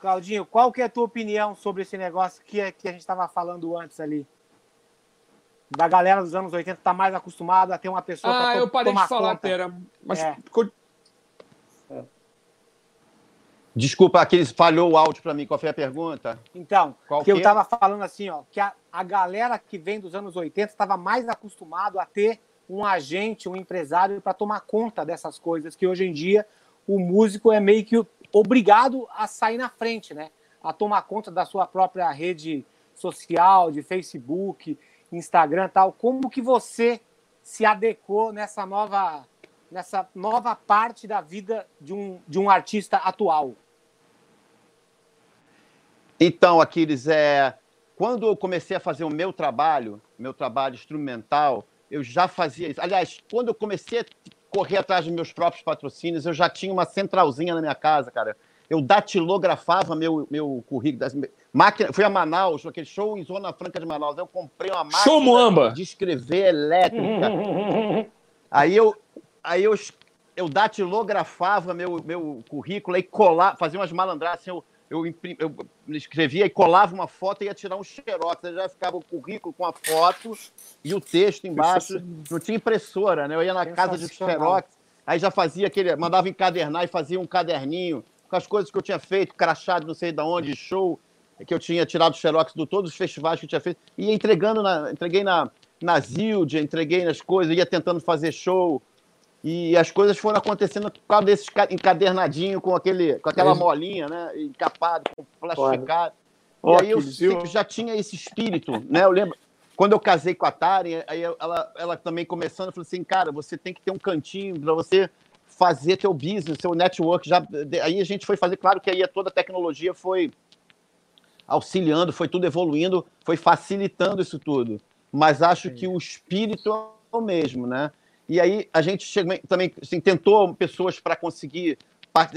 S1: Claudinho, qual que é a tua opinião sobre esse negócio que, é, que a gente estava falando antes ali? Da galera dos anos 80 tá mais acostumada a ter uma pessoa
S3: Ah, eu parei de falar,
S1: conta.
S3: Pera. Mas
S1: É.
S4: Desculpa, aquele falhou o áudio para mim. Qual foi a pergunta?
S1: Então,
S4: Qual
S1: que eu
S4: que é?
S1: tava falando assim, ó, que a, a galera que vem dos anos 80 estava mais acostumado a ter um agente, um empresário para tomar conta dessas coisas, que hoje em dia o músico é meio que obrigado a sair na frente, né? A tomar conta da sua própria rede social, de Facebook, Instagram tal. Como que você se adequou nessa nova, nessa nova parte da vida de um, de um artista atual?
S4: Então, Aquiles, é, quando eu comecei a fazer o meu trabalho, meu trabalho instrumental, eu já fazia isso. Aliás, quando eu comecei a correr atrás dos meus próprios patrocínios, eu já tinha uma centralzinha na minha casa, cara. Eu datilografava meu, meu currículo. Máquina, fui a Manaus, aquele show em Zona Franca de Manaus. Eu comprei uma máquina
S3: Show
S4: de escrever elétrica. Aí eu, aí eu, eu datilografava meu, meu currículo e colava, fazia umas malandradas assim, eu, eu, imprim- eu escrevia e colava uma foto e ia tirar um xerox. Aí já ficava o currículo com a foto e o texto embaixo. Não tinha impressora, né? Eu ia na casa de xerox, aí já fazia aquele, mandava encadernar e fazia um caderninho com as coisas que eu tinha feito, crachado não sei de onde, show, que eu tinha tirado xerox de todos os festivais que eu tinha feito, e ia entregando, na, entreguei na, na entreguei nas coisas, ia tentando fazer show, e as coisas foram acontecendo por causa desses ca- encadernadinho com, aquele, com aquela molinha, né? Encapado, plastificado. E aí eu sempre já tinha esse espírito, né? Eu lembro, quando eu casei com a Tari, aí ela, ela também começando, falou assim, cara, você tem que ter um cantinho para você fazer teu business, seu network. Já, aí a gente foi fazer, claro que aí toda a tecnologia foi auxiliando, foi tudo evoluindo, foi facilitando isso tudo. Mas acho que o espírito é o mesmo, né? E aí a gente chegou, também assim, tentou pessoas para conseguir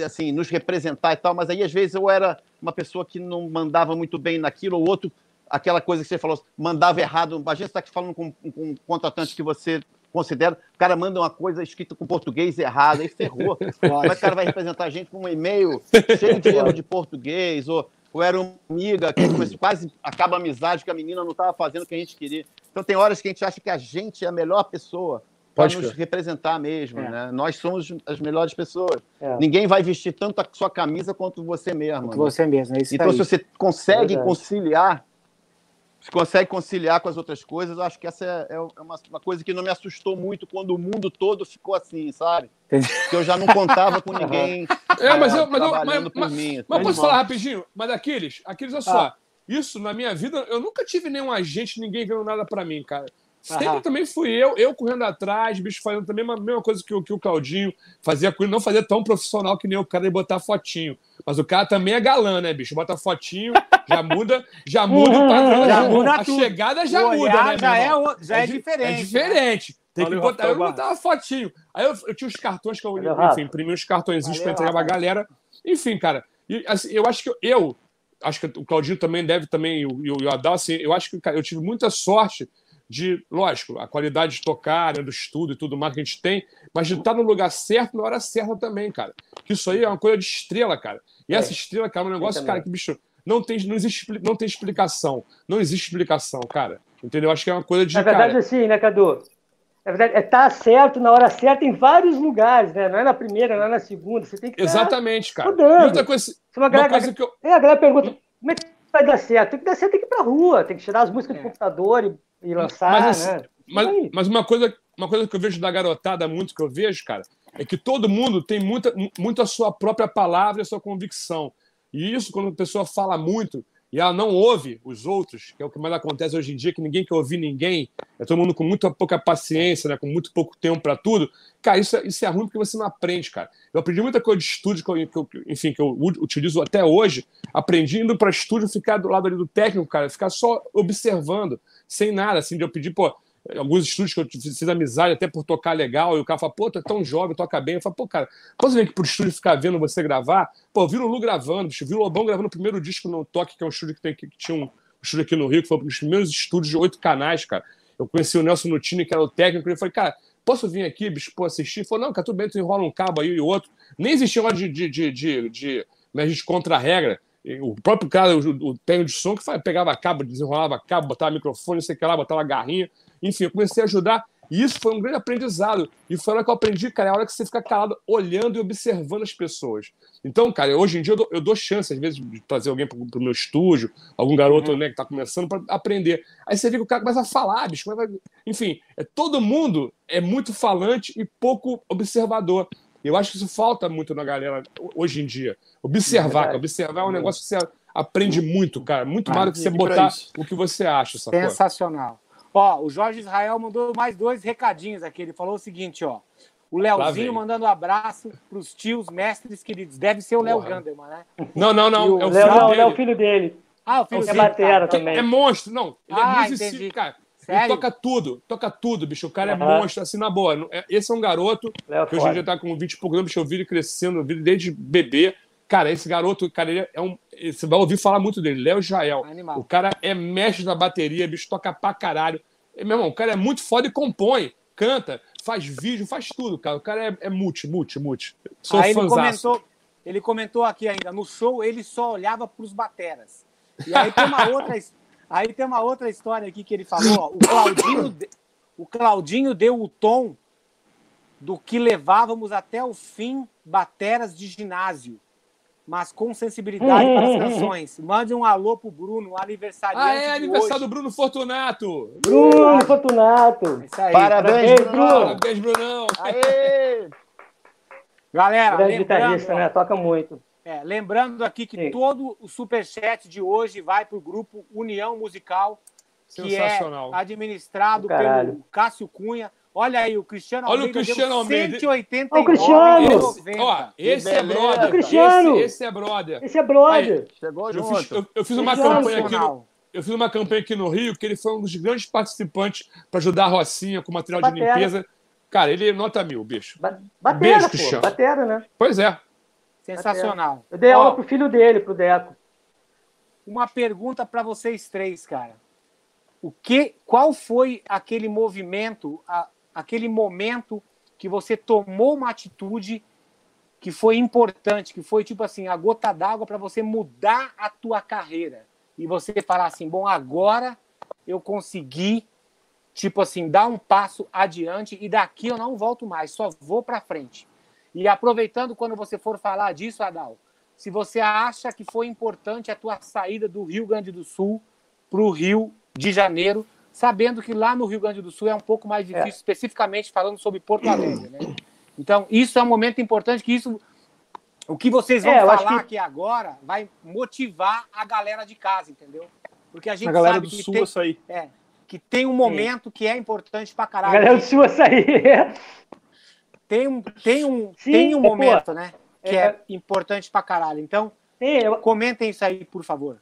S4: assim, nos representar e tal, mas aí às vezes eu era uma pessoa que não mandava muito bem naquilo, ou outro, aquela coisa que você falou, mandava errado. Imagina você está falando com, com um contratante que você considera, o cara manda uma coisa escrita com português errado, aí ferrou. Como é o cara vai representar a gente com um e-mail cheio de erro de português, ou, ou era uma amiga que quase acaba a amizade que a menina não estava fazendo o que a gente queria. Então tem horas que a gente acha que a gente é a melhor pessoa para
S3: Pode
S4: nos
S3: crer.
S4: representar mesmo,
S1: É.
S4: né? Nós somos as melhores pessoas.
S5: É.
S4: Ninguém vai vestir tanto a sua camisa quanto você mesmo. né?
S1: Você mesmo, é isso
S4: Então,
S1: aí.
S4: se você consegue conciliar se consegue conciliar com as outras coisas. Eu acho que essa é, é uma, uma, coisa que não me assustou muito quando o mundo todo ficou assim, sabe? Porque eu já não contava com ninguém.
S3: É, mas eu, mas, eu, mas, mas, mim, mas posso falar rapidinho? Mas Aquiles, Aquiles, olha só. Ah. Isso, na minha vida, eu nunca tive nenhum agente, ninguém vendo nada para mim, cara. Sempre Aham. também fui eu, eu correndo atrás, bicho, fazendo também a mesma coisa que o, que o Claudinho fazia com ele, não fazia tão profissional que nem o cara de botar fotinho. Mas o cara também é galã, né, bicho? Bota fotinho, já muda, já muda o padrão. Já muda a tudo. chegada já o muda, né?
S1: Já, é, o, já é, é, diferente. É
S3: diferente. Né? Tem Valeu, que botar, eu botava fotinho. Aí eu, eu, tinha os cartões que eu, enfim, imprimi os cartõezinhos para entregar pra galera. Enfim, cara, e, assim, eu acho que eu, acho que o Claudinho também deve também, e o, o Adal, assim, eu acho que cara, eu tive muita sorte de, lógico, a qualidade de tocar, né, do estudo e tudo mais que a gente tem, mas de estar no lugar certo na hora certa também, cara. Que isso aí é uma coisa de estrela, cara. E é. essa estrela, cara, é um negócio, cara, que, bicho, não tem, não, existe, não tem explicação. Não existe explicação, cara. Entendeu? Acho que é uma coisa de.
S5: Na verdade,
S3: cara...
S5: assim, né, Cadu? Na verdade, é estar tá certo na hora certa em vários lugares, né? Não é na primeira, não é na segunda. Você tem que
S3: Exatamente, cara. Mudando. outra coisa,
S5: uma, uma coisa que eu... É, a galera pergunta, como é que vai dar certo? Tem que dar certo, tem que ir pra rua, tem que tirar as músicas é. do computador e e lançar, mas, assim, né?
S3: Mas, mas, uma, coisa, uma coisa que eu vejo da garotada muito, que eu vejo, cara, é que todo mundo tem muita, muito a sua própria palavra e a sua convicção. E isso, quando a pessoa fala muito, e ela não ouve os outros, que é o que mais acontece hoje em dia, que ninguém quer ouvir ninguém, é todo mundo com muito pouca paciência, né, com muito pouco tempo para tudo. Cara, isso, é, isso é ruim porque você não aprende, cara. Eu aprendi muita coisa de estúdio, que eu, que enfim, que eu utilizo até hoje. Aprendi indo para estúdio, ficar do lado ali do técnico, cara, ficar só observando, sem nada, assim, de eu pedir, pô, alguns estúdios que eu fiz amizade até por tocar legal, e o cara fala, pô, tu é tão jovem, toca bem. Eu falo, pô, cara, posso vir aqui pro estúdio ficar vendo você gravar? Pô, vi o Lu gravando, bicho, vi o Lobão gravando o primeiro disco no Toque, que é um estúdio que, tem, que tinha um, um estúdio aqui no Rio, que foi um dos primeiros estúdios de oito canais, cara. Eu conheci o Nelson Nutini, que era o técnico, e ele falou, cara, posso vir aqui, bicho, pô, assistir? Falou, não, cara, tudo bem, tu enrola um cabo aí e outro. Nem existia hora de, de, de, de, de, de, de contra-regra. O próprio cara, o, o técnico de som, que pegava cabo, desenrolava cabo, botava microfone, sei lá, botava garrinha. Enfim, eu comecei a ajudar. E isso foi um grande aprendizado. E foi a hora que eu aprendi, cara, é a hora que você fica calado, olhando e observando as pessoas. Então, cara, hoje em dia eu dou, eu dou chance, às vezes, de trazer alguém para o meu estúdio, algum garoto uhum. né, que está começando, para aprender. Aí você vê que o cara começa a falar, bicho. Enfim, é, todo mundo é muito falante e pouco observador. Eu acho que isso falta muito na galera hoje em dia. Observar, é observar é um uhum. negócio que você aprende muito, cara. Muito ah, mais do que você botar o que você acha. Sacou?
S1: Sensacional. Ó, o Jorge Israel mandou mais dois recadinhos aqui. Ele falou o seguinte, ó. O Léozinho mandando um abraço para os tios mestres queridos. Deve ser o Léo Ganderman, né?
S3: Não, não, não.
S5: O... É o filho Léo, dele. é o filho dele.
S1: Ah, o filho é
S5: dele. É batera tá. também.
S3: É monstro, não. Ele é ah, é musicista, cara. Sério? Ele toca tudo, toca tudo, bicho. O cara uhum. é monstro, assim, na boa. É, esse é um garoto Léo que hoje dia tá com 20 e poucos anos, bicho. Eu vi ele crescendo, eu vi ele desde bebê. Cara, esse garoto, cara, ele é um. Você vai ouvir falar muito dele, Léo Israel. Animal. O cara é mestre da bateria, bicho, toca pra caralho. Meu irmão, o cara é muito foda e compõe, canta, faz vídeo, faz tudo, cara. O cara é, é multi, multi, multi.
S1: Sou Aí ele comentou, ele comentou aqui ainda, no show ele só olhava para os bateras. E aí tem uma outra, aí tem uma outra história aqui que ele falou, ó, o Claudinho, o Claudinho deu o tom do que levávamos até o fim bateras de ginásio mas com sensibilidade para as canções. Mande um alô pro Bruno, aniversariante
S3: Ah, é aniversário hoje. do Bruno Fortunato.
S5: Bruno Fortunato.
S4: Isso aí. Parabéns, Parabéns Bruno.
S3: Parabéns, Brunão.
S4: Aê!
S1: Galera,
S5: Grande guitarrista, né? Toca muito.
S1: É, lembrando aqui que Sim. todo o superchat de hoje vai para o grupo União Musical, que é administrado pelo Cássio Cunha. Olha aí, o Cristiano
S3: Olha Almeida. Olha o Cristiano Almeida.
S1: 189,
S5: Olha o Cristiano.
S3: Esse, ó, esse é brother.
S5: O Cristiano.
S3: Esse, esse, é brother.
S5: Esse é brother.
S4: Aí, Chegou
S3: eu junto. Fiz, eu, eu fiz uma campanha aqui no, eu fiz uma campanha aqui no Rio que ele foi um dos grandes participantes para ajudar a Rocinha com material Batera. de limpeza. Cara, ele é nota mil, bicho.
S5: Batera, Beijo, pô. Cristiano. Batera, né?
S3: Pois é.
S1: Sensacional. Batera.
S5: Eu dei aula pro filho dele, pro Deco.
S1: Uma pergunta para vocês três, cara. O que, qual foi aquele movimento, a, aquele momento que você tomou uma atitude que foi importante, que foi tipo assim, a gota d'água para você mudar a tua carreira e você falar assim, bom, agora eu consegui tipo assim, dar um passo adiante e daqui eu não volto mais, só vou para frente. E aproveitando quando você for falar disso, Adal, se você acha que foi importante a tua saída do Rio Grande do Sul para o Rio de janeiro, sabendo que lá no Rio Grande do Sul é um pouco mais difícil, é. especificamente falando sobre Porto Alegre. Né? Então, isso é um momento importante que isso. O que vocês vão é, falar que... aqui agora vai motivar a galera de casa, entendeu? Porque a gente a
S2: galera
S1: sabe
S2: do
S1: que
S2: Sul
S1: tem,
S2: açaí.
S1: É, que tem um momento Sim. que é importante pra caralho.
S5: A galera do Sul açaí.
S1: Tem um, tem um, Sim, tem um é, momento, pô, né? Que é, é, importante pra caralho. Então, eu... comentem isso aí, por favor.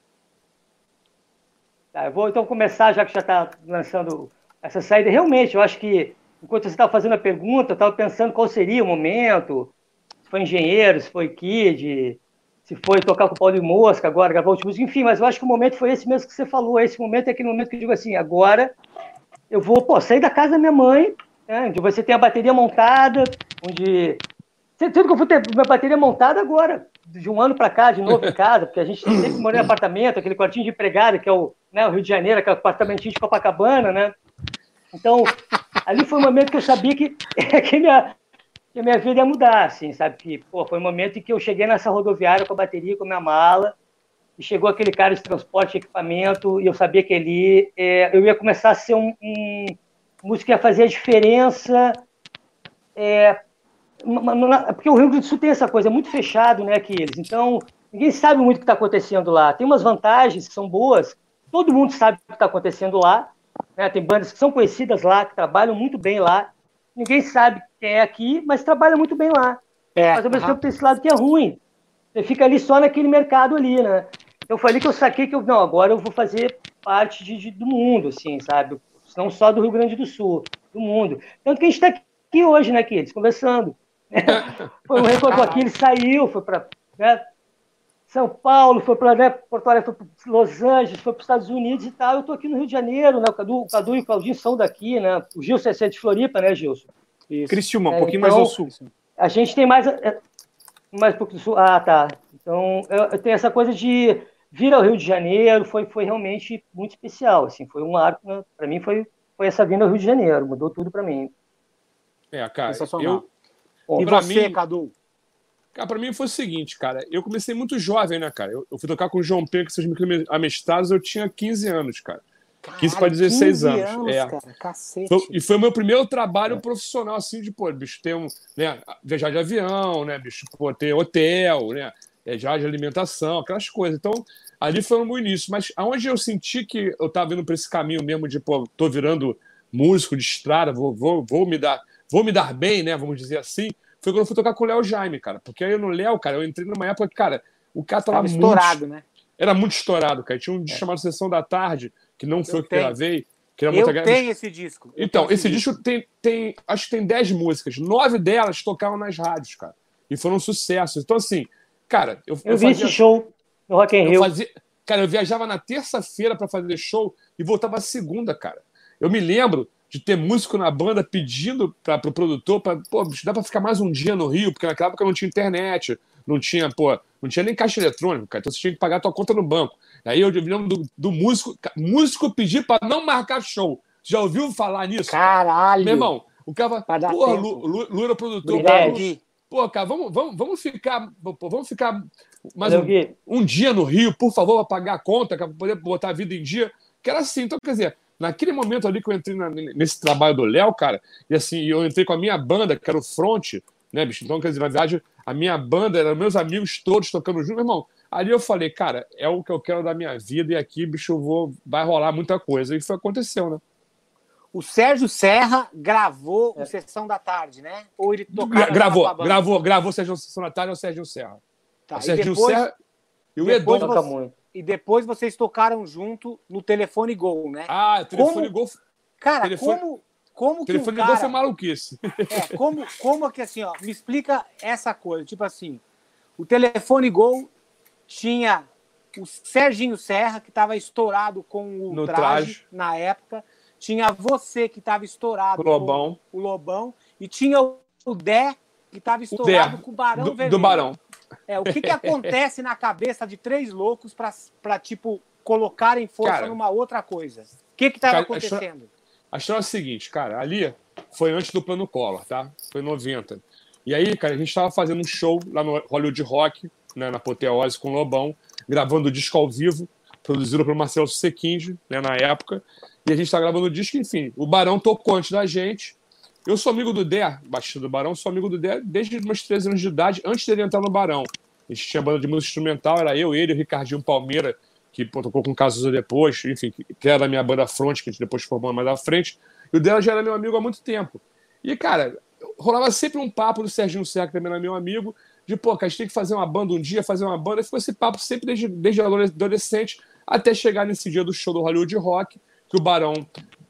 S5: Tá, eu vou então começar, já que já está lançando essa saída. Realmente, eu acho que, enquanto você estava fazendo a pergunta, eu estava pensando qual seria o momento. Se foi engenheiro, se foi Kid, se foi tocar com o Paulo e Mosca, agora gravar o música, enfim, mas eu acho que o momento foi esse mesmo que você falou. Esse momento é aquele momento que eu digo assim: agora eu vou pô, sair da casa da minha mãe, né, onde você tem a bateria montada, onde. Sendo que eu fui ter minha bateria montada agora, de um ano para cá, de novo em casa, porque a gente sempre morou em apartamento, aquele quartinho de empregado, que é o, né, o Rio de Janeiro, aquele apartamentinho de Copacabana, né? Então, ali foi um momento que eu sabia que, que, minha, que minha vida ia mudar, assim, sabe? Que, pô, foi um momento em que eu cheguei nessa rodoviária com a bateria, com a minha mala, e chegou aquele cara de transporte, equipamento, e eu sabia que ali é, eu ia começar a ser um, um músico que ia fazer a diferença é, porque o Rio Grande do Sul tem essa coisa, é muito fechado, né, que eles. Então, ninguém sabe muito o que está acontecendo lá. Tem umas vantagens que são boas, todo mundo sabe o que está acontecendo lá. Né? Tem bandas que são conhecidas lá, que trabalham muito bem lá. Ninguém sabe quem é aqui, mas trabalha muito bem lá. É, mas ao mesmo tempo tem esse lado que é ruim. Você fica ali só naquele mercado ali, né? Eu falei que eu saquei que eu, não, agora eu vou fazer parte de, de, do mundo, assim, sabe? Não só do Rio Grande do Sul, do mundo. Tanto que a gente está aqui hoje, né, Kids, conversando. foi um recordou aqui, ele saiu, foi para né, São Paulo, foi para né, Porto Alegre, foi para Los Angeles, foi para os Estados Unidos e tal. Eu estou aqui no Rio de Janeiro, né? O Cadu, o Cadu e o Claudinho são daqui, né? O Gilson é de Floripa, né, Gilson?
S2: Cristiúma, um é, pouquinho então, mais ao sul.
S5: A gente tem mais. É, mais um pouco do sul. Ah, tá. Então, eu, eu tenho essa coisa de vir ao Rio de Janeiro, foi, foi realmente muito especial. Assim, foi um arco, né? para mim, foi, foi essa vinda ao Rio de Janeiro, mudou tudo para mim.
S3: É, cara, eu,
S1: e pra você, mim, Cadu?
S3: Cara, pra mim foi o seguinte, cara. Eu comecei muito jovem, né, cara? Eu, eu fui tocar com o João Pedro, que seus amestrados, eu tinha 15 anos, cara. Caralho, 15 para 16 anos. anos. é.
S1: cara, cacete.
S3: Foi, e foi o meu primeiro trabalho é. profissional, assim, de, pô, bicho, ter um. Né, viajar de avião, né, bicho, pô, ter hotel, né? Já de alimentação, aquelas coisas. Então, ali foi o meu início. Mas aonde eu senti que eu tava indo para esse caminho mesmo de, pô, tô virando músico de estrada, vou, vou, vou me dar vou me dar bem, né? Vamos dizer assim, foi quando eu fui tocar com o Léo Jaime, cara. Porque aí no Léo, cara, eu entrei numa época que, cara, o cara tava, tava muito.
S1: estourado, né?
S3: Era muito estourado, cara. Tinha um disco é. chamado Sessão da Tarde, que não foi o que gravei.
S1: Que era eu tenho esse disco.
S3: Eu então,
S1: esse,
S3: esse disco, disco tem, tem. Acho que tem 10 músicas. Nove delas tocavam nas rádios, cara. E foram sucessos. Então, assim, cara, eu.
S5: Eu, eu vi fazia... esse show no Rock in Rio.
S3: Fazia... Cara, eu viajava na terça-feira para fazer show e voltava segunda, cara. Eu me lembro de ter músico na banda pedindo para o pro produtor para, pô, dá para ficar mais um dia no Rio, porque naquela época não tinha internet, não tinha, pô, não tinha nem caixa eletrônica, cara, então você tinha que pagar a tua conta no banco. Aí eu lembro do, do músico, músico pedir para não marcar show. Já ouviu falar nisso?
S1: Caralho!
S3: Meu irmão, o cara, porra, Lu, Lu, era produtor, cara, pô, cara, vamos, vamos, vamos ficar, vamos ficar mais um, um, dia no Rio, por favor, para pagar a conta, para poder botar a vida em dia. Que era assim, então, quer dizer, Naquele momento ali que eu entrei na, nesse trabalho do Léo, cara, e assim, eu entrei com a minha banda, que era o Front, né, bicho? Então, quer dizer, na verdade, a minha banda, eram meus amigos todos tocando junto, meu irmão. Ali eu falei, cara, é o que eu quero da minha vida, e aqui, bicho, eu vou, vai rolar muita coisa. E foi aconteceu, né?
S1: O Sérgio Serra gravou é. o Sessão da Tarde, né? Ou ele tocou?
S3: Gravou, gravou, gravou Sessão da Tarde, é o Sérgio Serra.
S1: Tá,
S3: o
S1: Sérgio depois, Serra e o Edom. Você, e depois vocês tocaram junto no Telefone Gol, né?
S3: Ah, Telefone como, Gol.
S1: Cara, telefone, como, como que
S3: telefone
S1: um cara...
S3: Gol foi maluquice.
S1: É, como, como que assim, ó, me explica essa coisa. Tipo assim, o Telefone Gol tinha o Serginho Serra, que estava estourado com o
S3: no
S1: traje,
S3: traje,
S1: na época. Tinha você, que estava estourado
S3: o Lobão.
S1: com o Lobão. E tinha o Dé, que estava estourado com o Barão
S3: do,
S1: Vermelho.
S3: Do Barão.
S1: É, o que, que acontece na cabeça de três loucos para tipo, colocarem força cara, numa outra coisa? O que estava acontecendo?
S3: A história, é a seguinte, cara, ali foi antes do plano Collor, tá? Foi 90. E aí, cara, a gente estava fazendo um show lá no Hollywood Rock, né, na Apoteose com o Lobão, gravando o disco ao vivo produzido pelo Marcelo Sequinde, né, na época. E a gente está gravando o disco, enfim. O Barão tocou antes da gente. Eu sou amigo do Dé, baixista do Barão, sou amigo do Dé desde meus 13 anos de idade, antes dele entrar no Barão. A gente tinha banda de música instrumental, era eu, ele, o Ricardinho Palmeira, que tocou com Cazuza depois, enfim, que era a minha banda front, que a gente depois formou mais à frente. E o dela já era meu amigo há muito tempo. E, cara, rolava sempre um papo do Serginho Serra, que também era meu amigo, de, pô, a gente tem que fazer uma banda um dia, fazer uma banda. E ficou esse papo sempre desde, desde adolescente, até chegar nesse dia do show do Hollywood Rock, que o Barão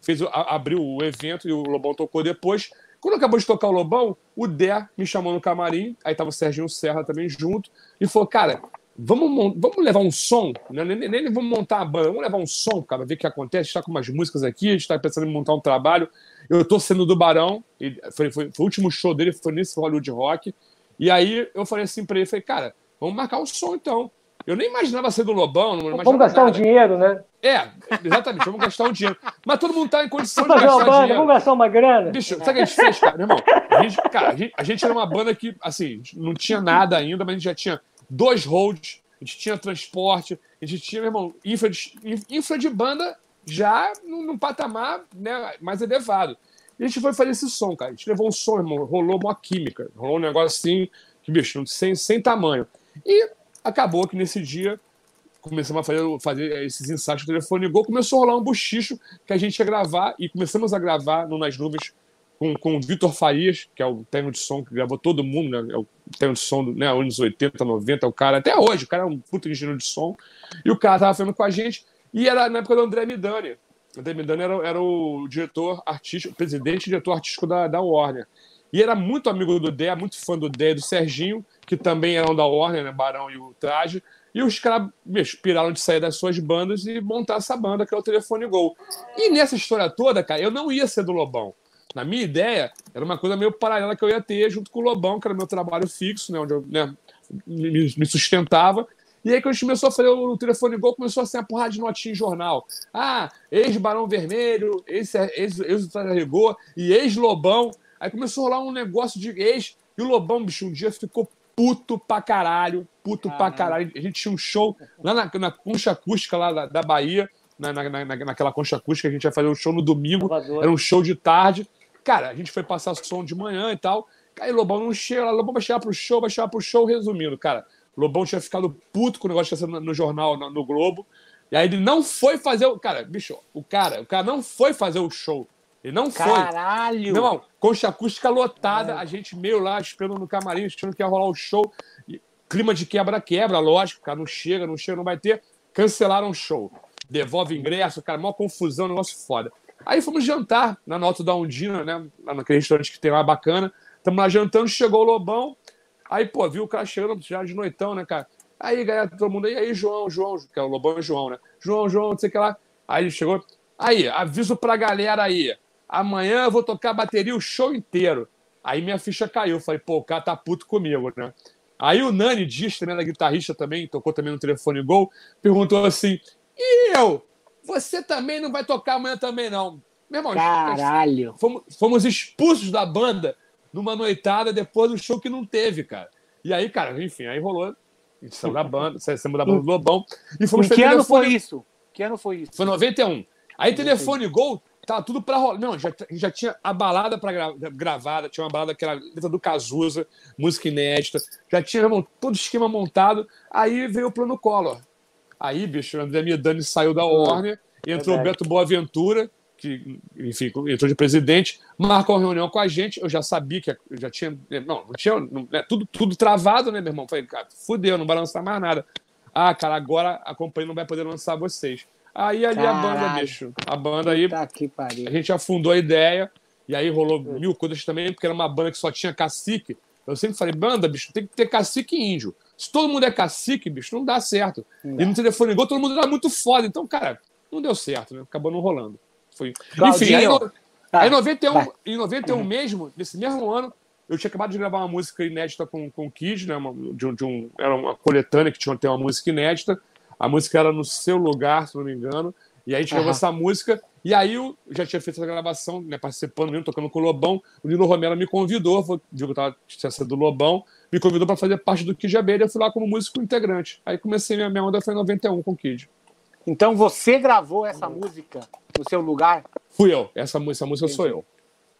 S3: fez, abriu o evento e o Lobão tocou depois. Quando acabou de tocar o Lobão, o Dé me chamou no camarim, aí tava o Serginho Serra também junto, e falou, cara, vamos, vamos levar um som, né? nem, nem, nem vamos montar a banda, vamos levar um som, cara, ver o que acontece, a gente tá com umas músicas aqui, a gente tá pensando em montar um trabalho. Eu tô sendo do Barão, foi, foi, foi, o último show dele, foi nesse Hollywood Rock, e aí eu falei assim pra ele, falei, cara, vamos marcar um som então. Eu nem imaginava ser do Lobão, não imaginava
S5: Vamos gastar
S3: nada.
S5: um dinheiro, né?
S3: É, exatamente, vamos gastar um dinheiro. Mas todo mundo tá em condição
S5: Vamos
S3: de gastar
S5: banda,
S3: dinheiro.
S5: vamos gastar uma grana.
S3: Bicho, sabe o que a gente fez, cara? Meu irmão, a gente, cara, a gente, a gente era uma banda que, assim, não tinha nada ainda, mas a gente já tinha dois holds, a gente tinha transporte, a gente tinha, meu irmão, infra de, infra de banda já num, num patamar né, mais elevado. E a gente foi fazer esse som, cara. A gente levou um som, irmão, rolou uma química, rolou um negócio assim, que, bicho, sem, sem tamanho. E acabou que nesse dia começamos a fazer, fazer esses ensaios do telefone gol, começou a rolar um bochicho que a gente ia gravar e começamos a gravar no Nas Nuvens com, com o Vitor Farias, que é o técnico de som que gravou todo mundo, né? É o técnico de som, né? Anos 80, 90, o cara, até hoje, o cara é um puto engenheiro de som. E o cara tava falando com a gente, e era na época do André Midani. O André Midani era, era o diretor artístico, presidente e diretor artístico da, da Warner. E era muito amigo do Dé, muito fã do Dé e do Serginho, que também eram da Warner, né? Barão e o Traje. E os caras piraram de sair das suas bandas e montar essa banda, que é o Telefone Gol. E nessa história toda, cara, eu não ia ser do Lobão. Na minha ideia, era uma coisa meio paralela que eu ia ter junto com o Lobão, que era meu trabalho fixo, né, onde eu né, me, me, sustentava. E aí, quando a gente começou a fazer o telefone gol, começou a ser uma porrada de notinha em jornal. Ah, ex-Barão Vermelho, ex-Rigor e ex-Lobão. Aí começou a rolar um negócio de ex. E o Lobão, bicho, um dia ficou puto pra caralho, puto pra caralho. A gente tinha um show lá na, na concha acústica lá da, da Bahia, na, na, na, naquela concha acústica, a gente ia fazer um show no domingo, era um show de tarde. Cara, a gente foi passar som de manhã e tal. Aí Lobão não chega, Lobão vai chegar pro show, vai chegar pro show, resumindo, cara. Lobão tinha ficado puto com o negócio que no, no jornal, no, no, Globo. E aí ele não foi fazer o. Cara, bicho, o cara, o cara não foi fazer o show. Ele não
S1: Caralho.
S3: foi. Caralho! Meu irmão, concha acústica lotada, a gente meio lá esperando no camarim, achando que ia rolar o show. E, clima de quebra-quebra, lógico, cara, não chega, não chega, não vai ter. Cancelaram o show. Devolve ingresso, cara, maior confusão, negócio foda. Aí fomos jantar na Nota da Undina, né? Lá naquele restaurante que tem lá bacana. Estamos lá jantando, chegou o Lobão. Aí, pô, viu o cara chegando já de noitão, né, cara? Aí, galera, todo mundo, e aí, João, João, que é o Lobão e o João, né? João, João, não sei o que lá. Aí ele chegou. Aí, aviso pra galera aí. Amanhã eu vou tocar bateria o show inteiro. Aí minha ficha caiu. Falei, pô, o cara tá puto comigo, né? Aí o Nani Dias, também era guitarrista também, tocou também no telefone Gol, perguntou assim: e eu? Você também não vai tocar amanhã também, não. Meu irmão,
S1: Caralho.
S3: Fomos, fomos expulsos da banda numa noitada depois do show que não teve, cara. E aí, cara, enfim, aí rolou. Edição da banda, saímos da banda do Lobão. E fomos
S1: que ano foi isso? Que ano foi isso?
S3: Foi 91. Aí, telefone Gol, Tava tudo pra rolar. Não, já, já tinha a balada pra gra... gravada, tinha uma balada que era letra do Cazuza, música inédita, já tinha todo o esquema montado. Aí veio o plano Collor. Aí, bicho, o André Midani saiu da Warner, entrou o Beto Boaventura, que, enfim, entrou de presidente, marcou uma reunião com a gente. Eu já sabia que já tinha. Não, não tinha. Não, né, tudo, tudo travado, né, meu irmão? Falei, cara, fudeu, não vai lançar mais nada. Ah, cara, agora a companhia não vai poder lançar vocês. Aí ali Caralho. a banda, bicho. A banda aí. A gente afundou a ideia. E aí rolou mil coisas também, porque era uma banda que só tinha cacique. Eu sempre falei, banda, bicho, tem que ter cacique índio. Se todo mundo é cacique, bicho, não dá certo. Não. E no telefone igual todo mundo era muito foda. Então, cara, não deu certo, né? Acabou não rolando. Foi... Enfim, aí, no... ah, aí 91, em 91 uhum. mesmo, nesse mesmo ano, eu tinha acabado de gravar uma música inédita com, com o Kid, né? Uma, de, um, de um, era uma coletânea que tinha uma música inédita. A música era no seu lugar, se não me engano. E aí a gente gravou essa música. E aí eu já tinha feito essa gravação, né, participando mesmo, tocando com o Lobão. O Nino Romero me convidou, que eu tava, sido do Lobão, me convidou para fazer parte do Kid Abelha. Eu fui lá como músico integrante. Aí comecei minha, minha onda foi em 91 com o Kid.
S1: Então você gravou essa música no seu lugar?
S3: Fui eu. Essa, essa música sou eu.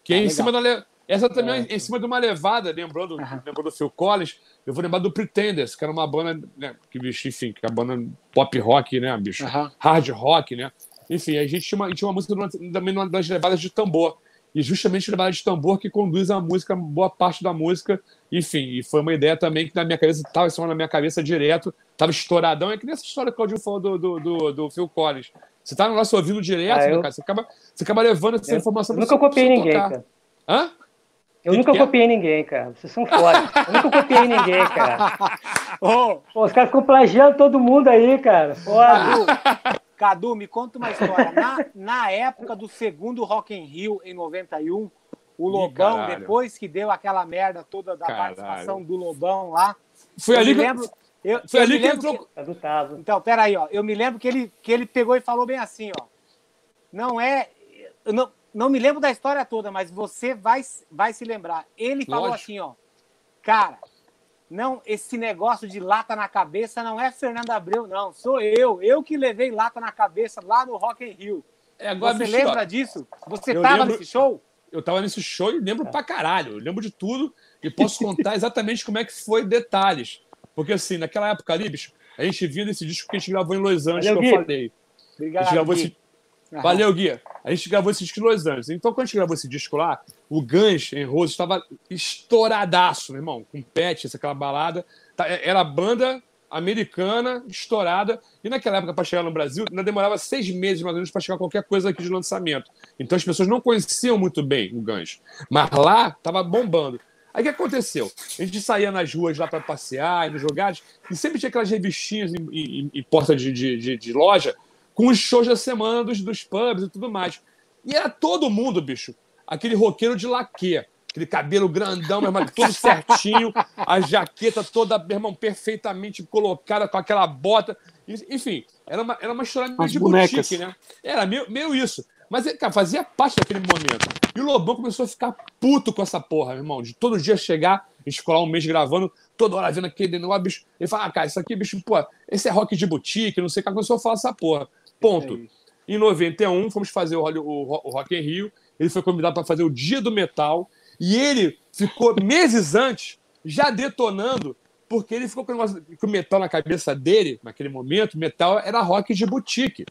S3: Que é
S1: Ah,
S3: em
S1: legal.
S3: cima da. Essa também é em cima de uma levada, lembrou do, lembrou do Phil Collins. Eu vou lembrar do Pretenders, que era uma banda, né, que, bicho, enfim, que é a banda pop rock, né, bicho? Hard rock, né? Enfim, a gente tinha uma, tinha uma música também numa das levadas de tambor. E justamente a levada de tambor que conduz a música, boa parte da música. Enfim, e foi uma ideia também que na minha cabeça, estava em cima na minha cabeça direto, estava estouradão. É que nem essa história que o Claudio falou do, do, do, do Phil Collins. Você tá no nosso ouvido direto,
S5: Ah,
S3: né,
S5: eu-
S3: cara? Você acaba, você acaba levando essa
S5: Eu,
S3: informação
S5: eu
S3: pra
S5: nunca copiei ninguém,
S3: tocar.
S5: cara.
S3: Hã?
S5: Eu
S3: Que
S5: nunca
S3: que
S5: copiei ninguém, cara. Vocês são foda. Eu nunca copiei ninguém, cara. Pô, os caras ficam plagiando todo mundo aí, cara. Foda.
S1: Cadu, Cadu, me conta uma história. Na, na época do segundo Rock in Rio, em 91, o Lobão,
S3: caralho.
S1: depois que deu aquela merda toda da
S3: Caralho.
S1: participação do Lobão lá,
S3: Foi ali que,
S1: lembro... Eu,
S3: foi
S1: eu
S3: ali
S1: me
S3: que
S1: lembro
S3: entrou.
S5: Tá do Tazo.
S1: Então, peraí, ó. Eu me lembro que ele, que ele pegou e falou bem assim, ó. Não é. Eu não, não me lembro da história toda, mas você vai, vai se lembrar. Ele falou
S3: Lógico.
S1: assim, ó. Cara, não, esse negócio de lata na cabeça não é Fernando Abreu, não. Sou eu. Eu que levei lata na cabeça lá no Rock in Rio.
S3: É, agora,
S1: Você lembra disso? Você
S3: eu
S1: tava
S3: lembro-
S1: nesse show?
S3: eu tava nesse show e lembro pra caralho. Eu lembro de tudo e posso contar exatamente como é que foi detalhes. Porque, assim, naquela época ali, bicho, a gente vinha desse disco que a gente gravou em Los Angeles,
S5: Valeu,
S3: que eu
S5: Gui.
S3: falei. A
S1: Obrigado.
S3: gente gravou
S1: Gui.
S3: esse... Valeu, Guia. A gente gravou esse disco em Angeles. Então, quando a gente gravou esse disco lá, o Guns em Rose estava estouradaço, meu irmão, com Pet, aquela balada. Tá, Era banda americana, estourada. E naquela época, para chegar no Brasil, ainda demorava seis meses mais ou menos para chegar qualquer coisa aqui de lançamento. Então as pessoas não conheciam muito bem o Guns. Mas lá estava bombando. Aí o que aconteceu? A gente saía nas ruas lá para passear, nos lugares, e sempre tinha aquelas revistinhas em, em- em porta de, de- de- de loja com os shows da semana dos, dos pubs e tudo mais. E era todo mundo, bicho, aquele roqueiro de laque, aquele cabelo grandão, meu irmão, todo certinho, a jaqueta toda, meu irmão, perfeitamente colocada, com aquela bota. Enfim, era uma, era uma história meio
S2: As
S3: de
S2: bonecas.
S3: boutique, né? Era meio, meio isso. Mas, cara, fazia parte daquele momento. E o Lobão começou a ficar puto com essa porra, meu irmão. De todo dia chegar, a gente ficou lá um mês gravando, toda hora vendo aquele negócio, bicho. Ele fala, ah, cara, isso aqui, bicho, pô, esse é rock de boutique, não sei o que. Começou a falar essa porra. Ponto. Em 91, fomos fazer o, o o Rock in Rio. Ele foi convidado para fazer o Dia do Metal. E ele ficou meses antes, já detonando, porque ele ficou com o, metal na cabeça dele, naquele momento. Metal era rock de boutique.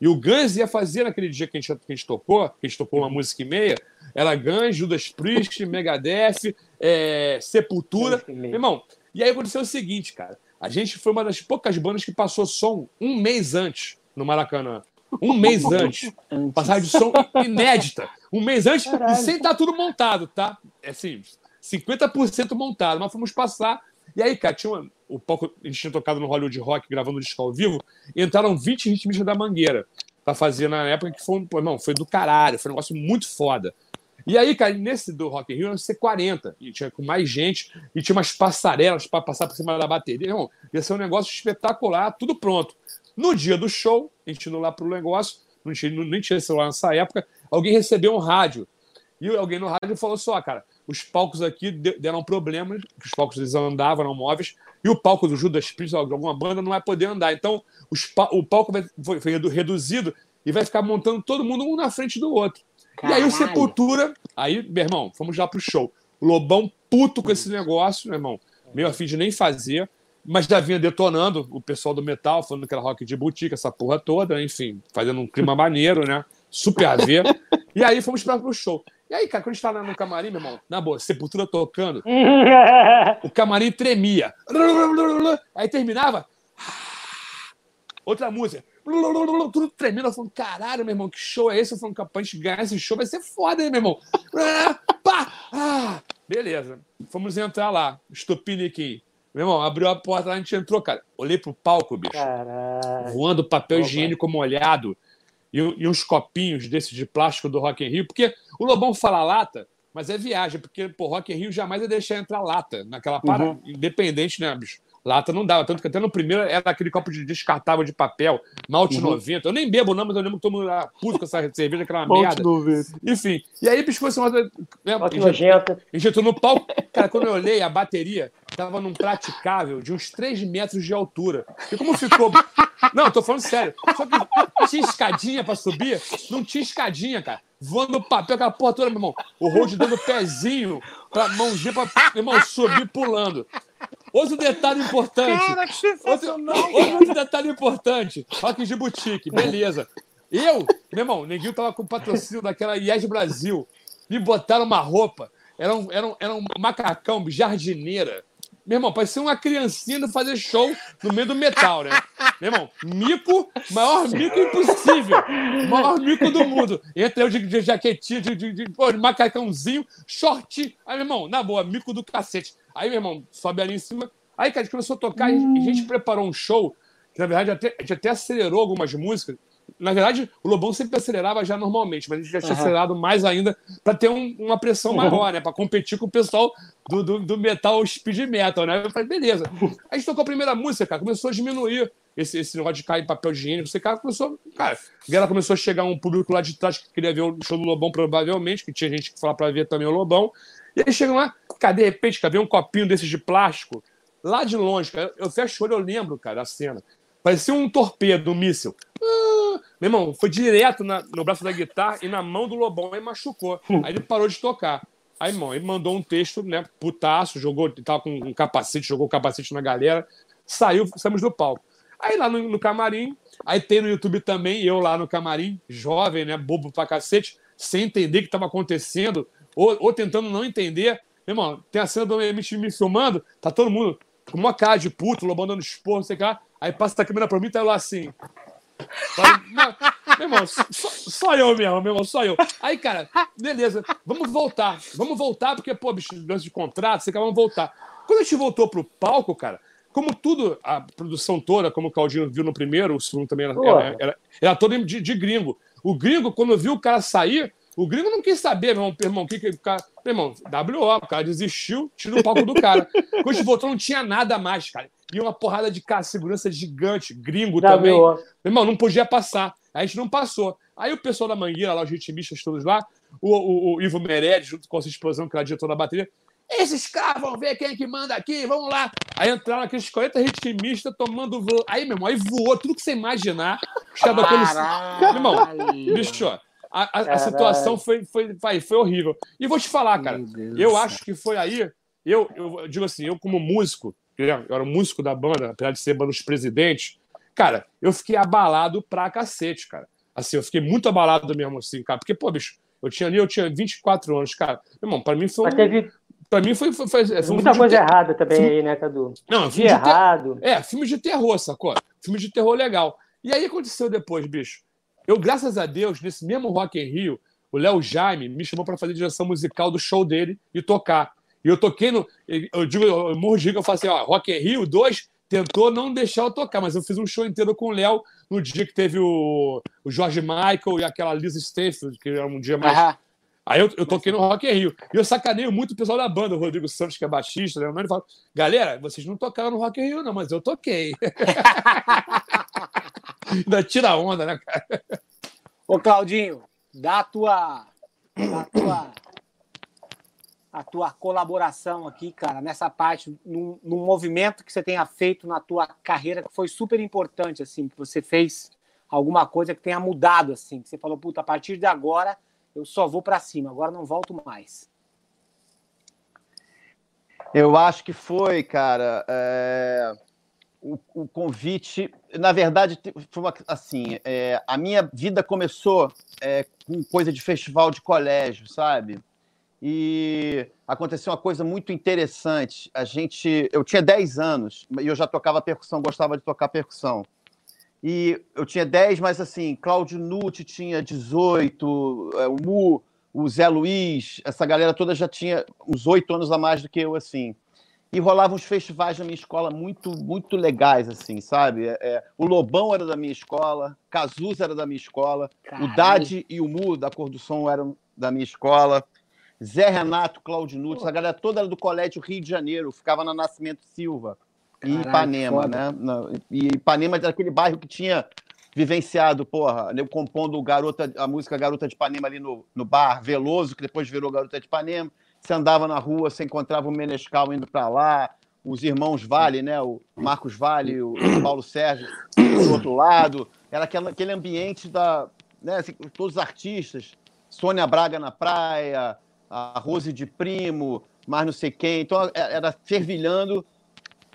S3: E o Guns ia fazer naquele dia que a gente, que a gente tocou, que a gente tocou uma música e meia, era Guns, Judas Priest, Megadeth, é, Sepultura. Meu irmão, e aí aconteceu o seguinte, cara. A gente foi uma das poucas bandas que passou som um mês antes no Maracanã. Um mês antes. Passagem de som inédita. Um mês antes
S5: Caralho.
S3: e sem estar tudo montado, tá? É assim, 50% montado. Mas fomos passar. E aí, cara, tinha uma- o palco, a gente tinha tocado no Hollywood Rock, gravando o disco ao vivo, entraram 20 ritmistas da Mangueira pra fazer na época que foi, um- pô, irmão, foi do caralho, foi um negócio muito foda. E aí, cara, nesse do Rock in Rio, ia ser 40, e tinha com mais gente, e tinha umas passarelas para passar por cima da bateria. Irmão, ia ser um negócio espetacular, tudo pronto. No dia do show, a gente indo lá pro negócio, não tinha, nem tinha celular nessa época, alguém recebeu um rádio. E alguém no rádio falou só, cara, os palcos aqui de- deram problemas, os palcos eles andavam, eram móveis, e o palco do Judas Priest, de alguma banda, não vai poder andar. Então, pa- o palco vai, foi, foi redu- reduzido e vai ficar montando todo mundo um na frente do outro. E aí o
S1: Caralho.
S3: Sepultura, aí, meu irmão, fomos já pro show. O Lobão puto com esse negócio, meu irmão, meio afim de nem fazer, mas já vinha detonando o pessoal do metal, falando que era rock de boutique, essa porra toda, enfim, fazendo um clima maneiro, né? Super a ver. E aí fomos para pro show. E aí, cara, quando a gente tava no camarim, meu irmão, na boa, Sepultura tocando, o camarim tremia. Aí terminava. Outra música. Tudo tremendo. Eu falando, caralho, meu irmão, que show é esse? Eu falando, capaz de ganhar esse show vai ser foda, hein, meu irmão? Pá! Ah, beleza. Fomos entrar lá. Estupiniquim. Meu irmão, abriu a porta lá, a gente entrou, cara. Olhei pro palco, bicho
S5: Caralho.
S3: voando papel
S5: Opa.
S3: higiênico molhado e, e uns copinhos desses de plástico do Rock in Rio, porque o Lobão fala lata, mas é viagem, porque pô, Rock in Rio jamais ia deixar entrar lata naquela parada, independente, né, bicho? Lata não dava, tanto que até no primeiro era aquele copo de descartável de papel, malte 90. Eu nem bebo, não, mas eu lembro que todo mundo era puto com essa cerveja, aquela
S2: Malte
S3: merda.
S2: 90.
S3: Enfim, e aí, bicho, foi assim, uma- né, entrou no palco, cara, quando eu olhei a bateria, tava num praticável de uns 3 metros de altura. E como ficou. Não, tô falando sério. Só que tinha escadinha pra subir? Não tinha escadinha, cara. Voando papel, aquela porra toda, meu irmão. O road dando pezinho pra mãozinha pra, meu irmão, subir pulando. Outro detalhe importante.
S1: Cara, que sensacional.
S3: Outro, outro detalhe importante. Rock de boutique, beleza. Eu, meu irmão, o Neguinho tava com patrocínio daquela IES Brasil. Me botaram uma roupa. Era um, era um, era um macacão, jardineira. Meu irmão, parecia uma criancinha indo fazer show no meio do metal, né? Meu irmão, mico, maior mico impossível. Maior mico do mundo. Entra eu de, de jaquetinha, de, de, de, de macacãozinho, short. Aí, meu irmão, na boa, mico do cacete. Aí, meu irmão, sobe ali em cima. Aí, cara, a gente começou a tocar e a gente preparou um show, que na verdade até, a gente até acelerou algumas músicas. Na verdade, o Lobão sempre acelerava já normalmente, mas a gente já tinha
S5: Aham.
S3: acelerado mais ainda para ter um- uma pressão maior, né? Para competir com o pessoal do, do, do metal speed metal, né? Eu falei, beleza. A gente tocou a primeira música, cara, começou a diminuir esse, esse negócio de cair papel higiênico. Esse cara começou. Cara, a galera começou a chegar um público lá de trás que queria ver o show do Lobão, provavelmente, que tinha gente que falava para ver também o Lobão. E aí chegam lá, cara, de repente, cara, vem um copinho desses de plástico, lá de longe, cara. Eu fecho o olho, eu lembro, cara, a cena. Parecia um torpedo, um míssil. Ah, meu irmão, foi direto na- no braço da guitarra e na mão do Lobão, aí machucou. Aí ele parou de tocar. Aí, irmão, ele mandou um texto, né, putaço, jogou, tava com um capacete, jogou o capacete na galera, saiu, saímos do palco. Aí lá no, no camarim, aí tem no YouTube também, eu lá no camarim, jovem, né, bobo pra cacete, sem entender o que estava acontecendo, ou, ou tentando não entender. Meu irmão, tem a cena do MTV me filmando, tá todo mundo com uma cara de puto, lobão dando esporro, não sei o que lá. Aí passa a câmera pra mim, tá eu lá assim. Falei, "Não, Meu irmão, só, só eu mesmo, meu irmão, só eu. Aí, cara, beleza, vamos voltar. Vamos voltar, porque, pô, bicho, lance de contrato, sei que vamos voltar. Quando a gente voltou pro palco, cara, como tudo, a produção toda, como o Claudinho viu no primeiro, o segundo também era, era, era, era todo de, de gringo. O gringo, quando viu o cara sair, o gringo não quis saber, meu irmão, meu irmão, o que que o cara. Meu irmão, WO, o cara desistiu, tira o palco do cara. Quando a gente voltou, não tinha nada mais, cara. E uma porrada de cara, segurança gigante, gringo também. Meu irmão, não podia passar. A gente não passou. Aí o pessoal da Mangueira, lá, os ritmistas todos lá, o, o- o Ivo Meirelles, junto com essa explosão que era diretor da bateria, esses caras vão ver quem é que manda aqui, vamos lá. Aí entraram aqueles 40 ritmistas tomando voo. Aí, meu irmão, aí voou tudo que você imaginar. Os caras daqueles- Meu irmão, bicho, ó, a, a- a situação foi, foi, foi, foi horrível. E vou te falar, cara, eu acho que foi aí, eu, eu digo assim, eu como músico, eu era músico da banda, apesar de ser banda dos presidentes, cara, eu fiquei abalado pra cacete, cara. Assim, eu fiquei muito abalado mesmo, assim, cara, porque, pô, bicho, eu tinha ali, eu tinha 24 anos, cara. Meu irmão, pra mim foi um,
S5: teve
S3: pra mim foi, foi, foi, foi um
S5: muita coisa
S3: de ter-
S5: errada também
S3: filme-
S5: aí, né, Cadu?
S3: Não,
S5: De
S3: filme de ter-
S5: errado.
S3: é, filme de terror, sacou? Filme de terror legal. E aí aconteceu depois, bicho. Eu, graças a Deus, nesse mesmo Rock in Rio, o Léo Jaime me chamou para fazer direção musical do show dele e tocar. E eu toquei no. Eu digo, eu morro de que eu falo assim, ó, Rock in Rio 2 tentou não deixar eu tocar, mas eu fiz um show inteiro com o Léo no dia que teve o, o George Michael e aquela Lisa Stanfield, que era um dia mais. Aí eu, eu toquei no Rock in Rio. E eu sacaneio muito o pessoal da banda, o Rodrigo Santos, que é baixista, né? Ele fala, galera, vocês não tocaram no Rock in Rio, não, mas eu toquei. Ainda tira a onda, né, cara?
S1: Ô, Claudinho, dá a tua, dá a tua, a tua colaboração aqui, cara, nessa parte, num, num movimento que você tenha feito na tua carreira que foi super importante, assim, que você fez alguma coisa que tenha mudado, assim, que você falou, puta, a partir de agora eu só vou pra cima, agora não volto mais.
S4: Eu acho que foi, cara, é, o, o convite. Na verdade, foi uma- assim: é, a minha vida começou é, com coisa de festival de colégio, sabe? E aconteceu uma coisa muito interessante. A gente, eu tinha 10 anos e eu já tocava percussão, gostava de tocar percussão. E eu tinha 10, mas assim, Cláudio Nutti tinha 18, é, o Mu, o Zé Luiz, essa galera toda já tinha uns oito anos a mais do que eu, assim. E rolavam uns festivais na minha escola muito, muito legais, assim, sabe? É, é, o Lobão era da minha escola, Cazuza era da minha escola, o
S1: Caralho.
S4: Dade e o Mu, da Cor do Som, eram da minha escola. Zé Renato, Cláudio Nunes, essa galera toda era do Colégio Rio de Janeiro, ficava na Nascimento Silva, em
S1: Caralho,
S4: Ipanema,
S1: foda.
S4: né? Na- E Ipanema era aquele bairro que tinha vivenciado, porra, eu compondo o garota, a música Garota de Ipanema ali no, no bar, Veloso, que depois virou Garota de Ipanema. Você andava na rua, você encontrava o Menescal indo para lá, os irmãos Vale, né? O Marcos Vale, o Paulo Sérgio do outro lado. Era aquela, aquele ambiente da. Né, assim, todos os artistas. Sônia Braga na praia, a Rose de Primo, mais não sei quem. Então era fervilhando.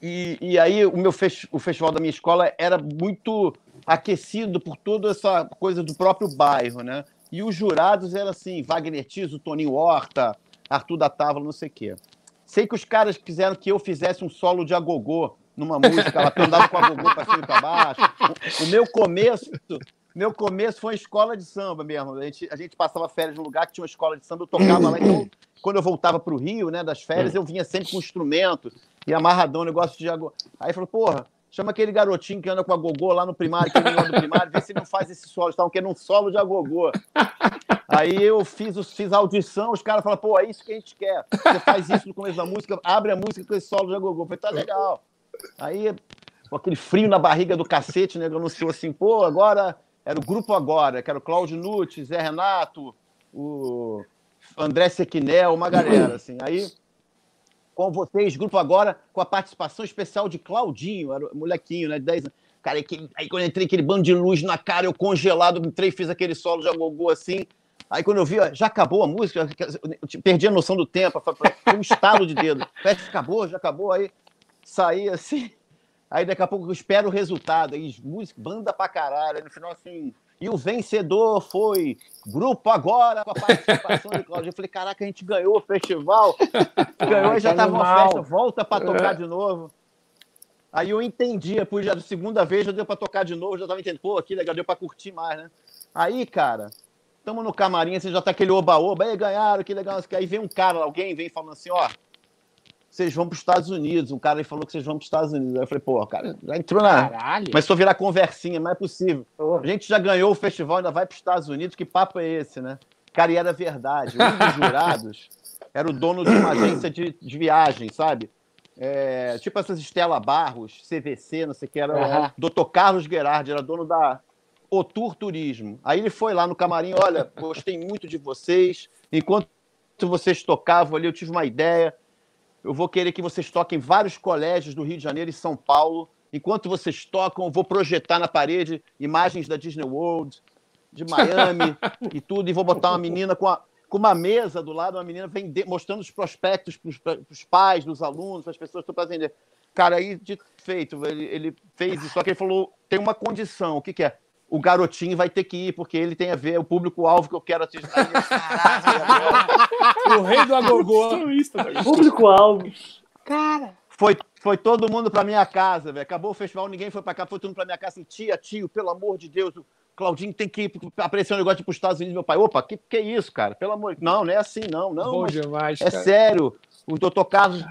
S4: E, e aí o meu fech, o festival da minha escola era muito aquecido por toda essa coisa do próprio bairro, né? E os jurados eram assim, Wagner Tiso, Toninho Horta, Arthur da Távola, não sei o quê. Sei que os caras quiseram que eu fizesse um solo de agogô numa música, ela andava com a agogô para cima e para baixo. O, meu começo, meu começo foi escola de samba mesmo. A gente, a gente passava férias num lugar que tinha uma escola de samba, eu tocava lá. Então, quando eu voltava para o Rio, né, das férias, eu vinha sempre com instrumento e amarradão, negócio de agogô. Aí falou, porra, chama aquele garotinho que anda com a gogô lá no primário, que no primário, vê se ele não faz esse solo. Estavam querendo um solo de agogô. Aí eu fiz, fiz a audição, os caras falaram, pô, é isso que a gente quer. Você faz isso no começo da música, abre a música com esse solo de agogô. Eu falei, tá legal. Aí, com aquele frio na barriga do cacete, né? Anunciou assim, pô, agora era o grupo agora, que era o Cláudio Nutti, Zé Renato, o André Sequinel, uma galera, assim. Aí, com vocês, grupo agora, com a participação especial de Claudinho, era molequinho, né? De 10 anos. Cara, aí quando eu entrei aquele bando de luz na cara, eu congelado, entrei, fiz aquele solo de agogô assim. Aí quando eu vi, ó, já acabou a música, eu perdi a noção do tempo, foi um estalo de dedo. Parece que acabou, já acabou, aí saí assim. Aí daqui a pouco eu espero o resultado. Aí música, banda pra caralho. Aí no final, assim. E o vencedor foi Grupo Agora, com a participação de Cláudio. Eu falei, caraca, a gente ganhou o festival. Ganhou e já tava uma festa, volta pra tocar de novo. Aí eu entendi, depois já da segunda vez já deu pra tocar de novo, já tava entendendo, pô, que legal, deu pra curtir mais, né? Aí, cara, estamos no camarim, você já tá aquele oba-oba, aí ganharam, que legal. Aí vem um cara, alguém vem falando assim, ó, vocês vão para os Estados Unidos. Um cara aí falou que vocês vão para os Estados Unidos. Aí eu falei, pô, cara, já entrou na. Caralho. Começou a virar conversinha, não é possível. A gente já ganhou o festival, ainda vai para os Estados Unidos. Que papo é esse, né? Cara, e era verdade. Um dos jurados era o dono de uma agência de, de viagem, sabe? É, tipo essas Estela Barros, CVC, não sei o que, era uhum. o Dr. Carlos Gerardi, era dono da Otur Turismo. Aí ele foi lá no camarim, olha, gostei muito de vocês. Enquanto vocês tocavam ali, eu tive uma ideia eu vou querer que vocês toquem vários colégios do Rio de Janeiro e São Paulo. Enquanto vocês tocam, eu vou projetar na parede imagens da Disney World, de Miami e tudo, e vou botar uma menina com, a, com uma mesa do lado, uma menina vender, mostrando os prospectos para os pais, dos alunos, para as pessoas que estão para vender. Cara, aí, de feito, ele, ele fez isso, só que ele falou: tem uma condição, o que, que é? O garotinho vai ter que ir, porque ele tem a ver o público-alvo que eu quero atingir.
S2: o rei do agogô.
S5: Público-alvo.
S1: Cara.
S4: Foi, foi todo mundo para minha casa, velho. Acabou o festival, ninguém foi para cá, foi todo mundo para minha casa. Assim, tia, tio, pelo amor de Deus, o Claudinho tem que ir aparecer um negócio para os Estados Unidos. Meu pai, opa, que, que é isso, cara? Pelo amor de Não, não é assim, não. não
S2: Bom demais,
S4: É cara. sério. O doutor Carlos,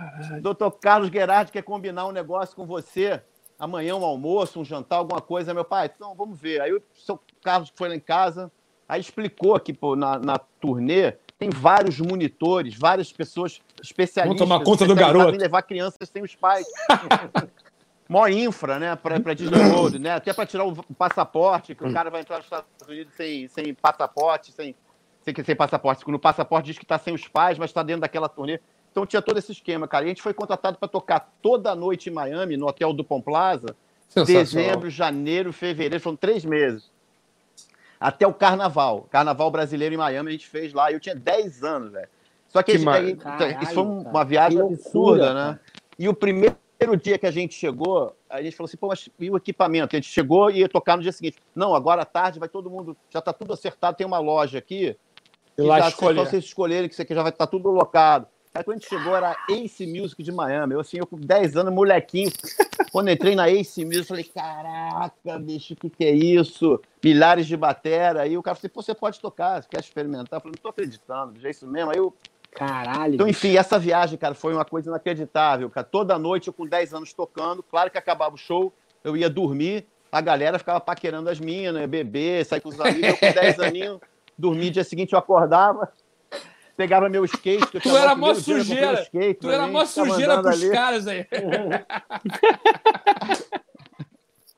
S4: doutor Carlos Gerardi quer combinar um negócio com você amanhã um almoço, um jantar, alguma coisa. Meu pai, então vamos ver. Aí o seu Carlos foi lá em casa, aí explicou que pô, na, na turnê tem vários monitores, várias pessoas especialistas.
S2: Vamos tomar conta do garoto.
S4: Em levar crianças sem os pais. Mó infra, né, para Disney World, né? Até para tirar o passaporte, que o cara vai entrar nos Estados Unidos sem, sem passaporte, sem, sem, sem passaporte. Quando o passaporte diz que está sem os pais, mas está dentro daquela turnê. Então tinha todo esse esquema, cara. E a gente foi contratado para tocar toda noite em Miami, no hotel do Pom Plaza, dezembro, janeiro, fevereiro, foram três meses. Até o carnaval. Carnaval brasileiro em Miami a gente fez lá. Eu tinha 10 anos, velho. Só que, que aí, Caralho, isso foi uma cara. viagem absurda, né? E o primeiro dia que a gente chegou, a gente falou assim, pô, mas e o equipamento? A gente chegou e ia tocar no dia seguinte. Não, agora à tarde vai todo mundo, já está tudo acertado, tem uma loja aqui.
S2: E lá já, escolher.
S4: Só vocês escolherem que isso aqui já vai estar tá tudo locado. Aí quando a gente chegou, era Ace Music de Miami. Eu, assim, eu com 10 anos, molequinho. Quando entrei na Ace Music, eu falei, caraca, bicho, o que, que é isso? Milhares de batera. Aí o cara falou assim, você pode tocar, você quer experimentar? Eu falei, não tô acreditando, é isso mesmo. Aí eu...
S1: Caralho.
S4: Então, enfim, essa viagem, cara, foi uma coisa inacreditável, cara. Toda noite eu com 10 anos tocando, claro que acabava o show, eu ia dormir, a galera ficava paquerando as minas, ia beber, sair com os amigos. Eu com 10 aninhos, dormir, dia seguinte eu acordava pegava meu skate.
S2: Que tu era mó sujeira. Skate, tu era mó sujeira pros ali. caras aí.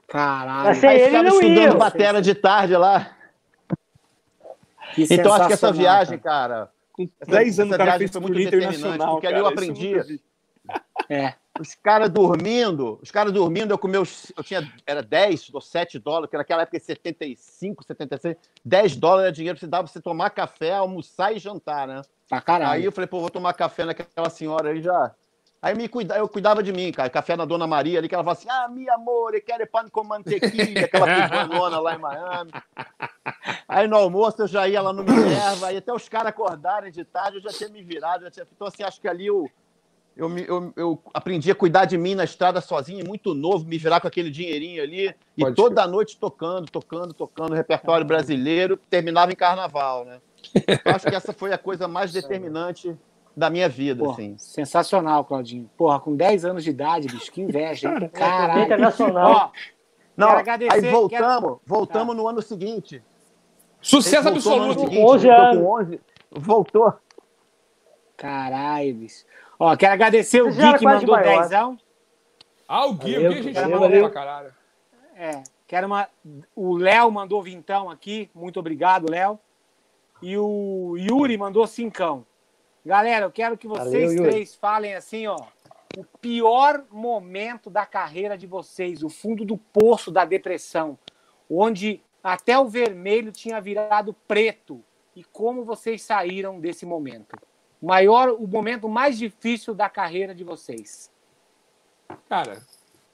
S1: Caralho.
S4: Assim, aí ficava estudando ia. batera de tarde lá. Que então acho que essa viagem, cara.
S2: Com 10 anos, essa cara fez foi muito determinante,
S4: porque
S2: ali
S4: eu aprendi.
S1: É.
S4: os caras dormindo, os caras dormindo, eu com meus, eu tinha, era 10 ou 7 dólares, que naquela época 75, 76, 10 dólares era dinheiro que você dava pra você tomar café, almoçar e jantar, né?
S1: Pra caralho.
S4: Aí eu falei, pô, vou tomar café naquela senhora aí já. Aí me cuida, eu cuidava de mim, cara. Café na Dona Maria ali, que ela falava assim: ah, meu amor, eu quero pão com mantequilla, aquela pibanona lá em Miami. Aí no almoço eu já ia lá no Minerva, aí até os caras acordarem de tarde, eu já tinha me virado. Já tinha... Então, assim, acho que ali eu, eu, eu, eu, aprendi a cuidar de mim na estrada sozinho, muito novo, me virar com aquele dinheirinho ali. E Pode toda ser. noite tocando, tocando, tocando, repertório brasileiro, terminava em carnaval, né? Eu acho que essa foi a coisa mais determinante da minha vida, Porra, assim.
S1: Sensacional, Claudinho. Porra, com 10 anos de idade, bicho, que inveja, hein? Caralho.
S5: Internacional. Ó,
S4: Não, aí voltamos, quero... voltamos tá. no ano seguinte.
S3: Sucesso absoluto.
S4: Seguinte, 11 anos. Com 11, voltou.
S1: Caralho, bicho. Ó, quero agradecer Você o Gui que mandou dezão.
S3: Ah, o Gui, valeu, o Gui a gente valeu, valeu. pra caralho.
S1: É, quero uma... O Léo mandou vintão aqui. Muito obrigado, Léo. E o Yuri mandou cincão. Galera, eu quero que vocês Valeu, três falem assim, ó. O pior momento da carreira de vocês, o fundo do poço da depressão, onde até o vermelho tinha virado preto. E como vocês saíram desse momento? Maior, o momento mais difícil da carreira de vocês.
S3: Cara,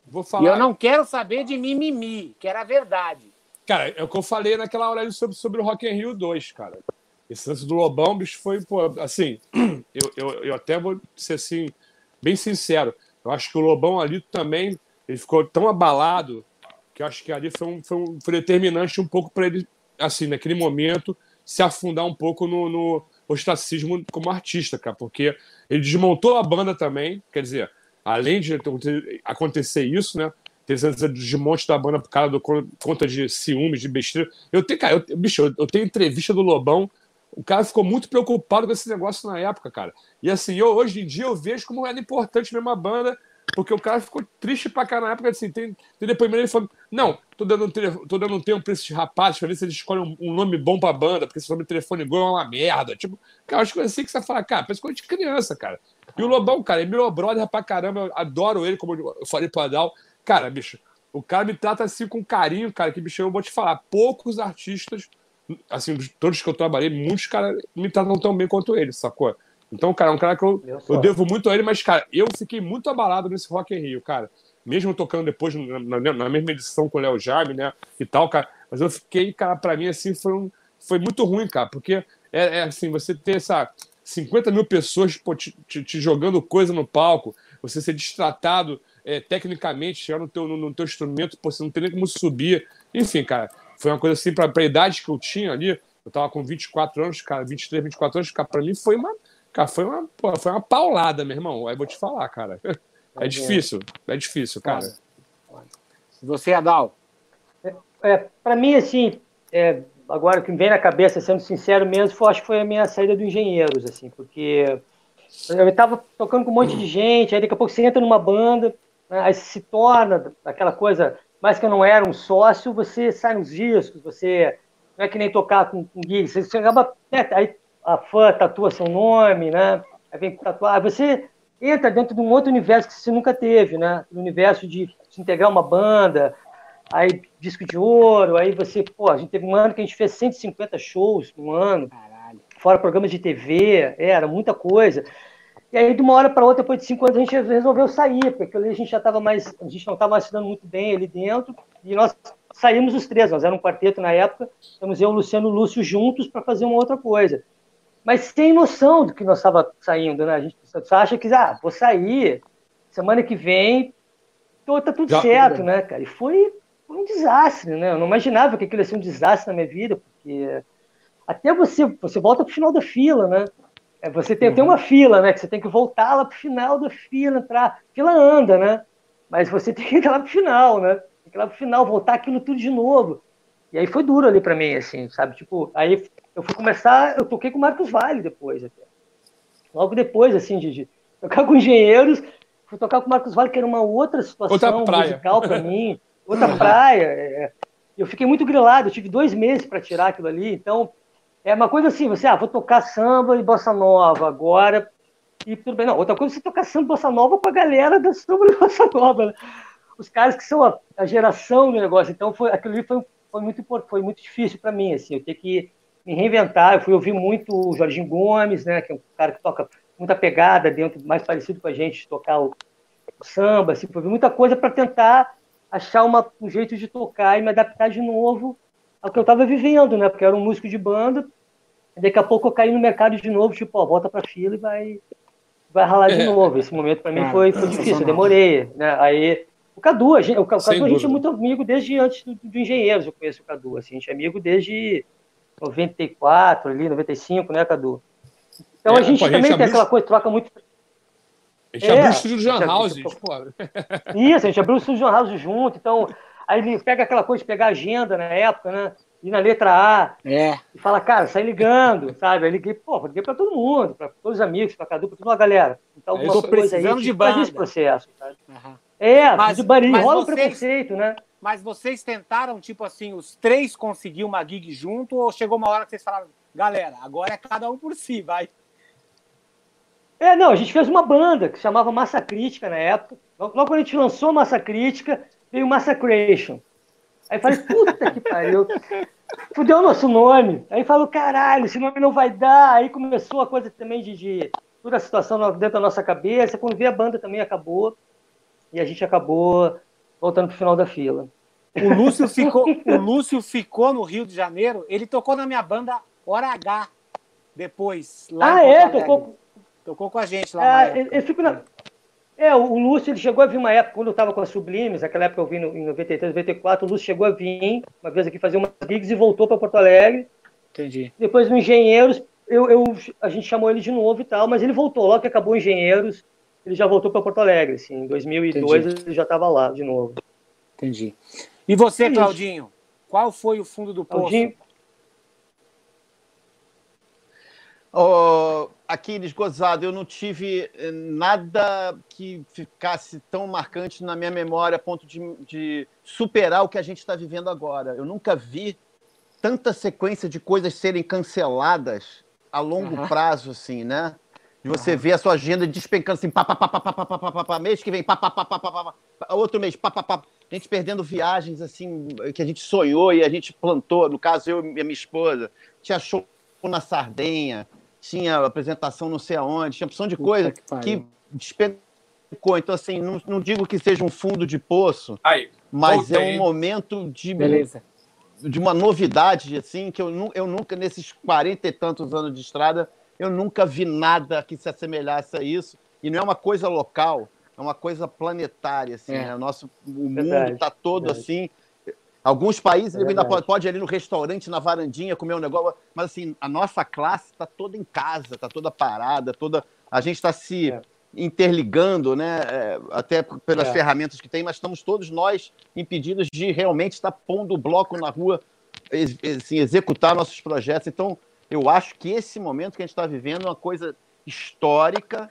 S3: vou falar.
S1: E eu não quero saber de mimimi, que era a verdade.
S3: Cara, é o que eu falei naquela hora sobre, sobre o Rock in Rio 2, cara. Esse lance do Lobão, bicho, foi, pô, assim, eu, eu, eu até vou ser assim, bem sincero. Eu acho que o Lobão ali também, ele ficou tão abalado que eu acho que ali foi, um, foi, um, foi determinante um pouco para ele, assim, naquele momento, se afundar um pouco no, no ostracismo como artista, cara, porque ele desmontou a banda também, quer dizer, além de acontecer isso, né? Teve esse desmonte da banda por causa do conta de ciúmes, de besteira. Eu tenho, cara, eu, bicho, eu, eu tenho entrevista do Lobão o cara ficou muito preocupado com esse negócio na época, cara. E assim, eu, hoje em dia eu vejo como era importante mesmo a banda, porque o cara ficou triste pra na época, assim, tem, tem depoimento ele falando, não, tô dando, tô dando um tempo pra esses rapazes, pra ver se eles escolhem um, um nome bom pra banda, porque esse nome de telefone igual é uma merda. Tipo, cara, acho que assim que você fala, cara, parece coisa de criança, cara. E o Lobão, cara, é meu brother pra caramba, eu adoro ele, como eu falei pro Adal. Cara, bicho, o cara me trata assim com carinho, cara, que bicho, eu vou te falar, poucos artistas assim, todos que eu trabalhei, muitos caras me tratam tão bem quanto ele, sacou? Então, cara, é um cara que eu, eu devo muito a ele, mas, cara, eu fiquei muito abalado nesse Rock in Rio, cara. Mesmo tocando depois na, na, na mesma edição com o Léo Jaime, né, e tal, cara. Mas eu fiquei, cara, pra mim, assim, foi, um, foi muito ruim, cara, porque é, é assim, você ter essa 50 mil pessoas pô, te, te, te, jogando coisa no palco, você ser destratado é, tecnicamente, chegar no teu, no, no teu instrumento, pô, você não tem nem como subir. Enfim, cara, foi uma coisa assim, para a idade que eu tinha ali, eu tava com 24 anos, cara, 23, 24 anos, cara, para mim foi uma, cara, foi uma, pô, foi uma paulada, meu irmão. Aí vou te falar, cara. É difícil, é difícil, cara.
S1: Você, Adal?
S5: É, é para mim, assim, é, agora que me vem na cabeça, sendo sincero mesmo, foi, acho que foi a minha saída do Engenheiros, assim, porque eu estava tocando com um monte de gente, aí daqui a pouco você entra numa banda, né, aí se torna aquela coisa mas que eu não era um sócio, você sai nos discos, você não é que nem tocar com, com gig, você, você acaba, né, aí a fã tatua seu nome, né? Aí vem tatuar, você entra dentro de um outro universo que você nunca teve, né? O universo de se integrar uma banda, aí disco de ouro, aí você, pô, a gente teve um ano que a gente fez 150 shows no ano, Caralho. fora programas de TV, é, era muita coisa. E aí, de uma hora para outra, depois de cinco anos, a gente resolveu sair, porque ali a gente já estava mais. A gente não estava mais se dando muito bem ali dentro. E nós saímos os três, nós éramos um quarteto na época, estamos eu, o Luciano e o Lúcio juntos para fazer uma outra coisa. Mas sem noção do que nós estava saindo, né? A gente só acha que, ah, vou sair, semana que vem, tô, tá tudo já, certo, né, cara? E foi, foi um desastre, né? Eu não imaginava que aquilo ia ser um desastre na minha vida, porque até você, você volta para o final da fila, né? É, você tem, uhum. tem uma fila, né? Que você tem que voltar lá para o final da fila, entrar. fila anda, né? Mas você tem que ir lá para o final, né? Tem que ir lá para o final, voltar aquilo tudo de novo. E aí foi duro ali para mim, assim, sabe? Tipo, aí eu fui começar, eu toquei com o Marcos Vale depois, até. Logo depois, assim, de, de tocar com engenheiros, fui tocar com o Marcos Vale, que era uma outra situação outra musical para mim, outra praia. É. Eu fiquei muito grilado, eu tive dois meses para tirar aquilo ali, então é uma coisa assim, você, ah, vou tocar samba e bossa nova agora. e tudo bem. Não, outra coisa é você tocar samba bossa nova com a galera da samba bossa nova. Né? Os caras que são a, a, geração do negócio. Então, foi, aquilo ali foi, foi, muito, foi muito difícil para mim, assim, eu ter que me reinventar. Eu fui ouvir muito o Jorginho Gomes, né, que é um cara que toca muita pegada dentro, mais parecido com a gente, tocar o, o samba, assim, fui ouvir muita coisa para tentar achar uma, um jeito de tocar e me adaptar de novo ao que eu estava vivendo, né? Porque eu era um músico de banda. daqui a pouco eu caí no mercado de novo, tipo, ó, volta para fila e vai, vai ralar de é. novo. Esse momento para mim ah, foi, foi difícil, eu demorei, né? Aí o Cadu, a gente, o Cadu, a gente é muito amigo desde antes do, do Engenheiros, eu conheço o Cadu, assim, a gente é amigo desde 94, ali, 95, né, Cadu? Então é, a gente pô, também a gente tem aquela coisa, troca muito.
S3: A gente é, abriu o estúdio John House, gente,
S5: Isso, a gente abriu o estúdio John House junto, então aí ele pega aquela coisa de pegar agenda na época, né? E na letra A.
S1: É.
S5: E fala, cara, sai ligando, sabe? Aí liguei, pô, liguei pra todo mundo, pra todos os amigos, pra Cadu, pra toda a galera. Então,
S1: alguma coisa precisando aí, de banda.
S5: esse processo, sabe? Uhum. É, mas, de barinho, rola vocês, preconceito, né?
S1: Mas vocês tentaram, tipo assim, os três conseguir uma gig junto, ou chegou uma hora que vocês falaram, galera, agora é cada um por si, vai?
S5: É, não, a gente fez uma banda que chamava Massa Crítica na época. Logo quando a gente lançou Massa Crítica, veio Massacration. Aí falei, puta que pariu. Fudeu o nosso nome. Aí falou, caralho, esse nome não vai dar. Aí começou a coisa também de, de toda a situação dentro da nossa cabeça. Quando vi a banda também acabou. E a gente acabou voltando pro final da fila.
S1: O Lúcio ficou, o Lúcio ficou no Rio de Janeiro. Ele tocou na minha banda Hora H depois.
S5: ah, é? Tocou,
S1: Tocou com a gente lá.
S5: É, eu fico na... É, o Lúcio ele chegou a vir uma época, quando eu estava com a Sublimes, naquela época eu vim em 93, 94, o Lúcio chegou a vir uma vez aqui fazer umas gigs e voltou para Porto Alegre.
S1: Entendi.
S5: Depois no Engenheiros, eu, eu, a gente chamou ele de novo e tal, mas ele voltou, logo que acabou o Engenheiros, ele já voltou para Porto Alegre, assim, em 2002 Entendi. ele já estava lá de novo.
S1: Entendi. E você, é Claudinho, qual foi o fundo do poço? Claudinho,
S4: Oh, Aquiles, gozado, eu não tive eh, nada que ficasse tão marcante na minha memória a ponto de, de superar o que a gente está vivendo agora. Eu nunca vi tanta sequência de coisas serem canceladas a longo uhum. prazo, assim, né? De você uhum. ver a sua agenda despencando assim, pá, pá, pá, pá, pá, pá, pá, pá, pá, mês que vem, pá, pá, pá, pá, pá, pá, pá, outro mês, pá, pá, pá, a gente perdendo viagens, assim, que a gente sonhou e a gente plantou, no caso, eu e minha esposa, tinha show na Sardenha, tinha apresentação não sei aonde, tinha opção de coisa que, que despencou. Então, assim, não, não, digo que seja um fundo de poço,
S3: Aí,
S4: mas é um momento de,
S1: Beleza.
S4: de uma novidade, assim, que eu, eu nunca, nesses quarenta e tantos anos de estrada, eu nunca vi nada que se assemelhasse a isso. E não é uma coisa local, é uma coisa planetária, assim, é. né? O nosso o mundo está todo Verdade. assim Alguns países é ele ainda pode, pode ir ali no restaurante, na varandinha, comer um negócio, mas assim, a nossa classe está toda em casa, está toda parada, toda. A gente está se é. interligando, né? É, até pelas é. ferramentas que tem, mas estamos todos nós impedidos de realmente estar pondo o bloco na rua, assim, executar nossos projetos. Então, eu acho que esse momento que a gente está vivendo é uma coisa histórica.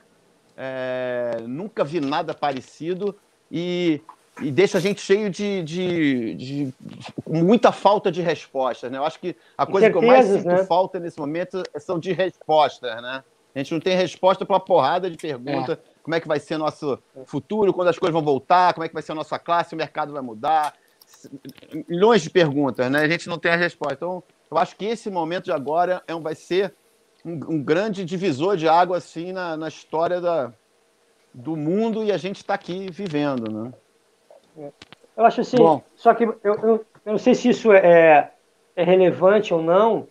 S4: É, nunca vi nada parecido e e deixa a gente cheio de, de, de, muita falta de respostas, né? Eu acho que a coisa que eu mais sinto né? falta nesse momento são de respostas, né? A gente não tem resposta para uma porrada de perguntas. É. Como é que vai ser nosso futuro? Quando as coisas vão voltar? Como é que vai ser a nossa classe? O mercado vai mudar? Milhões de perguntas, né? A gente não tem a resposta. Então, eu acho que esse momento de agora é um, vai ser um, um grande divisor de água assim na, na história da, do mundo e a gente está aqui vivendo, né?
S5: Eu acho assim, Bom. só que eu, eu, eu, não sei se isso é, é relevante ou não,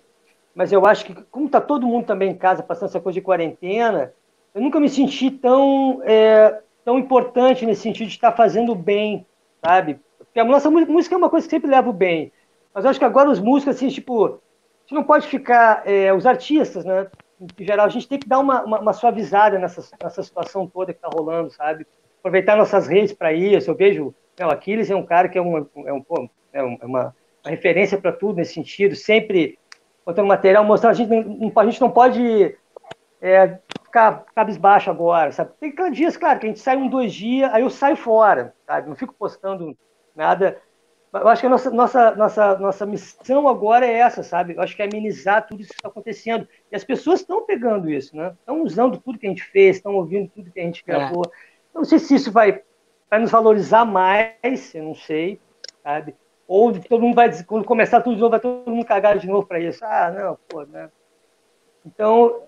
S5: mas eu acho que, como está todo mundo também em casa passando essa coisa de quarentena, eu nunca me senti tão, é, tão importante nesse sentido de estar fazendo bem, sabe? Porque a nossa música é uma coisa que sempre leva o bem. Mas eu acho que agora os músicos, assim, tipo, a gente não pode ficar. É, os artistas, né? Em geral, a gente tem que dar uma, uma, uma suavizada nessa, nessa situação toda que está rolando, sabe? Aproveitar nossas redes para isso. Eu vejo o Aquiles é um cara que é, uma, é, um, é, é uma, uma referência para tudo nesse sentido, sempre botando material, mostrando. A gente não, a gente não pode é, ficar cabisbaixo agora, sabe? Tem dias, claro, que a gente sai um, dois dias, aí eu saio fora, sabe? Não fico postando nada. Eu acho que a nossa, nossa, nossa, nossa missão agora é essa, sabe? Eu acho que é amenizar tudo isso que está acontecendo. E as pessoas estão pegando isso, né? Estão usando tudo que a gente fez, estão ouvindo tudo que a gente gravou. É. Eu não sei se isso vai, vai nos valorizar mais, eu não sei, sabe? Ou todo mundo vai, quando começar tudo de novo, vai todo mundo cagar de novo para isso. Ah, não, pô, né? Então,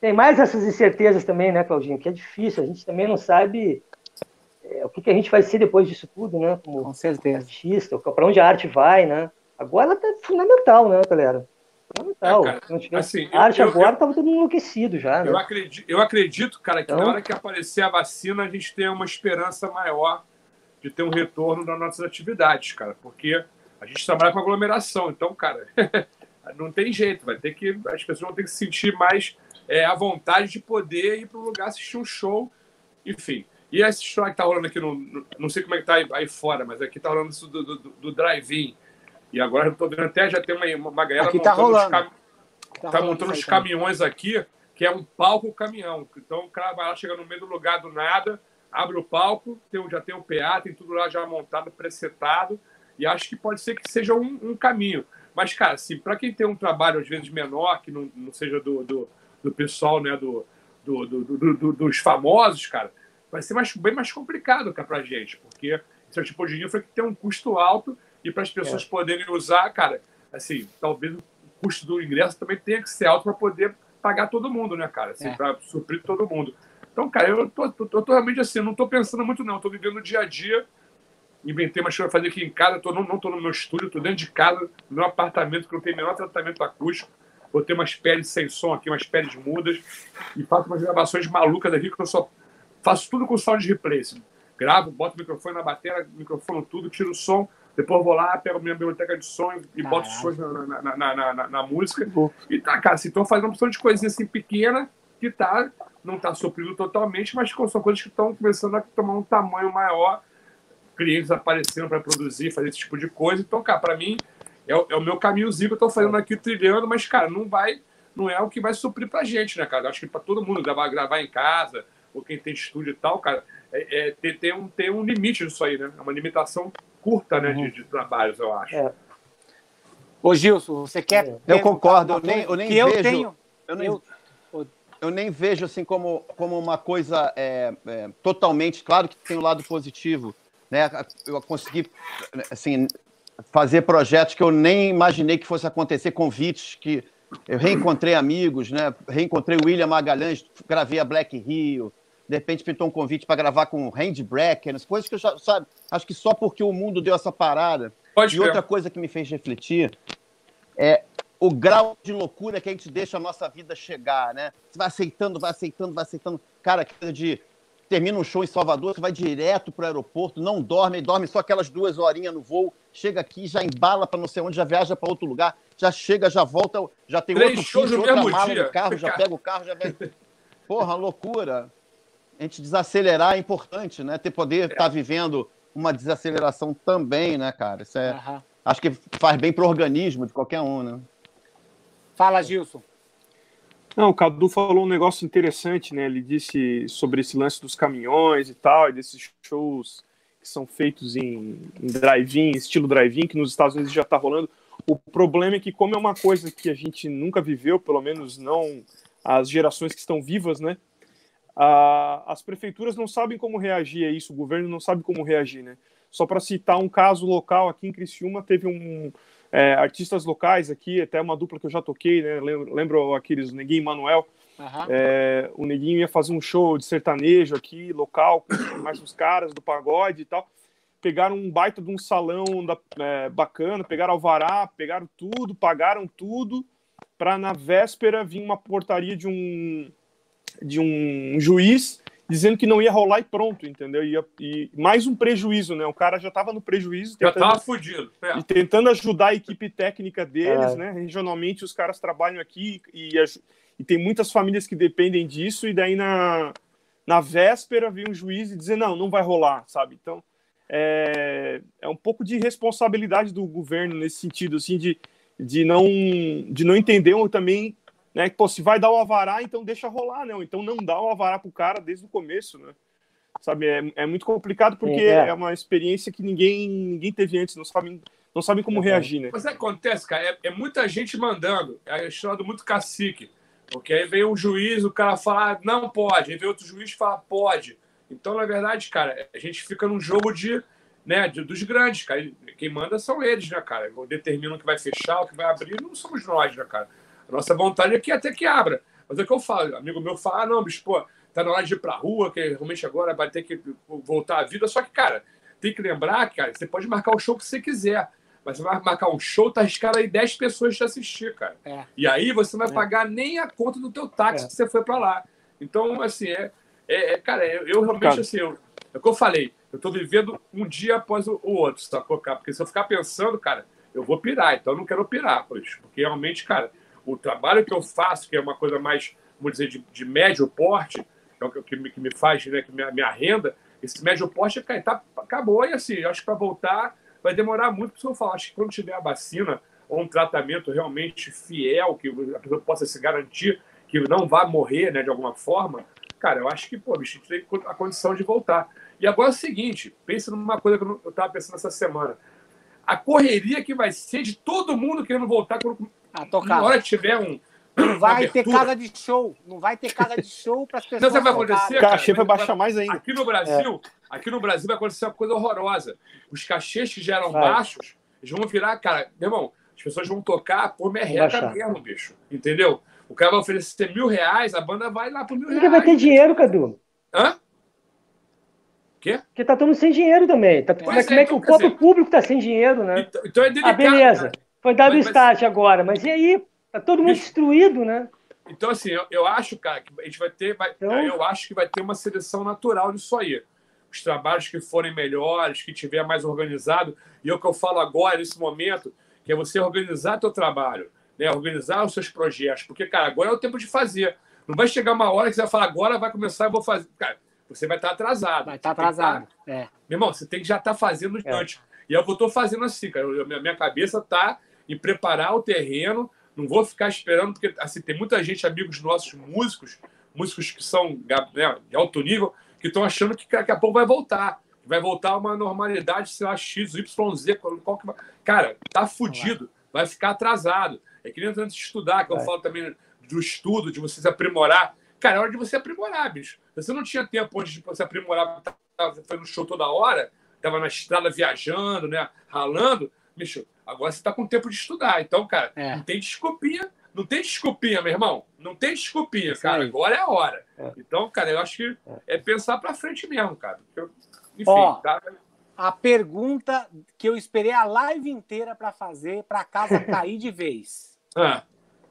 S5: tem mais essas incertezas também, né, Claudinho? Que é difícil, a gente também não sabe é, o que, que, a gente vai ser depois disso tudo, né?
S1: Como Com certeza.
S5: artista, para onde a arte vai, né? Agora ela tá fundamental, né, galera? Fundamental. É, cara, assim, arte eu, agora, estava todo mundo enlouquecido já.
S3: Eu, né? acredito, eu acredito, cara, que então... na hora que aparecer a vacina, a gente tem uma esperança maior de ter um retorno das nossas atividades, cara, porque a gente trabalha com aglomeração, então, cara, não tem jeito, vai ter que as pessoas vão ter que se sentir mais é, à vontade de poder ir para um lugar assistir um show, enfim. E essa história que tá rolando aqui, no, no, não sei como é que tá aí, aí fora, mas aqui tá rolando isso do, do, do drive-in. E agora eu tô vendo até, já tem uma, uma galera
S1: aqui tá rolando. Os cam...
S3: tá, tá montando os caminhões aqui, que é um palco caminhão. Então o cara vai lá, chega no meio do lugar do nada, abre o palco, tem, já tem o PA, tem tudo lá já montado, presetado, e acho que pode ser que seja um, um caminho. Mas, cara, assim, para quem tem um trabalho às vezes menor, que não, não seja do, do, do pessoal, né, do, do, do, do, dos famosos, cara, vai ser mais, bem mais complicado para a gente, porque esse tipo de dinheiro foi que tem um custo alto e para as pessoas é. poderem usar, cara, assim, talvez o custo do ingresso também tenha que ser alto para poder pagar todo mundo, né, cara? Assim, é. Para suprir todo mundo. Então, cara, eu tô, tô, tô, tô realmente assim, não tô pensando muito, não. Tô vivendo o dia a dia. Inventei umas coisas fazer aqui em casa, tô, não, não tô no meu estúdio, tô dentro de casa, no meu apartamento, que não tem menor tratamento acústico. Botei umas peles sem som aqui, umas peles mudas, e faço umas gravações malucas daqui, que eu só faço tudo com sound replacement. Gravo, boto o microfone na bateria, microfone tudo, tiro o som, depois vou lá, pego minha biblioteca de som e boto os sons na, na, na, na, música. E tá, cara, assim, então fazendo uma opção de coisinha assim pequena que tá, não tá suprindo totalmente, mas são coisas que estão começando a tomar um tamanho maior, clientes aparecendo para produzir, fazer esse tipo de coisa. Então, cara, para mim é o, é o, meu caminhozinho que eu tô fazendo aqui, trilhando, mas, cara, não vai, não é o que vai suprir pra gente, né, cara? Acho que para todo mundo gravar, gravar em casa, ou quem tem estúdio e tal, cara, é, é, tem, tem, um, tem um limite disso aí, né? É uma limitação curta, né, uhum. de, de, trabalhos, eu acho. É.
S1: Ô, Gilson, você quer.
S4: Eu concordo, eu nem, eu nem vejo. Eu, tenho, eu, nem, eu, eu nem vejo assim como, como uma coisa é, é, totalmente. Claro que tem o um lado positivo. Né? Eu consegui assim, fazer projetos que eu nem imaginei que fosse acontecer, convites que eu reencontrei amigos, né? Reencontrei o William Magalhães, gravei a Black Rio. De repente pintou um convite para gravar com o Handbreaker, coisas que eu já, sabe, acho que só porque o mundo deu essa parada. Pode e ver. outra coisa que me fez refletir é o grau de loucura que a gente deixa a nossa vida chegar, né? Você vai aceitando, vai aceitando, vai aceitando. Cara, de termina um show em Salvador, você vai direto para o aeroporto, não dorme, dorme só aquelas duas horinhas no voo, chega aqui, já embala para não sei onde, já viaja para outro lugar, já chega, já volta, já tem
S3: Três outro
S4: kit,
S3: outra
S4: mala
S3: dia.
S4: no carro, já pega o carro, já vai... Porra, loucura. A gente desacelerar é importante, né? Ter poder estar é. tá vivendo uma desaceleração também, né, cara? Isso é... Uhum. Acho que faz bem para o organismo de qualquer um, né?
S1: Fala, Gilson.
S2: Não, o Cadu falou um negócio interessante, né? Ele disse sobre esse lance dos caminhões e tal, e desses shows que são feitos em, em drive-in, estilo drive-in, que nos Estados Unidos já está rolando. O problema é que, como é uma coisa que a gente nunca viveu, pelo menos não as gerações que estão vivas, né? As prefeituras não sabem como reagir a isso, o governo não sabe como reagir, né? Só para citar um caso local aqui em Criciúma, teve um, é, artistas locais aqui, até uma dupla que eu já toquei, né? Lembro, lembro aqueles Neguinho e Manuel. Uhum. É, o Neguinho ia fazer um show de sertanejo aqui, local, com mais uns caras do pagode e tal. Pegaram um baita de um salão da, é, bacana, pegaram alvará, pegaram tudo, pagaram tudo, para na véspera vir uma portaria de um, de um juiz dizendo que não ia rolar e pronto, entendeu? Ia, e mais um prejuízo, né? O cara já estava no prejuízo.
S3: Já estava fudido.
S2: É. E tentando ajudar a equipe técnica deles, é. né? Regionalmente, os caras trabalham aqui e, e, tem muitas famílias que dependem disso, e daí na, na véspera vem um juiz e dizer, não, não vai rolar, sabe? Então, é, é um pouco de responsabilidade do governo nesse sentido, assim, de, de, não, de não entender também né? Pô, se vai dar o avará, então deixa rolar, não. Então não dá o avará pro cara desde o começo, né? sabe? É, é muito complicado porque
S5: É.
S2: é. uma experiência que ninguém, ninguém teve antes, não sabem, não sabem como
S5: É.
S2: reagir, né?
S3: Mas é que acontece, cara, é, é muita gente mandando. É a história do muito cacique. Porque aí vem um juiz, o cara fala, ah, não pode. Aí vem outro juiz e fala, pode. Então, na verdade, cara, a gente fica num jogo de, né, de- dos grandes, cara. Quem manda são eles, né, cara? Determinam o que vai fechar, o que vai abrir, não somos nós, né, cara? A nossa vontade é que até que abra. Mas é o que eu falo, amigo meu fala, ah, não, bicho, pô, tá na hora de ir pra rua, que realmente agora vai ter que voltar à vida. Só que, cara, tem que lembrar, cara, você pode marcar o show que você quiser. Mas você vai marcar um show, tá arriscado aí 10 pessoas te assistir, cara.
S1: É.
S3: E aí você não vai pagar nem a conta do teu táxi
S5: É.
S3: que você foi pra lá. Então, assim, é, é, é, cara, eu, eu realmente,
S2: Cara.
S3: assim, eu, é o que eu falei, eu tô vivendo um dia após o, o outro, sacou, cara? Porque se eu ficar pensando, cara, eu vou pirar, então eu não quero pirar, pois, porque realmente, cara, o trabalho que eu faço, que é uma coisa mais, vamos dizer, de, de médio porte, é o que, que, me, que me faz, né, que minha, minha renda, esse médio porte, cara, tá, acabou, e assim, acho que para voltar vai demorar muito, porque eu falo, acho que quando tiver a vacina ou um tratamento realmente fiel, que a pessoa possa se garantir que não vai morrer, né, de alguma forma, cara, eu acho que, pô, bicho, a gente tem a condição de voltar. E agora é o seguinte, pensa numa coisa que eu não- eu tava pensando essa semana. A correria que vai ser de todo mundo querendo voltar quando
S1: A
S3: na hora que tiver um.
S1: Não vai ter
S3: abertura.
S1: casa de show. Não vai ter casa de show para as pessoas.
S3: Não, sabe o que vai acontecer?
S2: O cachê vai baixar mais ainda.
S3: Aqui no Brasil, aqui no Brasil vai acontecer uma coisa horrorosa. Os cachês que já eram
S5: Vai.
S3: baixos, eles vão virar, cara, meu irmão, as pessoas vão tocar por merreca mesmo, bicho. Entendeu? O cara vai oferecer mil reais, a banda vai lá por mil
S5: Ninguém vai ter
S3: reais.
S5: dinheiro, Cadu.
S3: Hã? Quê?
S5: Porque tá todo mundo sem dinheiro também. Tá, como é,
S3: Pois
S5: como é
S3: é,
S5: que o
S3: então,
S5: próprio
S3: dizer-
S5: público tá sem dinheiro, né?
S3: Então, então é
S5: Ah,
S3: delicado.
S5: beleza.
S3: cara.
S5: Foi dado o
S3: Mas- mas-
S5: start agora, mas e aí? Tá todo mundo destruído, né?
S3: Então, assim, eu, eu acho, cara, que a gente vai ter. vai-
S5: Então-
S3: Eu acho que vai ter uma seleção natural disso aí. Os trabalhos que forem melhores, que tiver mais organizado. E é o que eu falo agora, nesse momento, que é você organizar teu trabalho, né? organizar os seus projetos. Porque, cara, agora é o tempo de fazer. Não vai chegar uma hora que você vai falar, agora vai começar, eu vou fazer. Cara, você vai estar atrasado.
S1: Vai estar
S3: que
S1: atrasado. É.
S3: meu irmão, você tem que já estar fazendo
S5: É.
S3: antes. E é o que eu estou fazendo assim, cara. Eu- minha, minha cabeça está em preparar o terreno. Não vou ficar esperando, porque assim, tem muita gente, amigos nossos, músicos, músicos que são né, de alto nível, que estão achando que daqui a pouco vai voltar. Vai voltar uma normalidade, sei lá, X, Y, Z. Qual, que vai... Cara, tá fudido. Vai ficar atrasado. É que nem antes de estudar, que eu
S5: Vai.
S3: falo também do estudo, de você se aprimorar. Cara, é hora de você aprimorar, bicho. Você não tinha tempo antes de você aprimorar, tava- foi no show toda hora, tava na estrada viajando, né? Ralando. Bicho, agora você tá com tempo de estudar. Então, cara,
S1: É.
S3: não tem desculpinha. Não tem desculpinha, meu irmão. Não tem desculpinha,
S1: Isso
S3: cara.
S1: aí.
S3: Agora é a hora.
S5: É.
S3: Então, cara, eu acho que é pensar pra frente mesmo, cara. Eu- enfim,
S1: Ó.
S3: tá?
S1: A pergunta que eu esperei a live inteira para fazer, para casa cair de vez.
S3: Ah,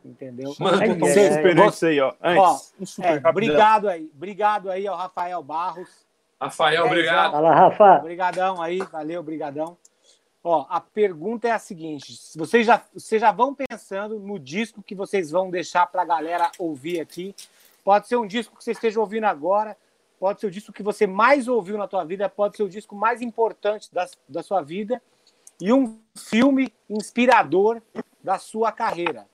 S1: Entendeu?
S3: Manda
S2: um super antes aí, ó. Antes,
S1: Ó,
S2: um super
S1: É, obrigado aí. Obrigado aí ao Rafael Barros.
S3: Rafael,
S1: É,
S3: obrigado.
S5: Fala, Rafa.
S1: Obrigadão aí, valeu, obrigadão. Ó, a pergunta é a seguinte: vocês já, vocês já vão pensando no disco que vocês vão deixar para a galera ouvir aqui? Pode ser um disco que você esteja ouvindo agora, pode ser o disco que você mais ouviu na tua vida, pode ser o disco mais importante da, da sua vida e um filme inspirador da sua carreira.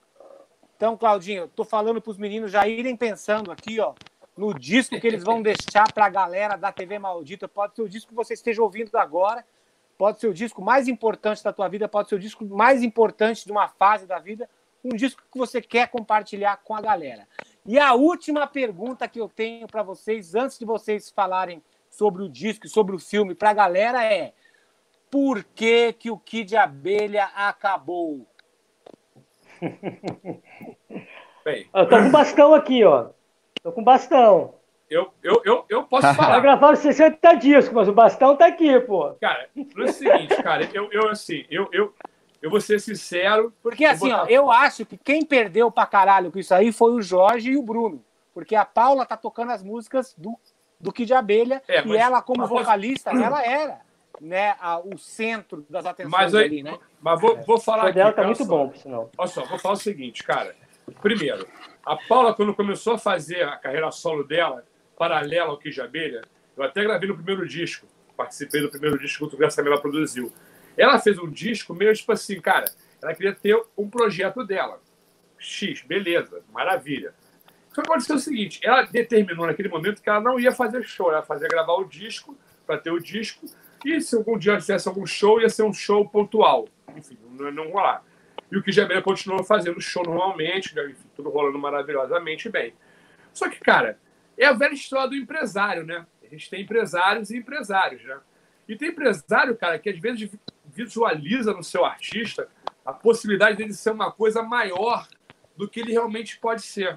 S1: Então, Claudinho, tô falando para os meninos já irem pensando aqui, ó, no disco que eles vão deixar para a galera da TV Maldita. Pode ser o disco que você esteja ouvindo agora, pode ser o disco mais importante da tua vida, pode ser o disco mais importante de uma fase da vida, um disco que você quer compartilhar com a galera. E a última pergunta que eu tenho para vocês, antes de vocês falarem sobre o disco e sobre o filme para a galera é: por que, que o Kid Abelha acabou?
S3: Bem,
S5: Eu tô com bastão aqui, ó. Tô com bastão.
S3: Eu, eu, eu, eu posso
S5: Vai
S3: falar.
S5: gravar os 60 discos, mas o bastão tá aqui, pô.
S3: Cara, é o seguinte, cara, eu, eu assim, eu, eu, eu vou ser sincero.
S1: Porque assim,
S3: botar-
S1: ó, eu acho que quem perdeu pra caralho com isso aí foi o Jorge e o Bruno. Porque a Paula tá tocando as músicas do, do Kid Abelha
S3: É,
S1: e
S3: mas-
S1: ela, como
S3: mas-
S1: vocalista, ela era né, a- o centro das atenções
S3: Mas, aí,
S1: ali, né?
S3: mas vou, vou
S5: O
S3: falar
S5: show
S3: aqui.
S5: dela tá muito
S3: só.
S5: bom, por sinal.
S3: Olha só, vou falar o seguinte, cara. Primeiro, a Paula, quando começou a fazer a carreira solo dela, paralela ao de Abelha, eu até gravei no primeiro disco, participei do primeiro disco que o Graça Mela produziu. Ela fez um disco meio tipo assim, cara, ela queria ter um projeto dela. X, beleza, maravilha. Só que aconteceu o seguinte: ela determinou naquele momento que ela não ia fazer show, ela ia fazer gravar o disco, para ter o disco, e se algum dia tivesse algum show, ia ser um show pontual. Enfim, não, não rolar. E o que Gabriel continuou fazendo show normalmente, né, enfim, tudo rolando maravilhosamente bem. Só que, cara, é a velha história do empresário, né? A gente tem empresários e empresários, né? E tem empresário, cara, que às vezes visualiza no seu artista a possibilidade dele ser uma coisa maior do que ele realmente pode ser.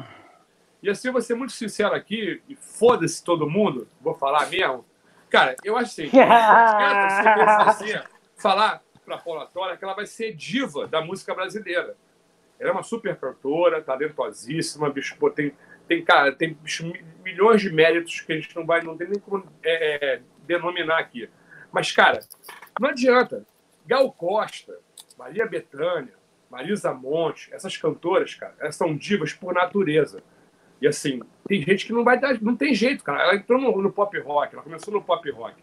S3: E assim, eu vou ser muito sincero aqui, e foda-se todo mundo, vou falar mesmo. Cara, eu acho assim, falar para Paula Tora que ela vai ser diva da música brasileira. Ela é uma super cantora, talentosíssima, bicho, pô, tem, tem, cara, tem milhões de méritos que a gente não vai, não tem nem como é, é, denominar aqui. Mas, cara, não adianta. Gal Costa, Maria Bethânia, Marisa Monte, essas cantoras, cara, elas são divas por natureza. E assim, tem gente que não vai dar, não tem jeito, cara. Ela entrou no, no pop rock, ela começou no pop rock.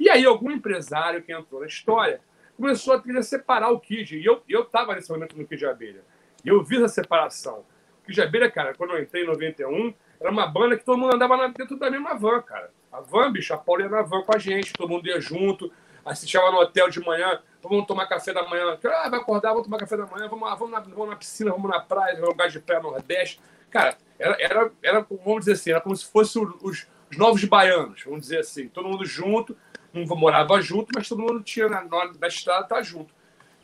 S3: E aí, algum empresário que entrou na história começou a querer separar o Kid. E eu, eu tava nesse momento no Kid Abelha. E eu vi essa separação. O Kid Abelha, cara, quando eu entrei em 91, era uma banda que todo mundo andava dentro da mesma van, cara. A van, bicho, a Paula ia na van com a gente, todo mundo ia junto. Assistia no hotel de manhã, vamos tomar café da manhã. Ah, vai acordar, vamos tomar café da manhã, vamos, lá, vamos, na, vamos na piscina, vamos na praia, vamos lugar de pé no Nordeste. Cara, era, era, era, vamos dizer assim, era como se fossem os, os novos baianos, vamos dizer assim. Todo mundo junto, não morava junto, mas todo mundo tinha na hora da estrada estar tá junto.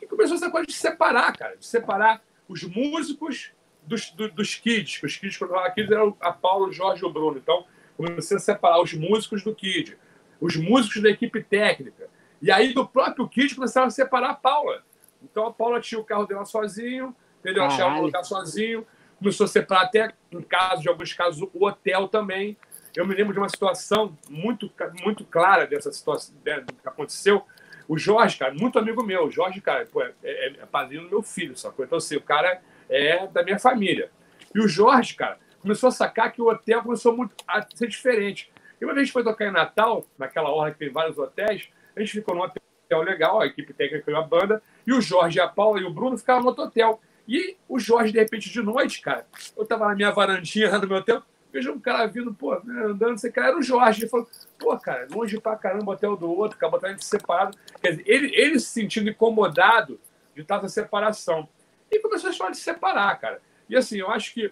S3: E começou essa coisa de separar, cara, de separar os músicos dos, dos, dos kids. Os kids, quando eu falava kids, eram a Paulo, o Jorge e o Bruno. Então, comecei a separar os músicos do kid, os músicos da equipe técnica. E aí, do próprio kid, começaram a separar a Paula. Então, a Paula tinha o carro dela sozinho, entendeu? Achava o lugar sozinho. Começou a separar até, em casos, de alguns casos, o hotel também. Eu me lembro de uma situação muito, muito clara dessa situação né, que aconteceu. O Jorge, cara, muito amigo meu. O Jorge, cara, pô, é, é, é padrinho do meu filho, sacou? Então, assim, o cara é da minha família. E o Jorge, cara, começou a sacar que o hotel começou muito a ser diferente. E uma vez a gente foi tocar em Natal, naquela hora que tem vários hotéis, a gente ficou num hotel legal, a equipe técnica e a banda, e o Jorge, a Paula e o Bruno ficavam no outro hotel. E o Jorge, de repente, de noite, cara, eu tava na minha varandinha lá no meu hotel, vejo um cara vindo, pô, né, andando, esse cara era o Jorge. Ele falou, pô, cara, longe pra caramba hotel do outro, acabou a gente separado. Quer dizer, ele, ele se sentindo incomodado de essa separação. E começou a história de separar, cara. E assim, eu acho que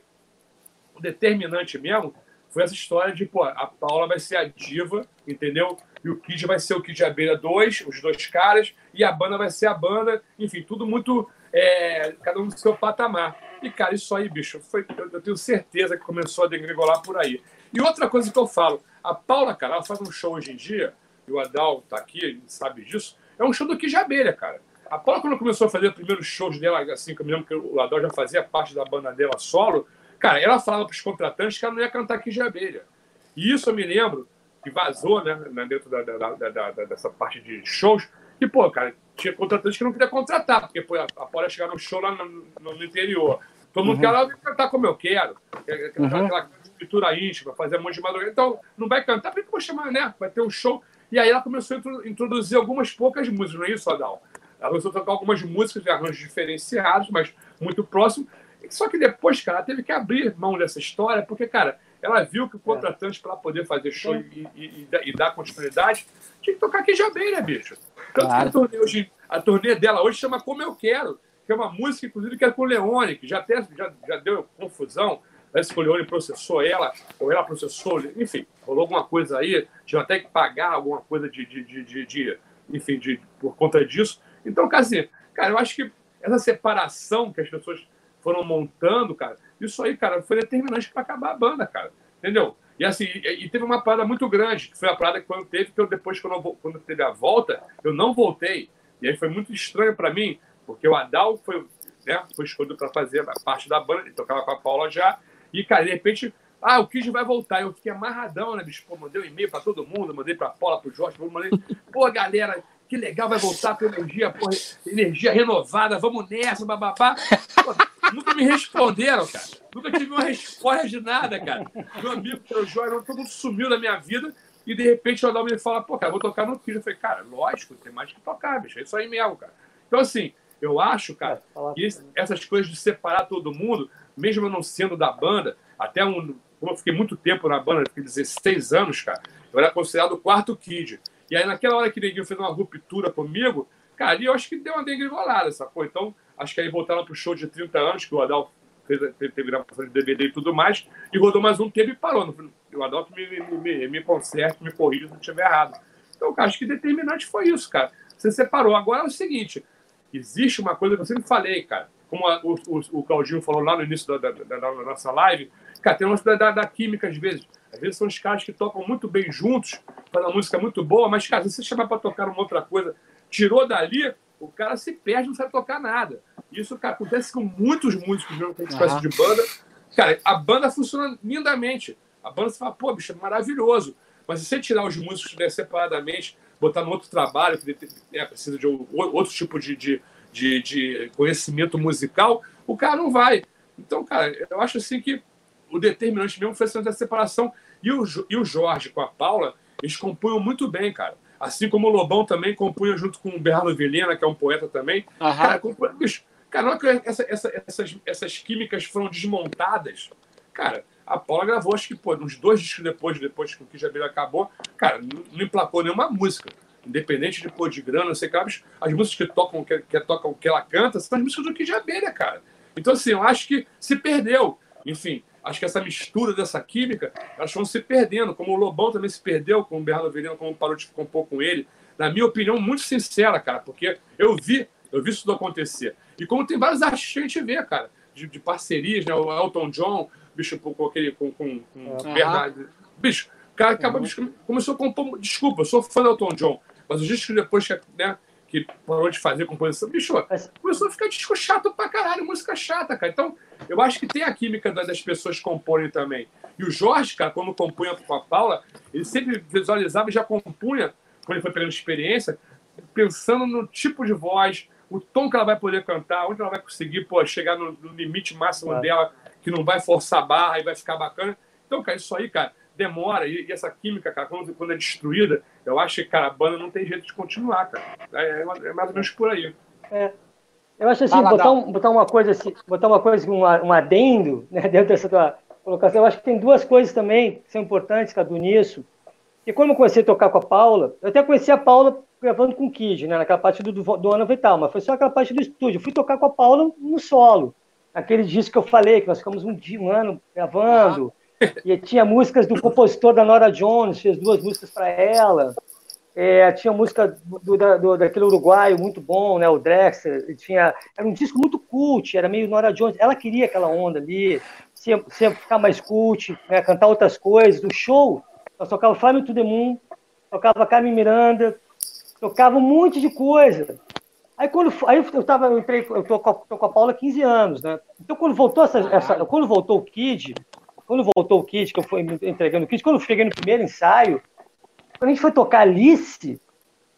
S3: o determinante mesmo foi essa história de, pô, a Paula vai ser a diva, entendeu? E o Kid vai ser o Kid Abelha 2, os dois caras, e a banda vai ser a banda, enfim, tudo muito é, cada um no seu patamar. E, cara, isso aí, bicho, foi, eu tenho certeza que começou a degringolar por aí. E outra coisa que eu falo, a Paula, cara, ela faz um show hoje em dia, e o Adal tá aqui, sabe disso, é um show do Kid Abelha, cara. A Paula, quando começou a fazer os primeiros shows dela, assim, que eu me lembro que o Adal já fazia parte da banda dela solo, cara, ela falava para os contratantes que ela não ia cantar Kid Abelha. E isso eu me lembro que vazou, né, dentro da, da, da, dessa parte de shows, e, pô, cara, tinha contratante que não queria contratar, porque pô, a Paula ia chegar no show lá no, no interior. Todo mundo uhum. quer lá cantar como eu quero, quer, quer uhum. aquela escritura íntima, fazer um monte de madrugada. Então, não vai cantar, por que eu vou chamar, né? Vai ter um show. E aí ela começou a introduzir algumas poucas músicas, não é isso, Adal? Ela começou a tocar algumas músicas de arranjos diferenciados, mas muito próximo. Só que depois, cara, ela teve que abrir mão dessa história, porque, cara, ela viu que o contratante, para poder fazer show e, e, e, e, dar continuidade, tinha que tocar aqui já bem, né, bicho? Tanto claro. que a turnê, hoje, a turnê dela hoje chama Como Eu Quero, que é uma música, inclusive, que é com o Leone, que já, até, já, já deu confusão. Parece né, que o Leone processou ela, ou ela processou, enfim, rolou alguma coisa aí, tinha até que pagar alguma coisa de, de, de, de, de enfim, de, por conta disso. Então, assim, cara, eu acho que essa separação que as pessoas foram montando, cara, isso aí, cara, foi determinante para acabar a banda, cara. Entendeu? E assim, e, teve uma parada muito grande, que foi a parada que quando teve, que eu depois, quando, eu, quando teve a volta, eu não voltei. E aí foi muito estranho para mim, porque o Adal foi, né, foi escolhido para fazer a parte da banda, ele tocava com a Paula já, e, cara, de repente, ah, o Kid vai voltar. Eu fiquei amarradão, né, bicho? Pô, mandei um e-mail para todo mundo, mandei para Paula, para o Jorge, mandei, pô, galera, que legal, vai voltar com energia, porra, energia renovada, vamos nessa, bababá. Pô, nunca me responderam, cara. Nunca tive uma resposta de nada, cara. Meu amigo, o Jorge, todo mundo sumiu da minha vida. E de repente o Adão me fala, pô, cara, vou tocar no Kiss. Eu falei, cara, lógico, tem mais que tocar, bicho. É isso aí mesmo, cara. Então, assim, eu acho, cara, é, que essas coisas de separar todo mundo mesmo eu não sendo da banda, até um, como eu fiquei muito tempo na banda, fiquei 16 anos, cara, eu era considerado o quarto kid. E aí, naquela hora que o Neguinho fez uma ruptura comigo, cara, ali eu acho que deu uma degringolada, sacou? Então, acho que aí voltaram pro show de 30 anos, que o Adal fez, teve gravação de DVD e tudo mais, e rodou mais um tempo e parou. O Adal me, me, me, me conserta, me corrija se eu estiver errado. Então, cara, acho que determinante foi isso, cara. Você separou. Agora é o seguinte: existe uma coisa que eu sempre falei, cara. Como a, o, o, o, Claudinho falou lá no início da, da, da, da nossa live, cara, tem uma da, da, química às vezes. Às vezes são os caras que tocam muito bem juntos, fazem uma música muito boa, mas, cara, se você chamar para tocar uma outra coisa, tirou dali, o cara se perde, não sabe tocar nada. Isso, cara, acontece com muitos músicos mesmo que a gente conhece de banda. Cara, a banda funciona lindamente. A banda você fala, pô, bicho, é maravilhoso. Mas se você tirar os músicos né, separadamente, botar no outro trabalho, que né, precisa de outro tipo de, de, de, de, conhecimento musical, o cara não vai. Então, cara, eu acho assim que o determinante mesmo foi essa separação. E o, e o Jorge com a Paula, eles compunham muito bem, cara. Assim como o Lobão também compunha junto com o Bernardo Vilhena, que é um poeta também. Uhum. Cara, compunha, bicho, cara, que essa, essa, essas, essas químicas foram desmontadas. Cara, a Paula gravou, acho que, pô, uns dois discos depois, depois que o Kid Abelha acabou, cara, não, não emplacou nenhuma música. Independente de pôr de grana, não sei o que, as músicas que tocam, que, que tocam, que ela canta, são as músicas do Kid Abelha, cara. Então, assim, eu acho que se perdeu. Enfim, acho que essa mistura dessa química, elas vão se perdendo, como o Lobão também se perdeu com o Bernardo Verino, como parou de compor com ele. Na minha opinião, muito sincera, cara, porque eu vi, eu vi isso tudo acontecer. E como tem vários artistas que a gente vê, cara, de, de parcerias, né? O Elton John, bicho, com, aquele. com, com, com uhum. Bernardo. Bicho, o cara acaba, uhum. bicho, começou a compor. Desculpa, eu sou fã do Elton John, mas os discos depois que, né, que parou de fazer composição, bicho, começou a ficar disco chato pra caralho, música chata, cara. Então, eu acho que tem a química das pessoas que compõem também. E o Jorge, cara, quando compunha com a Paula, ele sempre visualizava e já compunha, quando ele foi pegando experiência, pensando no tipo de voz, o tom que ela vai poder cantar, onde ela vai conseguir pô, chegar no, no limite máximo dela que não vai forçar a barra e vai ficar bacana. Então, cara, isso aí, cara, demora. E, e essa química, cara, quando, quando, é destruída, eu acho que, cara, a banda não tem jeito de continuar, cara. É, é, é mais ou menos por aí.
S5: É. Eu acho assim, botar, um, botar, uma coisa assim, botar uma coisa, um, um adendo, né, dentro dessa tua colocação, eu acho que tem duas coisas também que são importantes, Cadu, nisso. E quando eu comecei a tocar com a Paula, eu até conheci a Paula gravando com o Kid, né, naquela parte do, do ano e tal, mas foi só aquela parte do estúdio. Eu fui tocar com a Paula no solo aquele disco que eu falei, que nós ficamos um, dia, um ano gravando, e tinha músicas do compositor da Nora Jones, fez duas músicas para ela. É, tinha música do, do, daquele uruguaio muito bom, né, o Drexler. Tinha, era um disco muito cult, era meio Nora Jones. Ela queria aquela onda ali, sempre, sempre ficar mais cult, né, cantar outras coisas. No show, nós tocava Fly to the Moon, tocava Carmen Miranda, tocava um monte de coisa. Aí quando aí eu tava, eu entrei, eu tô com, a, tô com a Paula há 15 anos, né? Então quando voltou essa, essa, quando voltou o Kid, quando voltou o Kid, que eu fui entregando o Kid, quando eu cheguei no primeiro ensaio, quando a gente foi tocar Alice,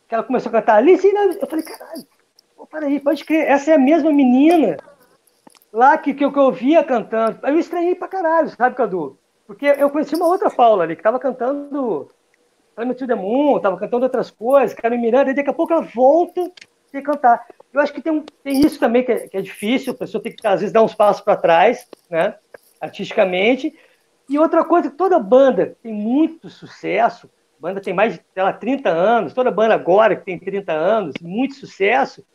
S5: que ela começou a cantar Alice, eu falei, caralho, pô, peraí, pode crer, essa é a mesma menina lá que, que, eu, que eu via cantando. Aí eu estranhei pra caralho, sabe, Cadu? Porque eu conheci uma outra Paula ali, que tava cantando Time to the Moon, tava cantando outras coisas, cara Miranda, e daqui a pouco ela volta que cantar. Eu acho que tem, um, tem isso também que é, que é, difícil, a pessoa tem que, às vezes, dar uns passos para trás, né, artisticamente. E outra coisa, toda banda tem muito sucesso, banda tem mais de lá, 30 anos, toda banda agora que tem 30 anos, muito sucesso,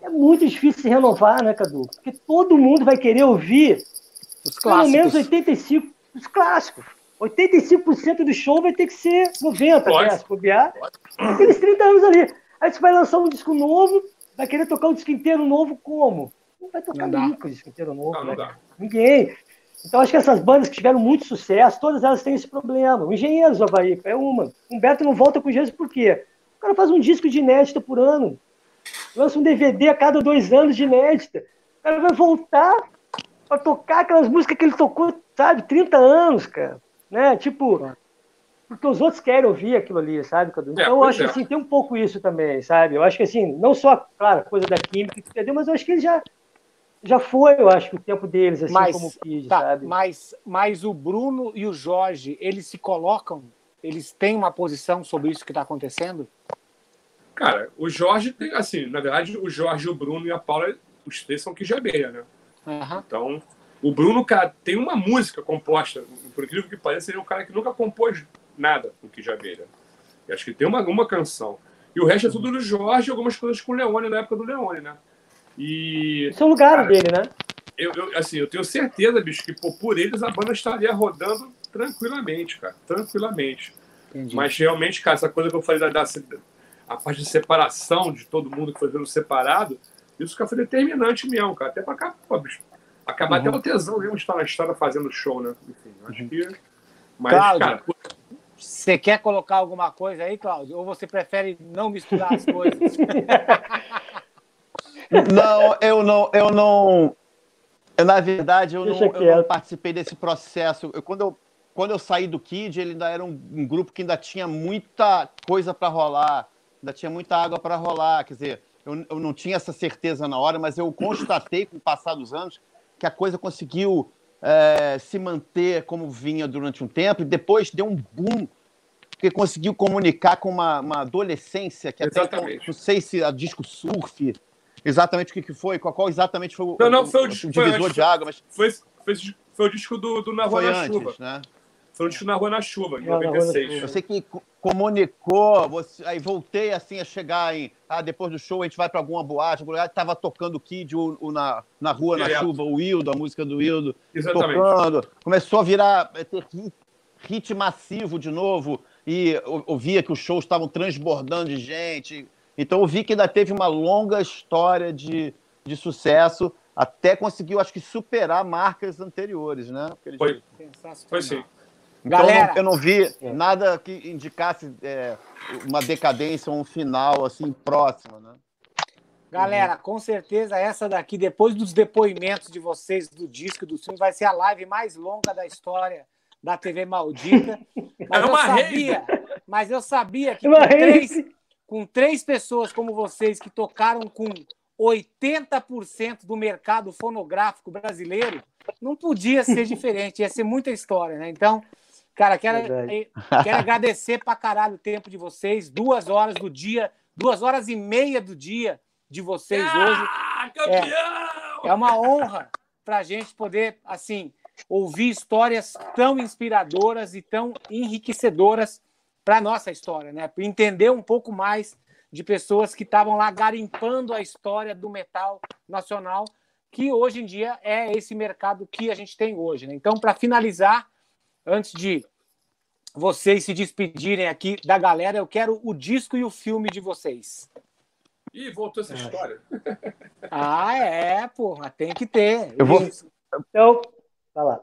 S5: é muito difícil se renovar, né, Cadu? Porque todo mundo vai querer ouvir os clássicos. pelo menos 85, os clássicos. 85% do show vai ter que ser 90, né, se bobear. Aqueles 30 anos ali. Aí você vai lançar um disco novo, vai querer tocar um disco inteiro novo como? Não vai tocar não nunca o disco inteiro novo. Não, não né? Ninguém. Então acho que essas bandas que tiveram muito sucesso, todas elas têm esse problema. O Engenheiros Havaí é uma. Humberto não volta com o Jesus por quê? O cara faz um disco de inédita por ano. Lança um DVD a cada dois anos de inédita. O cara vai voltar para tocar aquelas músicas que ele tocou, sabe, 30 anos, cara. Né? Tipo, porque os outros querem ouvir aquilo ali, sabe, Cadu? Então, é, eu acho é. que assim, tem um pouco isso também, sabe? Eu acho que assim, não só, claro, coisa da química, entendeu? Mas eu acho que ele já, já foi, eu acho, que o tempo deles, assim, mas, como Kid, tá, sabe?
S1: Mas, mas o Bruno e o Jorge, eles se colocam, eles têm uma posição sobre isso que está acontecendo?
S3: Cara, o Jorge tem, assim, na verdade, o Jorge, o Bruno e a Paula, os três são que já né? Uhum. Então, O Bruno, cara, tem uma música composta, por incrível que pareça, ele é um cara que nunca compôs nada do que já veio. Eu acho que tem uma, uma canção. E o resto é tudo do Jorge e algumas coisas com o Leone na época do Leone, né? E.
S5: Esse é o lugar cara, dele, né?
S3: Eu, eu, assim, eu tenho certeza, bicho, que pô, por eles a banda estaria rodando tranquilamente, cara. Tranquilamente. Entendi. Mas realmente, cara, essa coisa que eu falei da, da a parte de separação de todo mundo que foi vendo separado, isso que foi determinante mesmo, cara. Até pra cá, pô, bicho, acabar uhum. até o tesão mesmo de estar na estrada fazendo show, né? Enfim, acho uhum. que.
S1: Mas, Cláudio, cara. Você quer colocar alguma coisa aí, Cláudio? Ou você prefere não misturar as coisas?
S4: não, eu não, eu não. Eu, na verdade, eu não, eu não, participei desse processo. Eu, quando, eu, quando eu saí do Kid, ele ainda era um, um grupo que ainda tinha muita coisa para rolar, ainda tinha muita água para rolar. Quer dizer, eu, eu não tinha essa certeza na hora, mas eu constatei com o passar dos anos que a coisa conseguiu é, se manter como vinha durante um tempo e depois deu um boom porque conseguiu comunicar com uma, uma adolescência que até então, não sei se a disco surf exatamente o que, que foi, qual, qual exatamente foi o,
S3: não, não, foi o, o, o
S4: divisor
S3: foi,
S4: de água, mas
S3: foi, foi, foi o disco do, do Na Rua na antes, Chuva. Né? Foi o disco Na Rua na Chuva, em 96.
S4: Eu sei que comunicou, você, aí voltei assim a chegar em. Ah, depois do show a gente vai para alguma boate, estava tocando o Kid o, o, na, na Rua na Chuva, o Wildo, a música do Wildo. Exatamente. Tocando. Começou a virar. É, ter hit, hit massivo de novo e eu, via que os shows estavam transbordando de gente. Então eu vi que ainda teve uma longa história de, de sucesso, até conseguiu, acho que, superar marcas anteriores, né?
S3: Foi, foi sim.
S4: Então, Galera, eu não vi é. nada que indicasse é, uma decadência ou um final assim próximo, né?
S1: Galera, com certeza essa daqui, depois dos depoimentos de vocês do disco do filme, vai ser a live mais longa da história da TV maldita. Mas é eu sabia, mas eu sabia que com três, com três pessoas como vocês que tocaram com 80% do mercado fonográfico brasileiro, não podia ser diferente, ia ser muita história, né? Então, cara, quero, quero agradecer pra caralho o tempo de vocês, duas horas do dia, duas horas e meia do dia de vocês ah, hoje. É, é uma honra pra gente poder, assim, ouvir histórias tão inspiradoras e tão enriquecedoras para a nossa história, né? Para entender um pouco mais de pessoas que estavam lá garimpando a história do metal nacional, que hoje em dia é esse mercado que a gente tem hoje. Né? Então, para finalizar, antes de vocês se despedirem aqui da galera, eu quero o disco e o filme de vocês.
S3: Ih, voltou essa história.
S1: Ah, é, porra, tem que ter.
S4: Eu vou.
S5: Então, Vai lá.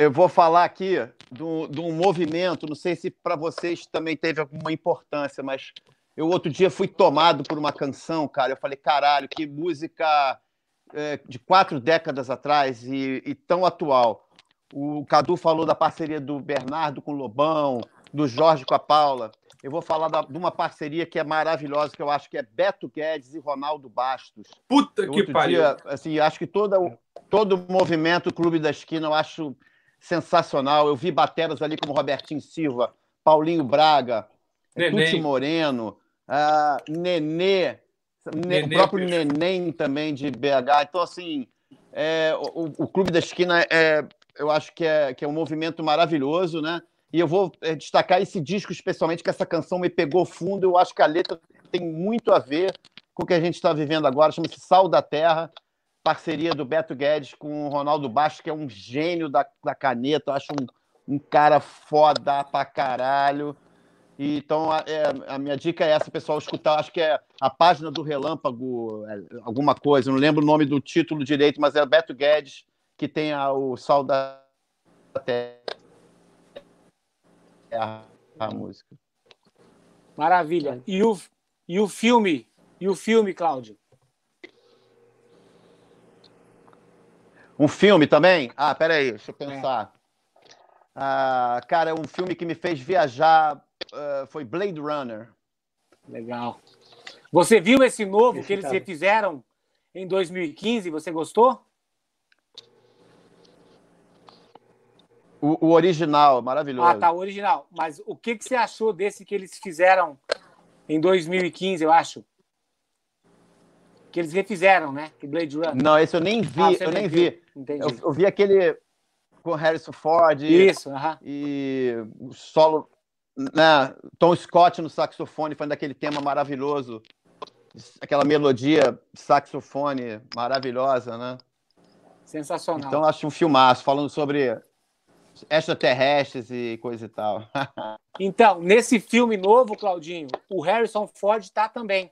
S4: Eu vou falar aqui de um movimento, não sei se para vocês também teve alguma importância, mas eu outro dia fui tomado por uma canção, cara. Eu falei, caralho, que música é, de quatro décadas atrás e, e, tão atual. O Cadu falou da parceria do Bernardo com o Lobão, do Jorge com a Paula. Eu vou falar da, de uma parceria que é maravilhosa, que eu acho que é Beto Guedes e Ronaldo Bastos.
S3: Puta que pariu! Dia,
S4: assim, acho que toda, todo o movimento Clube da Esquina eu acho sensacional. Eu vi bateras ali como Robertinho Silva, Paulinho Braga, Tuti Moreno, uh, Nenê, Nenê, o próprio Neném também de BH. Então, assim, é, o, o, Clube da Esquina é, eu acho que é, que é um movimento maravilhoso, né? E eu vou é, destacar esse disco, especialmente, que essa canção me pegou fundo. Eu acho que a letra tem muito a ver com o que a gente está vivendo agora. Chama-se Sal da Terra, parceria do Beto Guedes com o Ronaldo Baixo, que é um gênio da, da caneta. Eu acho um, um cara foda pra caralho. E, então, a, é, a, minha dica é essa, pessoal, escutar. Acho que é a página do Relâmpago, é, alguma coisa. Não lembro o nome do título direito, mas é Beto Guedes que tem a, o Sal da Terra a, a música.
S1: Maravilha. E o, e o filme? E o filme, Cláudio?
S4: Um filme também? Ah, peraí, deixa eu pensar. É. Ah, cara, um filme que me fez viajar uh, foi Blade Runner.
S1: Legal. Você viu esse novo esse que eles cara. fizeram em 2015? Você gostou?
S4: O, o, original, maravilhoso.
S1: Ah, tá, o original. Mas o que, que você achou desse que eles fizeram em 2015, eu acho? Que eles refizeram, né? Que Blade Runner.
S4: Não, esse eu nem vi,
S1: Ah,
S4: eu
S1: nem
S4: vi.
S1: Entendi.
S4: Eu, eu vi aquele com Harrison Ford
S1: Isso, aham.
S4: e o solo, né? Tom Scott no saxofone, foi daquele tema maravilhoso, aquela melodia saxofone maravilhosa, né?
S1: Sensacional.
S4: Então acho um filmaço falando sobre extraterrestres e coisa e tal.
S1: Então, nesse filme novo, Claudinho, o Harrison Ford tá também.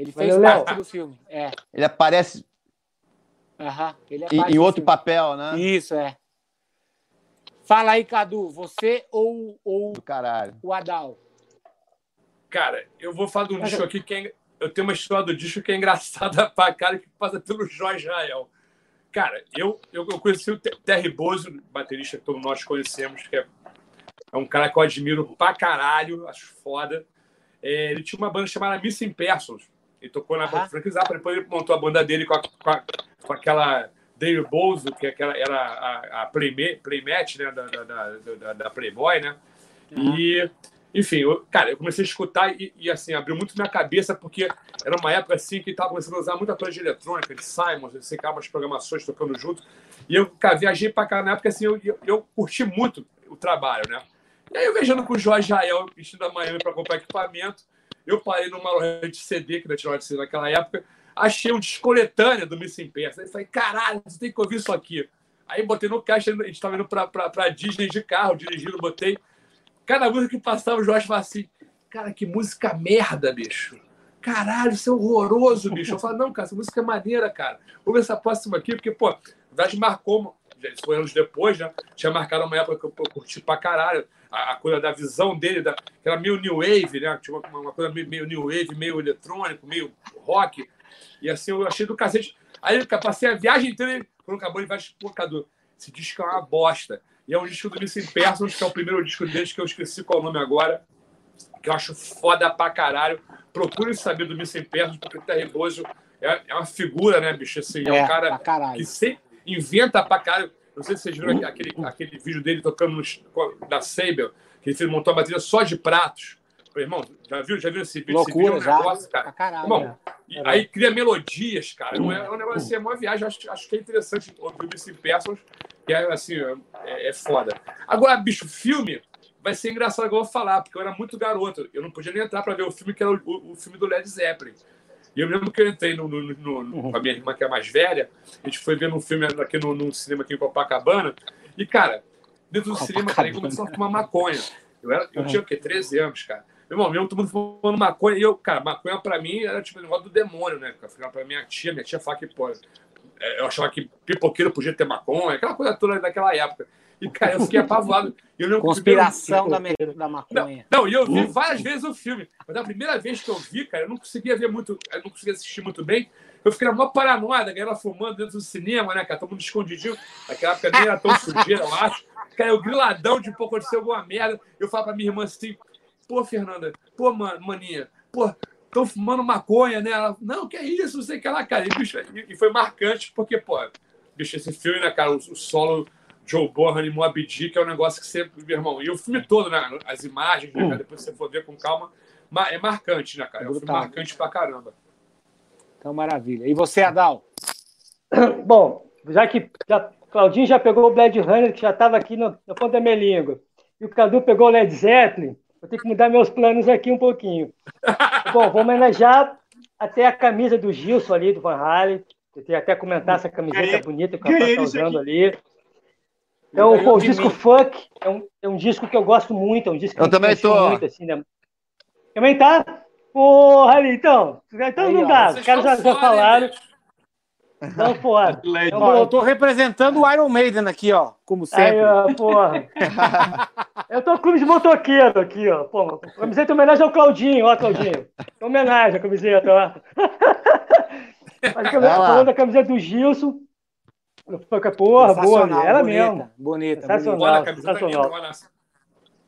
S1: Ele fez
S5: Valeu, Léo.
S1: parte do filme. É.
S4: Ele aparece
S1: Aham. Ele é
S4: em, em outro
S1: filme.
S4: papel, né?
S1: Isso, é. Fala aí, Cadu, você ou, ou
S4: Do caralho.
S1: o Adal?
S3: Cara, eu vou falar de um disco aqui que é... Eu tenho uma história do disco que é engraçada pra cara, que passa pelo Jorge Israel. Cara, eu, eu, eu conheci o Te- Terry Bozo, baterista que todos nós conhecemos, que é, é um cara que eu admiro pra caralho, acho foda. É, ele tinha uma banda chamada Missing Persons. Ele tocou na banda Frank Zappa, depois ele montou a banda dele com, a- com, a- com aquela Dave Bozo, que é aquela, era a, a Playma- Playmat né, da, da, da, da- da Playboy, né? E, enfim, eu, cara, eu comecei a escutar e, e, assim, abriu muito minha cabeça, porque era uma época assim que estava começando a usar muita coisa de eletrônica, de Simons, assim, cara, umas programações tocando junto. E eu, cara, viajei pra cá na época, assim, eu, eu, eu curti muito o trabalho, né? E aí eu viajando com o Jorge Israel, vestindo a Miami para comprar equipamento, eu parei numa loja de CD, que não tinha de CD naquela época, achei um disco coletânea do Missing Peça. Aí falei, caralho, você tem que ouvir isso aqui. Aí botei no caixa, a gente estava indo pra, pra, pra Disney de carro, dirigindo, botei. Cada música que passava, o Jorge falava assim, cara, que música merda, bicho. Caralho, isso é horroroso, bicho. Eu falo, não, cara, essa música é maneira, cara. Vamos ver essa próxima aqui, porque, pô, a verdade marcou, foi anos depois, né? Tinha marcado uma época que eu, pô, curti pra caralho. A, a coisa da visão dele, da, que era meio new wave, né? Tinha uma, uma coisa meio, meio new wave, meio eletrônico, meio rock. E assim, eu achei do cacete. Aí eu passei a viagem inteira, ele- quando acabou, ele vai, Cadu, esse disco é uma bosta. E é um disco do Missing Persons, que é o primeiro disco deles, que eu esqueci qual é o nome agora, que eu acho foda pra caralho. Procure saber do Missing Persons, porque o Terry é, é uma figura, né, bicho? Assim, é, um cara que sempre inventa pra caralho. Não sei se vocês viram aquele, aquele vídeo dele tocando no, da Saber, que ele fez- montou uma bateria só de pratos. Falei, irmão, já viu, já viu esse vídeo? esse vídeo é
S1: Loucura
S3: um
S1: já.
S3: negócio, cara.
S1: Caralho.
S3: Irmão, e aí cria melodias, cara. Não é, é um negócio assim, é uma viagem. Acho, acho que é interessante ouvir o Missing Persons, que é assim, é, é foda. Agora, bicho, filme vai ser engraçado igual eu vou falar, porque eu era muito garoto. Eu não podia nem entrar para ver o filme, que era o, o- o filme do Led Zeppelin. E eu lembro que eu entrei no, no- no- no- com a minha irmã, que é mais velha, a gente foi ver um filme aqui no, no cinema aqui em Copacabana, e, cara, dentro do cinema, cara, aí começou a fumar maconha. Eu, era, eu tinha o quê? 13 anos, cara. Meu irmão, mesmo todo mundo fumando maconha, e eu, cara, maconha pra mim era tipo o negócio do demônio, né? Eu falava pra minha tia, minha tia falava que, pô, é, eu achava que pipoqueiro podia ter maconha, aquela coisa toda daquela época. E, cara, eu fiquei apavorado. Eu lembro que o
S1: Conspiração da,
S3: primeiro-
S1: me- da maconha.
S3: não, e eu vi várias vezes o filme. Mas a primeira vez que eu vi, cara, eu não conseguia ver muito, eu não conseguia assistir muito bem. Eu fiquei na maior paranoia, a galera fumando dentro do cinema, né, cara? Todo mundo escondidinho. Naquela época nem era tão sujeira, eu acho. Cara, eu griladão de pouco aconteceu alguma merda. Eu falo pra minha irmã assim, pô, Fernanda, pô, man- maninha, pô, estão fumando maconha, né? Ela, não, que é isso, não sei o que lá, cara. E, bicho, e foi marcante, porque, pô, bicho, esse filme, né, cara, o, o solo Joe Bonham e Moby Dick é um negócio que sempre, meu irmão, e o filme todo, né? As imagens, né, cara, depois você for ver com calma, ma- é marcante, né, cara? É um filme marcante pra caramba.
S1: Então, maravilha. E você, Adal?
S5: Bom, já que já, Claudinho já pegou o Blade Runner, que já estava aqui no, na ponta da minha língua, e o Cadu pegou o Led Zeppelin, vou ter que mudar meus planos aqui um pouquinho. Bom, vou homenagear até a camisa do Gilson ali, do Van Halen. Eu tenho até comentar essa camiseta
S2: Ganhei-
S5: bonita que o rapaz está
S2: isso
S5: usando
S2: aqui.
S5: ali. Então, pô, o disco
S1: mim.
S5: Funk é um, é um disco que eu gosto muito, é um disco que
S4: Eu
S5: me
S4: também tô.
S5: muito, assim, né? Também tá? Porra, ali, então. Então
S1: Aí,
S5: não dá. Os caras já,
S3: estão
S5: já falaram.
S3: bicho?
S5: Não, porra. Então,
S1: Ó, eu tô representando o Iron Maiden aqui, ó, como
S5: Aí,
S1: sempre.
S5: ó, porra. Eu tô clube de motoqueiro aqui, ó. Pô, camiseta em homenagem ao Claudinho, ó, Claudinho. Em homenagem a camiseta, ó. Mas, falando da camiseta do Gilson. Porra, boa,
S1: Sensacional,
S5: ela
S1: bonita,
S5: mesmo.
S1: Bonita,
S5: Sensacional.
S1: bonita,
S5: sensacional.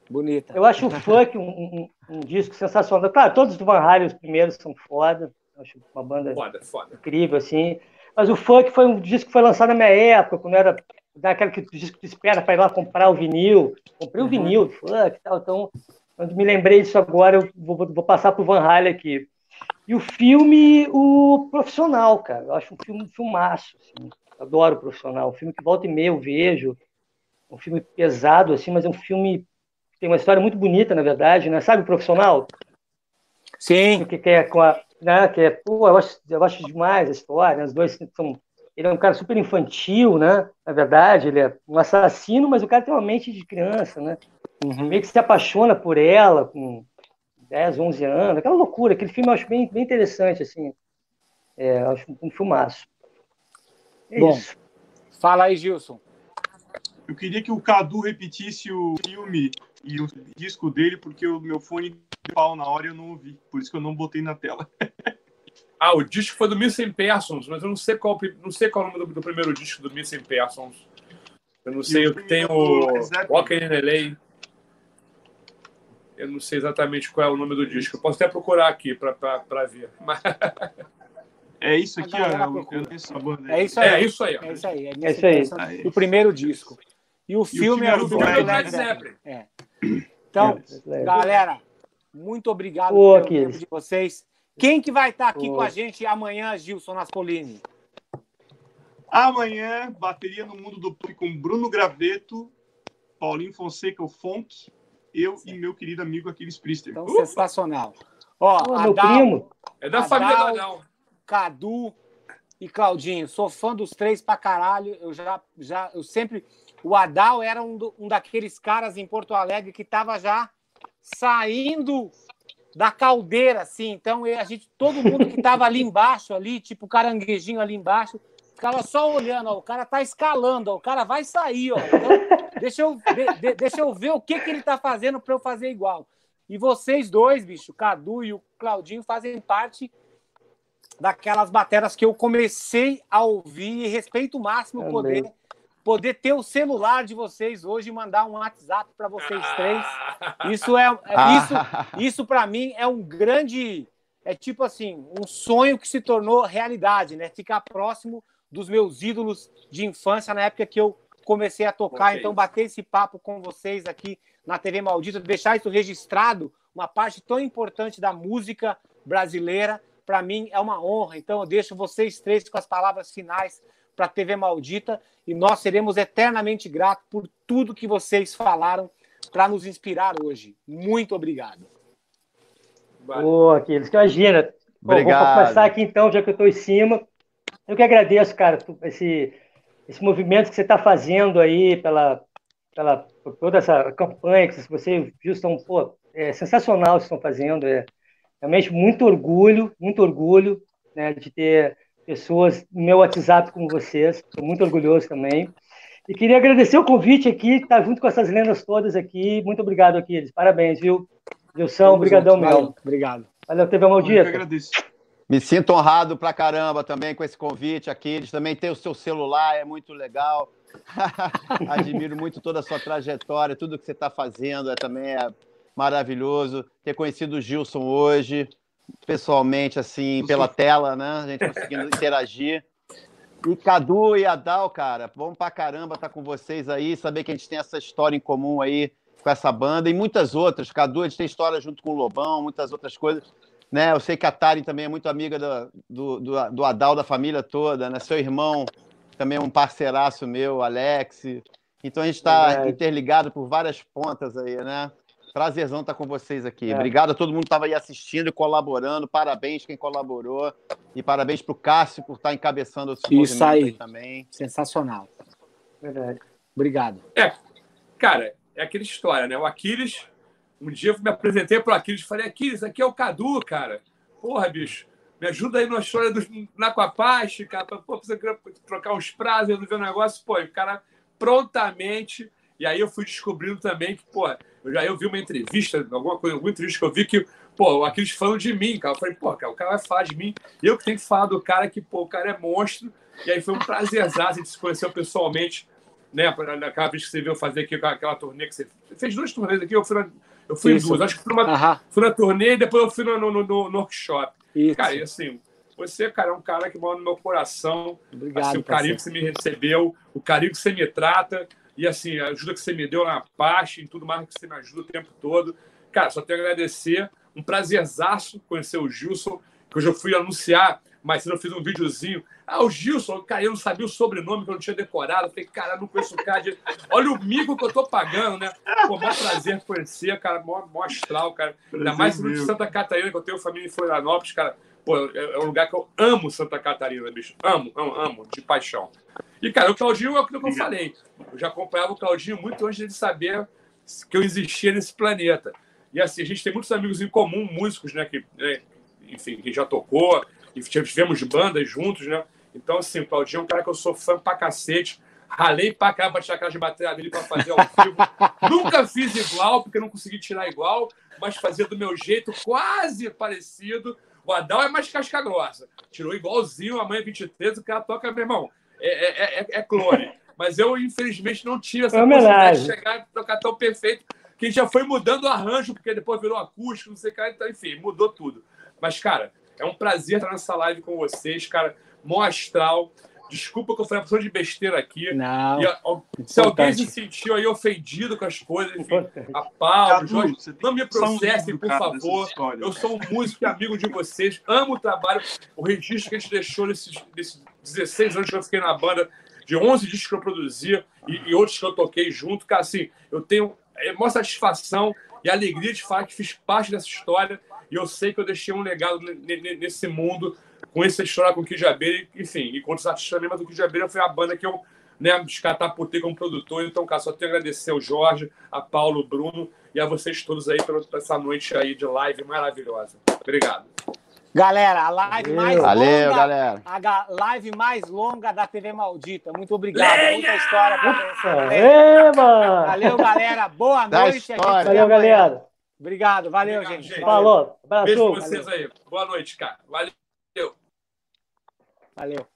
S1: bonita.
S5: Eu acho o funk um, um- um disco sensacional. Claro, todos do Van Halen, os primeiros, são foda. Eu Acho uma banda
S3: Foda, foda.
S5: incrível, assim. Mas o funk foi um disco que foi lançado na minha época, quando era daquela que o disco que tu espera para ir lá comprar o vinil. Comprei o
S1: Uhum.
S5: vinil, funk e tal. Então, quando me lembrei disso agora, eu vou, vou- vou passar pro Van Halen aqui. E o filme, o Profissional, cara. Eu acho um filme um filmaço. Assim. Adoro o Profissional. Um filme que volta e meia eu vejo. Um filme pesado, assim, mas é um filme que tem uma história muito bonita, na verdade, né? Sabe o Profissional?
S1: Sim.
S5: Que, que é com a. Né? Que é, pô, eu acho, eu acho demais a história. Né? Os dois são. Ele é um cara super infantil, né? Na verdade, ele é um assassino, mas o cara tem uma mente de criança, né? Uhum. Meio que se apaixona por ela com 10, 11 anos, aquela loucura. Aquele filme eu acho bem, bem interessante, assim. É, acho um filmaço.
S1: É Bom, isso. fala aí, Gilson.
S2: Eu queria que o Cadu repetisse o filme e o disco dele, porque o meu fone deu pau na hora e eu não ouvi. Por isso que eu não botei na tela.
S3: ah, o disco foi do Missing Persons, mas eu não sei qual, não sei qual é o nome do, do primeiro disco do Missing Persons. Eu não sei, o que tem o Walking in LA. Eu não sei exatamente qual é o nome do disco. Eu posso até procurar aqui para ver.
S2: É isso aqui, ó.
S1: É isso aí.
S3: É isso aí.
S1: É isso aí. É isso aí. É o primeiro disco. E o filme, é o filme do Led Zeppelin. É. Então, é. galera, muito obrigado
S5: Pô, pelo tempo
S1: de vocês. Quem que vai estar aqui Pô. com a gente amanhã, Gilson Naspolini?
S2: Amanhã, bateria no mundo do pop com Bruno Graveto, Paulinho Fonseca, o Fonk, eu e meu querido amigo Aquiles Priester.
S1: Então, Ufa. sensacional. Ó,
S5: Pô, meu primo.
S3: É da Adal, família do Adal.
S1: Cadu e Claudinho. Sou fã dos três pra caralho. Eu já, já eu sempre. O Adal era um, do, um daqueles caras em Porto Alegre que tava já saindo da caldeira, assim. Então, a gente, todo mundo que tava ali embaixo, ali, tipo caranguejinho ali embaixo, ficava só olhando, ó, o cara tá escalando, ó, o cara vai sair, ó. Então, deixa eu, de, de, deixa eu ver o que, que ele tá fazendo para eu fazer igual. E vocês dois, bicho, Cadu e o Claudinho, fazem parte daquelas bateras que eu comecei a ouvir e respeito o máximo poder poder ter o celular de vocês hoje e mandar um WhatsApp para vocês três. Isso é, é ah. isso isso para mim é um grande é tipo assim, um sonho que se tornou realidade, né? Ficar próximo dos meus ídolos de infância na época que eu comecei a tocar, okay. então bater esse papo com vocês aqui na TV Maldita, deixar isso registrado, uma parte tão importante da música brasileira para mim é uma honra. Então eu deixo vocês três com as palavras finais para a TV Maldita e nós seremos eternamente gratos por tudo que vocês falaram para nos inspirar hoje. Muito obrigado.
S5: Ô, Aquiles, imagina. Obrigado. vou começar aqui então, já que eu estou em cima. Eu que agradeço, cara, esse, esse movimento que você está fazendo aí pela, pela por toda essa campanha que você viu, estão, pô, é sensacional o que estão fazendo. É, realmente muito orgulho, muito orgulho né, de ter pessoas no meu WhatsApp como vocês. Estou muito orgulhoso também. E queria agradecer o convite aqui, estar tá junto com essas lendas todas aqui. Muito obrigado, Aquiles. Parabéns, viu? Gilson, obrigadão mesmo.
S1: Obrigado.
S5: Valeu, teve uma maldita. Eu
S2: agradeço.
S4: Me sinto honrado pra caramba também com esse convite, Aquiles. Também tem o seu celular, é muito legal. Admiro muito toda a sua trajetória, tudo que você está fazendo é, também é maravilhoso. Ter conhecido o Gilson hoje, pessoalmente, assim, pela tela, né? A gente conseguindo interagir. E Cadu e Adal, cara, bom pra caramba estar tá com vocês aí, saber que a gente tem essa história em comum aí com essa banda e muitas outras. Cadu, a gente tem história junto com o Lobão, muitas outras coisas. Né? Eu sei que a Tari também é muito amiga do, do, do Adal, da família toda, né? Seu irmão também é um parceiraço meu, Alex. Então a gente está interligado por várias pontas aí, né? Prazerzão estar com vocês aqui. É. Obrigado a todo mundo que estava aí assistindo e colaborando. Parabéns quem colaborou. E parabéns para o Cássio por estar encabeçando esse
S1: Isso aí. aí também. Sensacional. Verdade. Obrigado.
S3: É, cara, é aquela história, né? O Aquiles, um dia eu me apresentei para o Aquiles e falei, Aquiles, aqui é o Cadu, cara. Porra, bicho, me ajuda aí na história do Naquapaste, cara, para você trocar uns prazos, resolver um negócio. Pô, o cara prontamente e aí eu fui descobrindo também que, pô, eu já eu vi uma entrevista, alguma coisa, alguma entrevista que eu vi que, pô, aqueles falam de mim, cara. Eu falei, pô, cara, o cara vai falar de mim. Eu que tenho que falar do cara que, pô, o cara é monstro. E aí foi um prazerzaço, a gente se conheceu pessoalmente, né? Naquela vez que você veio fazer aqui aquela turnê que você fez duas turnês aqui, eu fui, na, eu fui em duas. Acho que fui numa, fui na turnê e depois eu fui no, no, no, no workshop. Isso. Cara, e assim, você, cara, é um cara que mora no meu coração. Obrigado, assim, o carinho que você me recebeu, o carinho que você me trata. E assim, a ajuda que você me deu na parte, em tudo mais que você me ajuda o tempo todo. Cara, só tenho a agradecer. Um prazerzaço conhecer o Gilson, que hoje eu fui anunciar, mas eu fiz um videozinho. Ah, o Gilson, cara, eu não sabia o sobrenome que eu não tinha decorado. Eu falei, cara, não conheço o cara. De... Olha o mico que eu tô pagando, né? Pô, maior prazer conhecer, cara, maior, maior astral, cara. Ainda mais no de Santa Catarina, que eu tenho família em Florianópolis, cara. Pô, é, é um lugar que eu amo Santa Catarina, bicho. Amo, amo, amo, de paixão. E, cara, o Claudinho é o que eu falei. Eu já acompanhava o Claudinho muito antes de saber que eu existia nesse planeta. E assim, a gente tem muitos amigos em comum, músicos, né? Que, né, enfim, que já tocou, e tivemos bandas juntos, né? Então, assim, o Claudinho é um cara que eu sou fã pra cacete. Ralei pra cá pra tirar aquela de bateria dele pra fazer ao vivo. Nunca fiz igual, porque não consegui tirar igual, mas fazia do meu jeito, quase parecido. O Adal é mais casca grossa. Tirou igualzinho, amanhã 23, o cara toca, meu irmão, é, é, é, é clone. Mas eu, infelizmente, não tive essa possibilidade de chegar e tocar tão perfeito, que já foi mudando o arranjo, porque depois virou acústico, não sei o que, então, enfim, mudou tudo. Mas, cara, é um prazer estar nessa live com vocês, cara. Mó astral. Desculpa que eu falei uma pessoa de besteira aqui.
S1: Não.
S3: E, ó, se alguém se sentiu aí ofendido com as coisas, enfim, a Paulo, Jorge, não me processem, por favor. Eu sou um músico e amigo de vocês. Amo o trabalho, o registro que a gente deixou nesses, nesses 16 anos que eu fiquei na banda, de 11 discos que eu produzia e, e outros que eu toquei junto. Cara, assim, eu tenho é, maior satisfação e alegria de falar que fiz parte dessa história e eu sei que eu deixei um legado nesse mundo com essa história com o Kid Abelha, enfim, e com os artistas também, mas o Kid Abelha foi a banda que eu né, descatapultei como produtor, então, cara, só tenho a agradecer ao Jorge, a Paulo, o Bruno e a vocês todos aí por essa noite aí de live maravilhosa. Obrigado.
S1: Galera, a live mais
S4: Valeu,
S1: longa.
S4: galera.
S1: A live mais longa da TV Maldita. Muito obrigado. Leia! Muita história pra
S5: Eba!
S1: Valeu, galera. Boa
S4: Da
S1: noite.
S5: Valeu, galera.
S1: Obrigado, valeu,
S3: Obrigado,
S1: gente.
S3: gente.
S1: Valeu.
S5: Falou. Abraço.
S3: Beijo pra vocês aí. Boa noite, cara. Valeu.
S1: Valeu.